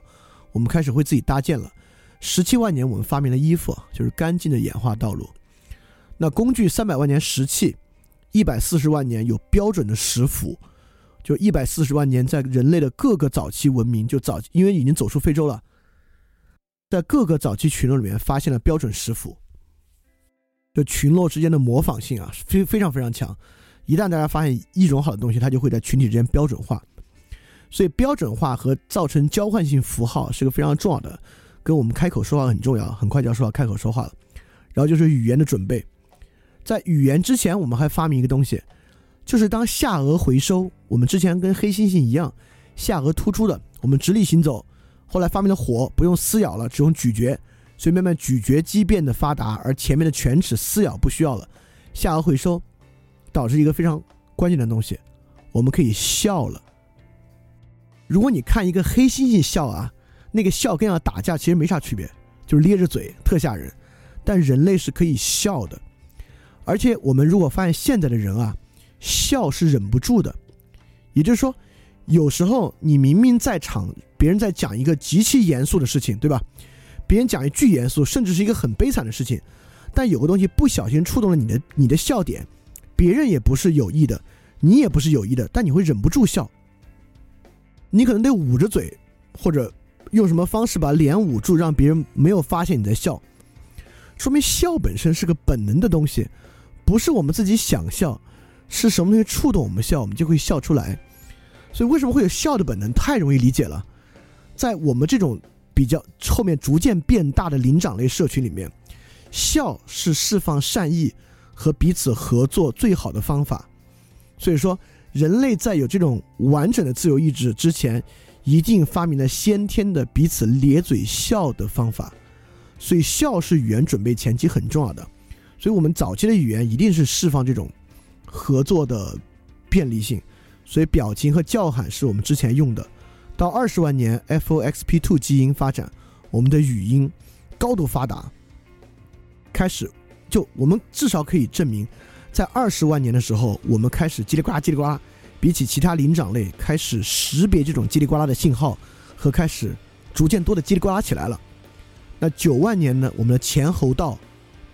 我们开始会自己搭建了。十七万年我们发明了衣服，就是干净的演化道路。那工具三百万年石器，一百四十万年有标准的石斧，就一百四十万年在人类的各个早期文明就早，因为已经走出非洲了，在各个早期群落里面发现了标准石斧。就群落之间的模仿性啊，非非常非常强。一旦大家发现一种好的东西，它就会在群体之间标准化。所以标准化和造成交换性符号是个非常重要的，跟我们开口说话很重要。很快就要说到开口说话了。然后就是语言的准备，在语言之前，我们还发明一个东西，就是当下颚回收。我们之前跟黑猩猩一样，下颚突出的，我们直立行走。后来发明了火，不用撕咬了，只用咀嚼。所以慢慢咀嚼肌变得发达，而前面的犬齿撕咬不需要了，下颚回收，导致一个非常关键的东西，我们可以笑了。如果你看一个黑猩猩笑啊，那个笑跟要打架其实没啥区别，就是咧着嘴，特吓人。但人类是可以笑的，而且我们如果发现现在的人啊，笑是忍不住的，也就是说，有时候你明明在场，别人在讲一个极其严肃的事情，对吧？别人讲一句严肃，甚至是一个很悲惨的事情，但有个东西不小心触动了你的你的笑点，别人也不是有意的，你也不是有意的，但你会忍不住笑。你可能得捂着嘴，或者用什么方式把脸捂住，让别人没有发现你在笑，说明笑本身是个本能的东西，不是我们自己想笑，是什么东西触动我们笑，我们就会笑出来。所以为什么会有笑的本能？太容易理解了，在我们这种。比较后面逐渐变大的灵长类社群里面，笑是释放善意和彼此合作最好的方法。所以说，人类在有这种完整的自由意志之前，一定发明了先天的彼此咧嘴笑的方法。所以，笑是语言准备前期很重要的。所以我们早期的语言一定是释放这种合作的便利性。所以，表情和叫喊是我们之前用的。到二十万年，FOXP2 基因发展，我们的语音高度发达，开始就我们至少可以证明，在二十万年的时候，我们开始叽里呱啦叽里呱啦，比起其他灵长类开始识别这种叽里呱啦的信号，和开始逐渐多的叽里呱啦起来了。那九万年呢，我们的前喉道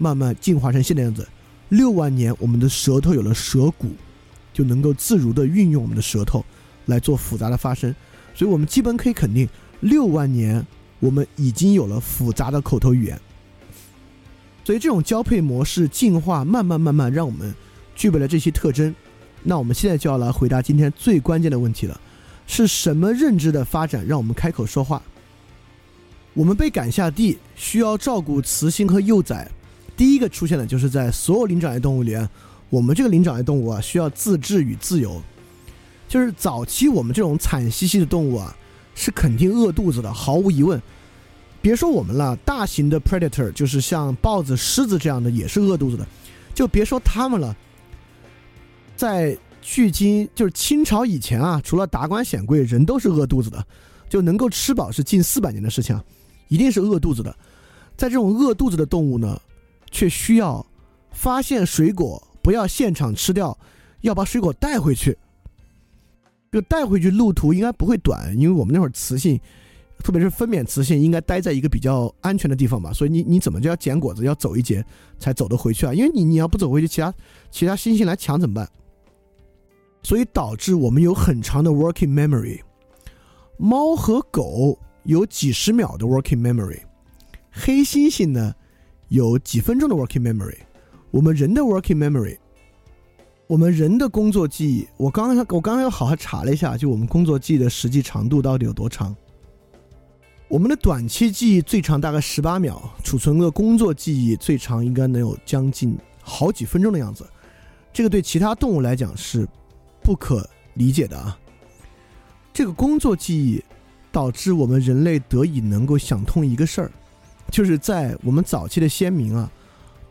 慢慢进化成现在样子。六万年，我们的舌头有了舌骨，就能够自如的运用我们的舌头来做复杂的发声。所以我们基本可以肯定，六万年我们已经有了复杂的口头语言。所以这种交配模式进化，慢慢慢慢让我们具备了这些特征，那我们现在就要来回答今天最关键的问题了：是什么认知的发展让我们开口说话？我们被赶下地，需要照顾雌性和幼崽。第一个出现的就是在所有灵长类动物里，我们这个灵长类动物啊，需要自治与自由。就是早期我们这种惨兮兮的动物啊，是肯定饿肚子的，毫无疑问。别说我们了，大型的 predator 就是像豹子、狮子这样的，也是饿肚子的。就别说他们了，在距今就是清朝以前啊，除了达官显贵，人都是饿肚子的，就能够吃饱是近四百年的事情啊，一定是饿肚子的。在这种饿肚子的动物呢，却需要发现水果不要现场吃掉，要把水果带回去。就带回去路途应该不会短，因为我们那会儿雌性。特别是分娩雌性应该待在一个比较安全的地方嘛，所以你你怎么就要捡果子，要走一截才走得回去啊？因为你你要不走回去，其他其他猩猩来抢怎么办？所以导致我们有很长的 working memory。猫和狗有几十秒的 working memory，黑猩猩呢有几分钟的 working memory。我们人的 working memory，我们人的工作记忆，我刚刚我刚刚又好好查了一下，就我们工作记忆的实际长度到底有多长？我们的短期记忆最长大概十八秒，储存个工作记忆最长应该能有将近好几分钟的样子。这个对其他动物来讲是不可理解的啊。这个工作记忆导致我们人类得以能够想通一个事儿，就是在我们早期的先民啊，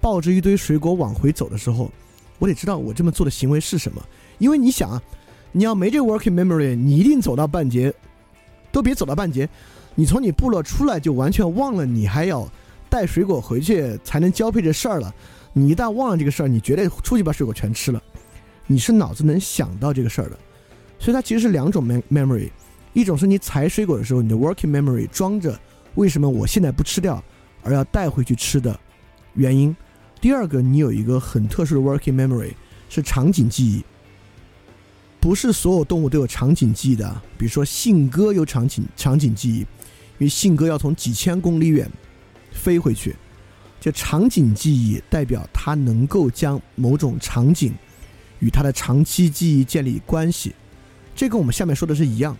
抱着一堆水果往回走的时候，我得知道我这么做的行为是什么。因为你想啊，你要没这 working memory，你一定走到半截，都别走到半截。你从你部落出来就完全忘了你还要带水果回去才能交配这事儿了。你一旦忘了这个事儿，你绝对出去把水果全吃了。你是脑子能想到这个事儿的，所以它其实是两种 memory，一种是你采水果的时候你的 working memory 装着为什么我现在不吃掉而要带回去吃的原因。第二个，你有一个很特殊的 working memory 是场景记忆。不是所有动物都有场景记忆的，比如说信鸽有场景场景记忆。因为信鸽要从几千公里远飞回去，就场景记忆代表它能够将某种场景与它的长期记忆建立关系。这跟我们下面说的是一样。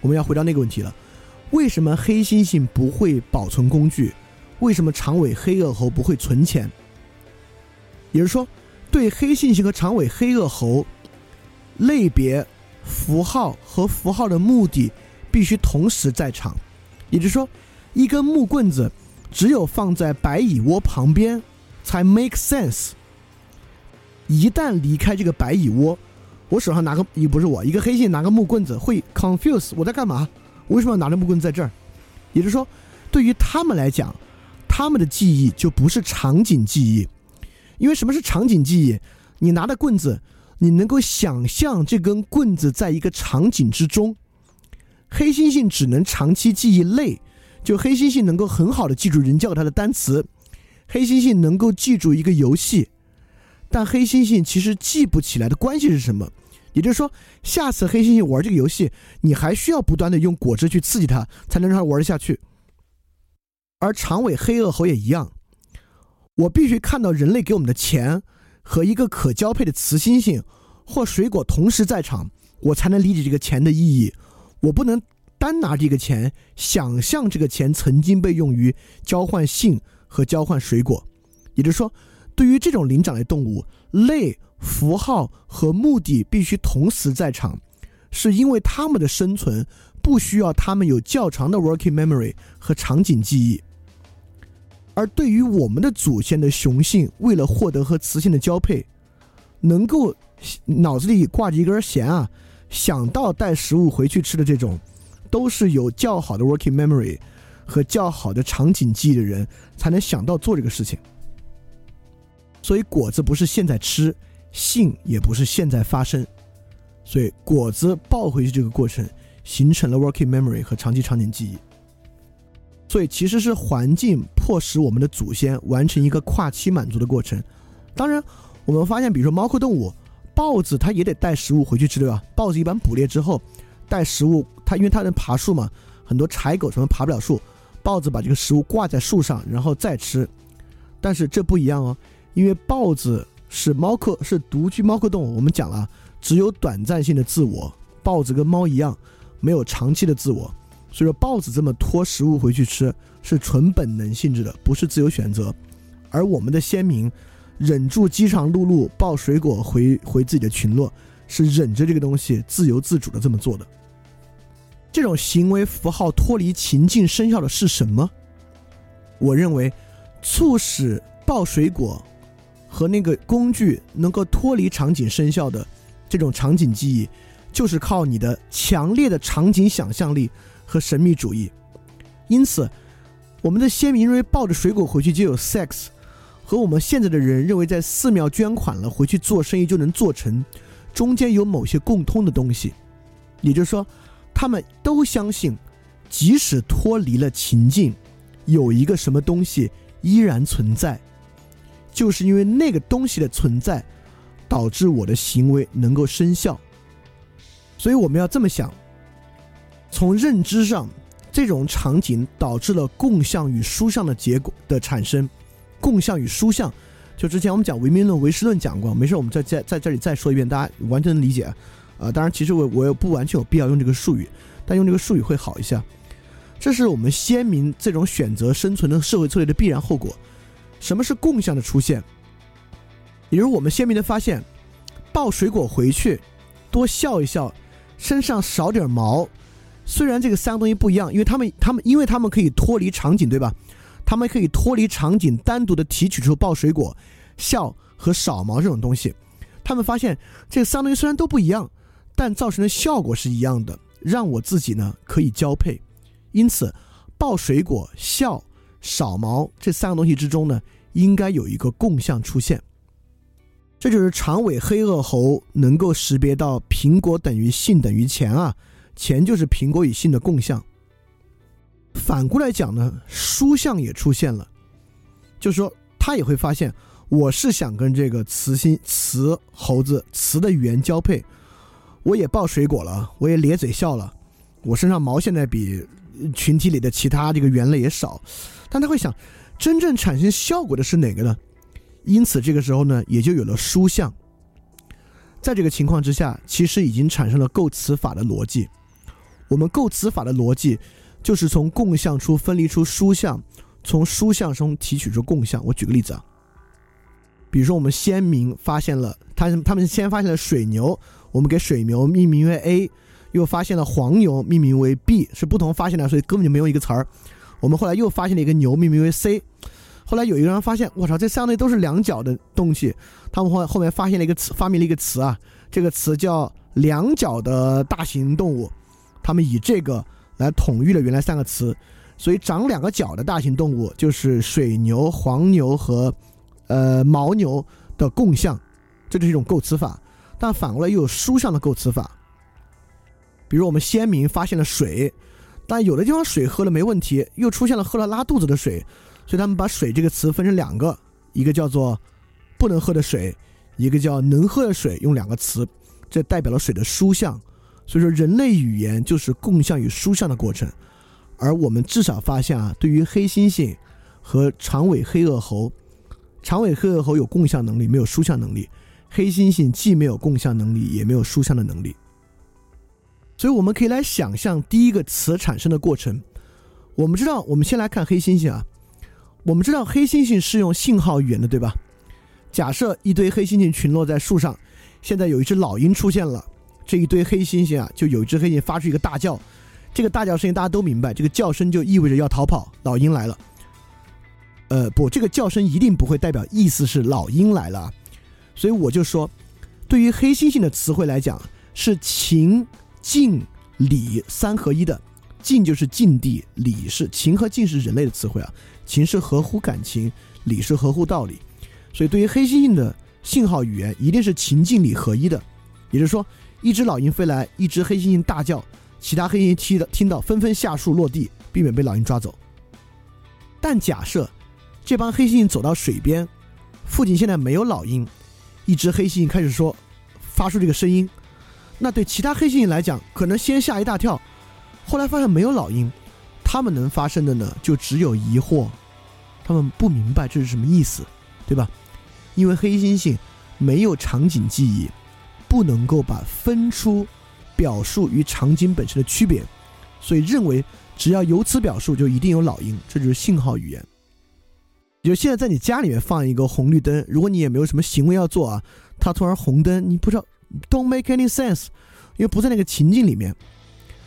我们要回到那个问题了：为什么黑猩猩不会保存工具？为什么长尾黑颚猴不会存钱？也就是说，对黑猩猩和长尾黑颚猴类别、符号和符号的目的必须同时在场。也就是说，一根木棍子只有放在白蚁窝旁边才 make sense。一旦离开这个白蚁窝，我手上拿个也不是我一个黑猩拿个木棍子会 confuse 我在干嘛？为什么要拿着木棍在这儿？也就是说，对于他们来讲，他们的记忆就不是场景记忆，因为什么是场景记忆？你拿着棍子，你能够想象这根棍子在一个场景之中。黑猩猩只能长期记忆类，就黑猩猩能够很好的记住人教给他的单词，黑猩猩能够记住一个游戏，但黑猩猩其实记不起来的关系是什么？也就是说，下次黑猩猩玩这个游戏，你还需要不断的用果汁去刺激它，才能让它玩得下去。而长尾黑颚猴也一样，我必须看到人类给我们的钱和一个可交配的雌猩猩或水果同时在场，我才能理解这个钱的意义。我不能单拿这个钱想象这个钱曾经被用于交换性和交换水果，也就是说，对于这种灵长类动物，类、符号和目的必须同时在场，是因为它们的生存不需要它们有较长的 working memory 和场景记忆。而对于我们的祖先的雄性，为了获得和雌性的交配，能够脑子里挂着一根弦啊。想到带食物回去吃的这种，都是有较好的 working memory 和较好的场景记忆的人才能想到做这个事情。所以果子不是现在吃，性也不是现在发生，所以果子抱回去这个过程形成了 working memory 和长期场景记忆。所以其实是环境迫使我们的祖先完成一个跨期满足的过程。当然，我们发现，比如说猫科动物。豹子它也得带食物回去吃，对吧？豹子一般捕猎之后带食物，它因为它能爬树嘛，很多柴狗什么爬不了树，豹子把这个食物挂在树上然后再吃。但是这不一样哦，因为豹子是猫科，是独居猫科动物。我们讲了，只有短暂性的自我。豹子跟猫一样，没有长期的自我。所以说，豹子这么拖食物回去吃，是纯本能性质的，不是自由选择。而我们的先民，忍住饥肠辘辘抱水果回回自己的群落，是忍着这个东西自由自主的这么做的。这种行为符号脱离情境生效的是什么？我认为，促使抱水果。和那个工具能够脱离场景生效的这种场景记忆，就是靠你的强烈的场景想象力和神秘主义。因此，我们的先民认为抱着水果回去就有 sex，和我们现在的人认为在寺庙捐款了回去做生意就能做成，中间有某些共通的东西。也就是说，他们都相信，即使脱离了情境，有一个什么东西依然存在。就是因为那个东西的存在，导致我的行为能够生效。所以我们要这么想：从认知上，这种场景导致了共相与殊相的结果的产生。共相与殊相，就之前我们讲唯名论、唯识论讲过，没事，我们再在在这里再说一遍，大家完全能理解。啊，当然，其实我我也不完全有必要用这个术语，但用这个术语会好一下。这是我们先民这种选择生存的社会策略的必然后果。什么是共相的出现？比如我们鲜明的发现，抱水果回去，多笑一笑，身上少点毛。虽然这个三个东西不一样，因为他们他们因为他们可以脱离场景，对吧？他们可以脱离场景，单独的提取出抱水果、笑和少毛这种东西。他们发现这三个东西虽然都不一样，但造成的效果是一样的，让我自己呢可以交配。因此，抱水果、笑、少毛这三个东西之中呢。应该有一个共相出现，这就是长尾黑颚猴能够识别到苹果等于性等于钱啊，钱就是苹果与性的共相。反过来讲呢，书相也出现了，就是说他也会发现，我是想跟这个雌心雌猴子雌的语言交配，我也抱水果了，我也咧嘴笑了，我身上毛现在比群体里的其他这个猿类也少，但他会想。真正产生效果的是哪个呢？因此，这个时候呢，也就有了书相。在这个情况之下，其实已经产生了构词法的逻辑。我们构词法的逻辑，就是从共相处分离出书相，从书相中提取出共相。我举个例子啊，比如说我们先民发现了，他他们先发现了水牛，我们给水牛命名为 A，又发现了黄牛命名为 B，是不同发现的，所以根本就没有一个词儿。我们后来又发现了一个牛，命名为 C。后来有一个人发现，我操，这三类都是两脚的东西。他们后后面发现了一个词，发明了一个词啊，这个词叫“两脚的大型动物”。他们以这个来统御了原来三个词，所以长两个脚的大型动物就是水牛、黄牛和呃牦牛的共相，这就是一种构词法。但反过来又有书上的构词法，比如我们先民发现了水。但有的地方水喝了没问题，又出现了喝了拉肚子的水，所以他们把水这个词分成两个，一个叫做不能喝的水，一个叫能喝的水，用两个词，这代表了水的书相。所以说，人类语言就是共相与书相的过程。而我们至少发现啊，对于黑猩猩和长尾黑颚猴，长尾黑颚猴有共相能力，没有书相能力；黑猩猩既没有共相能力，也没有书相的能力。所以我们可以来想象第一个词产生的过程。我们知道，我们先来看黑猩猩啊。我们知道黑猩猩是用信号语言的，对吧？假设一堆黑猩猩群落在树上，现在有一只老鹰出现了，这一堆黑猩猩啊，就有一只黑猩发出一个大叫。这个大叫声音大家都明白，这个叫声就意味着要逃跑，老鹰来了。呃，不，这个叫声一定不会代表意思是老鹰来了。所以我就说，对于黑猩猩的词汇来讲，是情。境理三合一的，境就是境地，理是情和境是人类的词汇啊，情是合乎感情，理是合乎道理，所以对于黑猩猩的信号语言，一定是情境理合一的，也就是说，一只老鹰飞来，一只黑猩猩大叫，其他黑猩猩听的听到纷纷下树落地，避免被老鹰抓走。但假设这帮黑猩猩走到水边，附近现在没有老鹰，一只黑猩猩开始说，发出这个声音。那对其他黑猩猩来讲，可能先吓一大跳，后来发现没有老鹰，他们能发生的呢，就只有疑惑，他们不明白这是什么意思，对吧？因为黑猩猩没有场景记忆，不能够把分出表述与场景本身的区别，所以认为只要有此表述就一定有老鹰，这就是信号语言。就现在在你家里面放一个红绿灯，如果你也没有什么行为要做啊，它突然红灯，你不知道，don't make any sense，因为不在那个情境里面。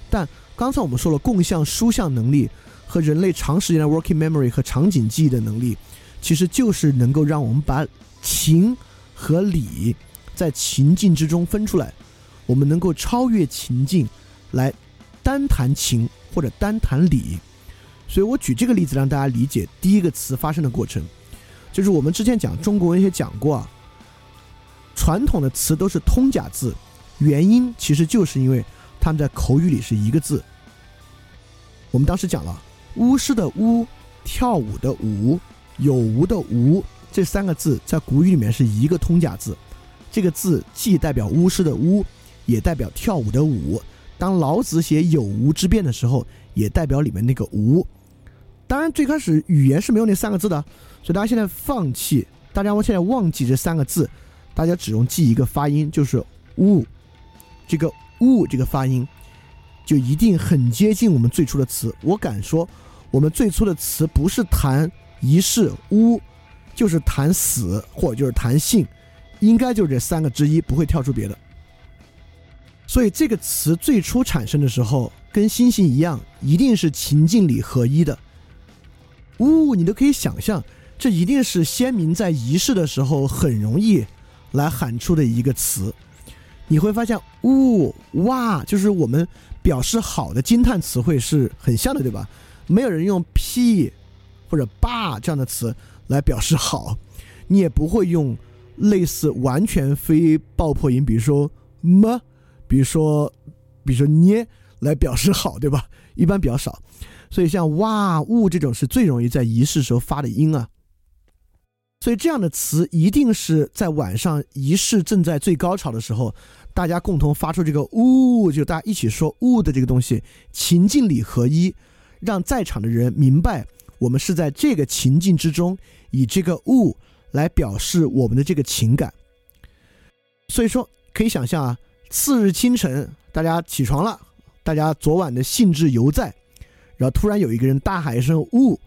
但刚才我们说了，共向书像能力和人类长时间的 working memory 和场景记忆的能力，其实就是能够让我们把情和理在情境之中分出来，我们能够超越情境来单谈情或者单谈理。所以我举这个例子让大家理解第一个词发生的过程，就是我们之前讲中国文学讲过啊，传统的词都是通假字，原因其实就是因为他们在口语里是一个字。我们当时讲了，巫师的巫，跳舞的舞，有无的无，这三个字在古语里面是一个通假字，这个字既代表巫师的巫，也代表跳舞的舞。当老子写有无之变的时候，也代表里面那个无。当然，最开始语言是没有那三个字的，所以大家现在放弃，大家我现在忘记这三个字，大家只用记一个发音，就是“物”。这个“物”这个发音，就一定很接近我们最初的词。我敢说，我们最初的词不是谈仪式“物”，就是谈死，或者就是谈性，应该就是这三个之一，不会跳出别的。所以这个词最初产生的时候，跟星星一样，一定是情境里合一的。呜，你都可以想象，这一定是先民在仪式的时候很容易来喊出的一个词。你会发现，呜哇，就是我们表示好的惊叹词汇是很像的，对吧？没有人用屁或者爸这样的词来表示好，你也不会用类似完全非爆破音，比如说么，比如说，比如说捏来表示好，对吧？一般比较少。所以像哇呜这种是最容易在仪式时候发的音啊，所以这样的词一定是在晚上仪式正在最高潮的时候，大家共同发出这个呜，就大家一起说呜的这个东西，情境里合一，让在场的人明白我们是在这个情境之中，以这个呜来表示我们的这个情感。所以说可以想象啊，次日清晨大家起床了，大家昨晚的兴致犹在。然后突然有一个人大喊一声“呜”，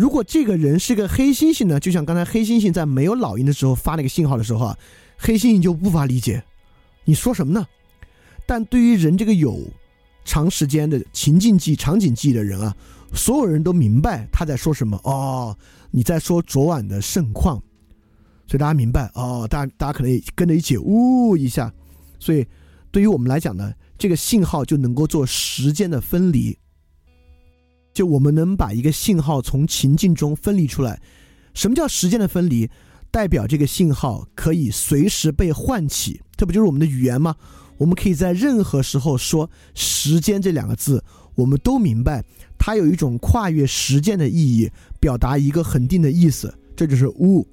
如果这个人是个黑猩猩呢？就像刚才黑猩猩在没有老鹰的时候发那个信号的时候啊，黑猩猩就无法理解你说什么呢？但对于人这个有长时间的情境记、场景记忆的人啊，所有人都明白他在说什么哦，你在说昨晚的盛况，所以大家明白哦，大家大家可能也跟着一起“呜”一下，所以对于我们来讲呢，这个信号就能够做时间的分离。就我们能把一个信号从情境中分离出来，什么叫时间的分离？代表这个信号可以随时被唤起，这不就是我们的语言吗？我们可以在任何时候说“时间”这两个字，我们都明白它有一种跨越时间的意义，表达一个恒定的意思，这就是“物”。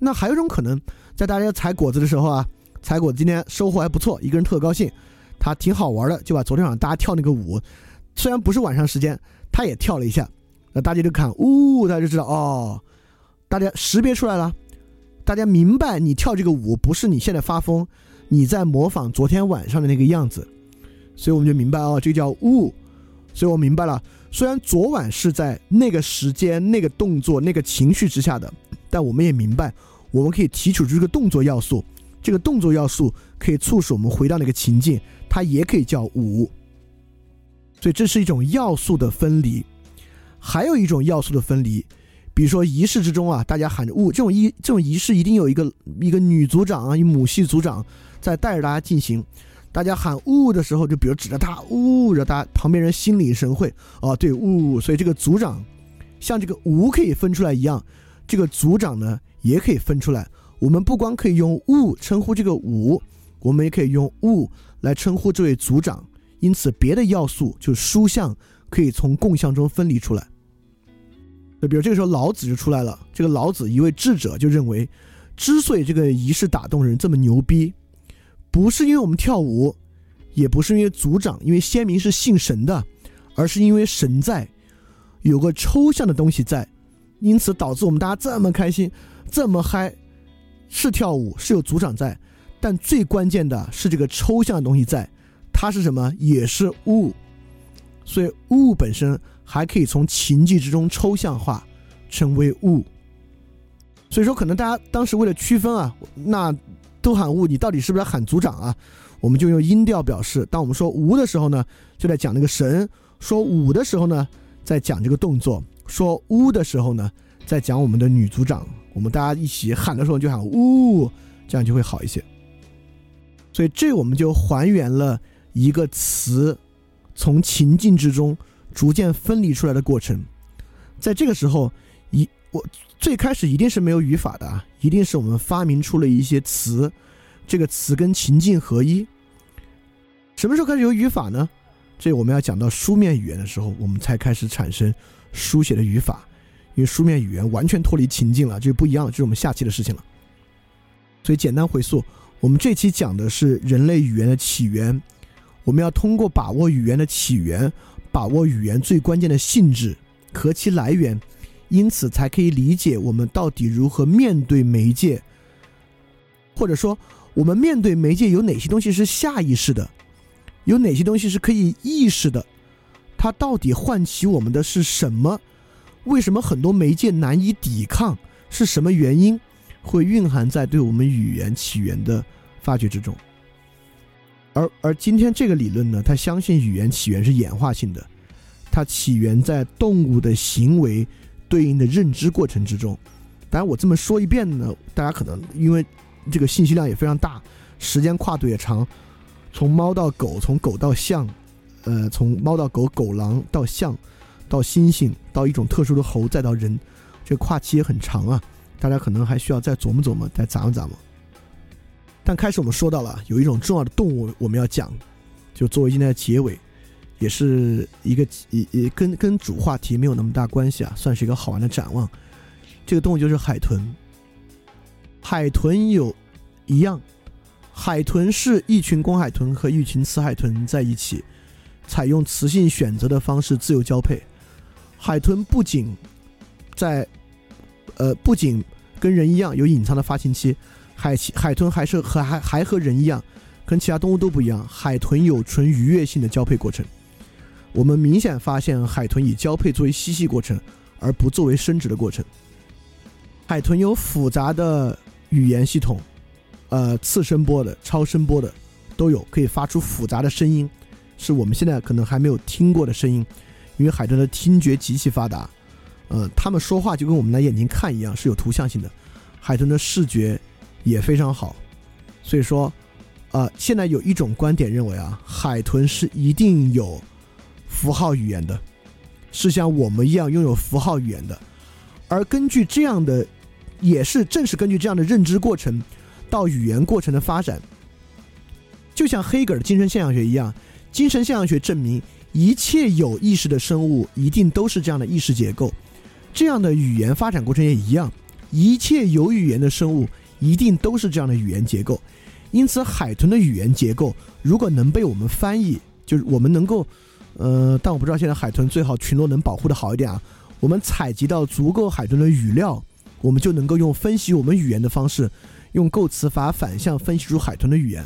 那还有一种可能，在大家采果子的时候啊，采果子今天收获还不错，一个人特高兴，他挺好玩的，就把昨天晚上大家跳那个舞，虽然不是晚上时间。他也跳了一下，那大家就看，呜，大家就知道哦，大家识别出来了，大家明白你跳这个舞不是你现在发疯，你在模仿昨天晚上的那个样子，所以我们就明白哦，这个叫悟，所以我明白了，虽然昨晚是在那个时间、那个动作、那个情绪之下的，但我们也明白，我们可以提取出这个动作要素，这个动作要素可以促使我们回到那个情境，它也可以叫舞。所以这是一种要素的分离，还有一种要素的分离，比如说仪式之中啊，大家喊着“呜”，这种仪这种仪式一定有一个一个女组长啊，一母系组长在带着大家进行。大家喊“呜”的时候，就比如指着他“呜”，让大家旁边人心领神会。啊，对，“呜”，所以这个组长像这个“呜”可以分出来一样，这个组长呢也可以分出来。我们不光可以用“呜”称呼这个“舞”，我们也可以用“呜”来称呼这位组长。因此，别的要素就是书像可以从共相中分离出来。就比如这个时候，老子就出来了。这个老子一位智者就认为，之所以这个仪式打动人这么牛逼，不是因为我们跳舞，也不是因为族长，因为先民是信神的，而是因为神在，有个抽象的东西在，因此导致我们大家这么开心，这么嗨。是跳舞，是有组长在，但最关键的是这个抽象的东西在，它是什么？也是物，所以物本身还可以从情境之中抽象化，成为物。所以说，可能大家当时为了区分啊，那都喊物，你到底是不是喊组长啊？我们就用音调表示。当我们说无的时候呢，就在讲那个神；说武的时候呢，在讲这个动作；说乌的时候呢，在讲我们的女组长。我们大家一起喊的时候就喊呜，这样就会好一些。所以这我们就还原了一个词从情境之中逐渐分离出来的过程。在这个时候，一我最开始一定是没有语法的啊，一定是我们发明出了一些词，这个词跟情境合一。什么时候开始有语法呢？这我们要讲到书面语言的时候，我们才开始产生书写的语法。因为书面语言完全脱离情境了，就不一样了，这是我们下期的事情了。所以简单回溯，我们这期讲的是人类语言的起源。我们要通过把握语言的起源，把握语言最关键的性质和其来源，因此才可以理解我们到底如何面对媒介，或者说我们面对媒介有哪些东西是下意识的，有哪些东西是可以意识的，它到底唤起我们的是什么？为什么很多媒介难以抵抗？是什么原因会蕴含在对我们语言起源的发掘之中？而而今天这个理论呢，它相信语言起源是演化性的，它起源在动物的行为对应的认知过程之中。当然，我这么说一遍呢，大家可能因为这个信息量也非常大，时间跨度也长，从猫到狗，从狗到象，呃，从猫到狗，狗狼到象。到猩猩，到一种特殊的猴，再到人，这跨期也很长啊！大家可能还需要再琢磨琢磨，再咂摸咂摸。但开始我们说到了有一种重要的动物，我们要讲，就作为今天的结尾，也是一个也也跟跟主话题没有那么大关系啊，算是一个好玩的展望。这个动物就是海豚。海豚有一样，海豚是一群公海豚和一群雌海豚在一起，采用雌性选择的方式自由交配。海豚不仅在，呃，不仅跟人一样有隐藏的发情期，海海豚还是和还还和人一样，跟其他动物都不一样。海豚有纯愉悦性的交配过程。我们明显发现，海豚以交配作为嬉戏过程，而不作为生殖的过程。海豚有复杂的语言系统，呃，次声波的、超声波的都有，可以发出复杂的声音，是我们现在可能还没有听过的声音。因为海豚的听觉极其发达，呃，他们说话就跟我们拿眼睛看一样，是有图像性的。海豚的视觉也非常好，所以说，呃，现在有一种观点认为啊，海豚是一定有符号语言的，是像我们一样拥有符号语言的。而根据这样的，也是正是根据这样的认知过程到语言过程的发展，就像黑格尔的精神现象学一样，精神现象学证明。一切有意识的生物一定都是这样的意识结构，这样的语言发展过程也一样。一切有语言的生物一定都是这样的语言结构。因此，海豚的语言结构如果能被我们翻译，就是我们能够，呃，但我不知道现在海豚最好群落能保护的好一点啊。我们采集到足够海豚的语料，我们就能够用分析我们语言的方式，用构词法反向分析出海豚的语言。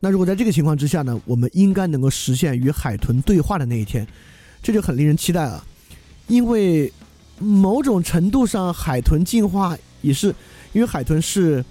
那如果在这个情况之下呢，我们应该能够实现与海豚对话的那一天，这就很令人期待了。因为某种程度上，海豚进化也是因为海豚是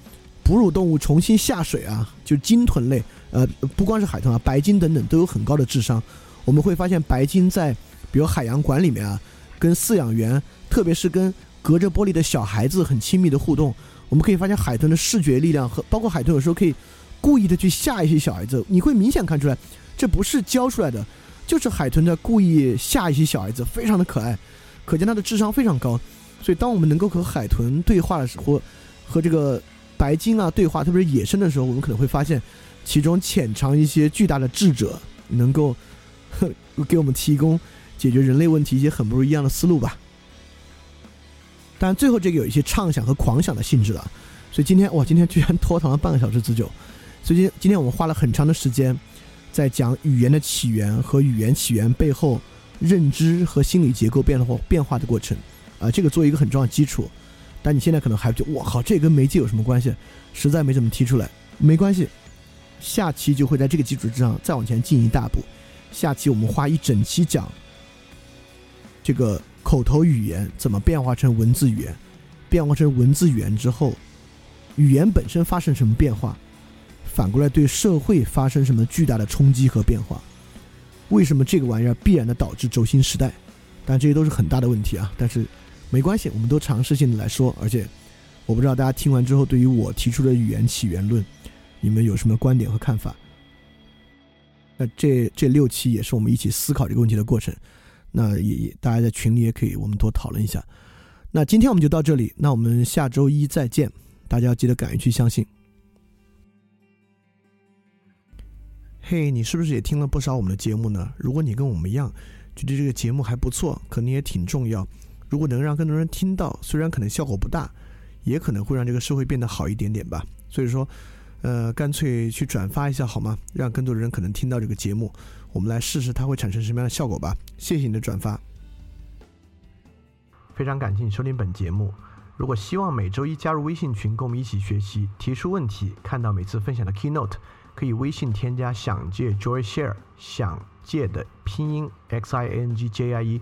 哺乳动物重新下水啊，就鲸豚类，呃，不光是海豚啊，白鲸等等都有很高的智商。我们会发现白鲸在比如海洋馆里面啊，跟饲养员，特别是跟隔着玻璃的小孩子很亲密的互动。我们可以发现海豚的视觉力量和包括海豚有时候可以。故意的去吓一些小孩子，你会明显看出来，这不是教出来的，就是海豚在故意吓一些小孩子，非常的可爱，可见它的智商非常高。所以，当我们能够和海豚对话的时候，和这个白鲸啊对话，特别是野生的时候，我们可能会发现其中潜藏一些巨大的智者，能够给我们提供解决人类问题一些很不一样的思路吧。但最后这个有一些畅想和狂想的性质了，所以今天哇，今天居然拖堂了半个小时之久。所以今天我们花了很长的时间，在讲语言的起源和语言起源背后认知和心理结构变化变化的过程，啊，这个作为一个很重要的基础。但你现在可能还觉得，我靠，这跟媒介有什么关系？实在没怎么提出来，没关系。下期就会在这个基础之上再往前进一大步。下期我们花一整期讲这个口头语言怎么变化成文字语言，变化成文字语言之后，语言本身发生什么变化，反过来对社会发生什么巨大的冲击和变化？为什么这个玩意儿必然的导致轴心时代？但这些都是很大的问题啊。但是没关系，我们都尝试性的来说。而且我不知道大家听完之后，对于我提出的语言起源论，你们有什么观点和看法？那这这六期也是我们一起思考这个问题的过程。那也大家在群里也可以，我们多讨论一下。那今天我们就到这里，那我们下周一再见。大家要记得敢于去相信。嘿，你是不是也听了不少我们的节目呢？如果你跟我们一样，觉得这个节目还不错，可能也挺重要。如果能让更多人听到，虽然可能效果不大，也可能会让这个社会变得好一点点吧。所以说。呃，干脆去转发一下好吗？让更多的人可能听到这个节目，我们来试试它会产生什么样的效果吧。谢谢你的转发，非常感谢你收听本节目。如果希望每周一加入微信群，跟我们一起学习，提出问题，看到每次分享的 keynote，可以微信添加“想借 Joy Share”，想借的拼音 x i n g J I E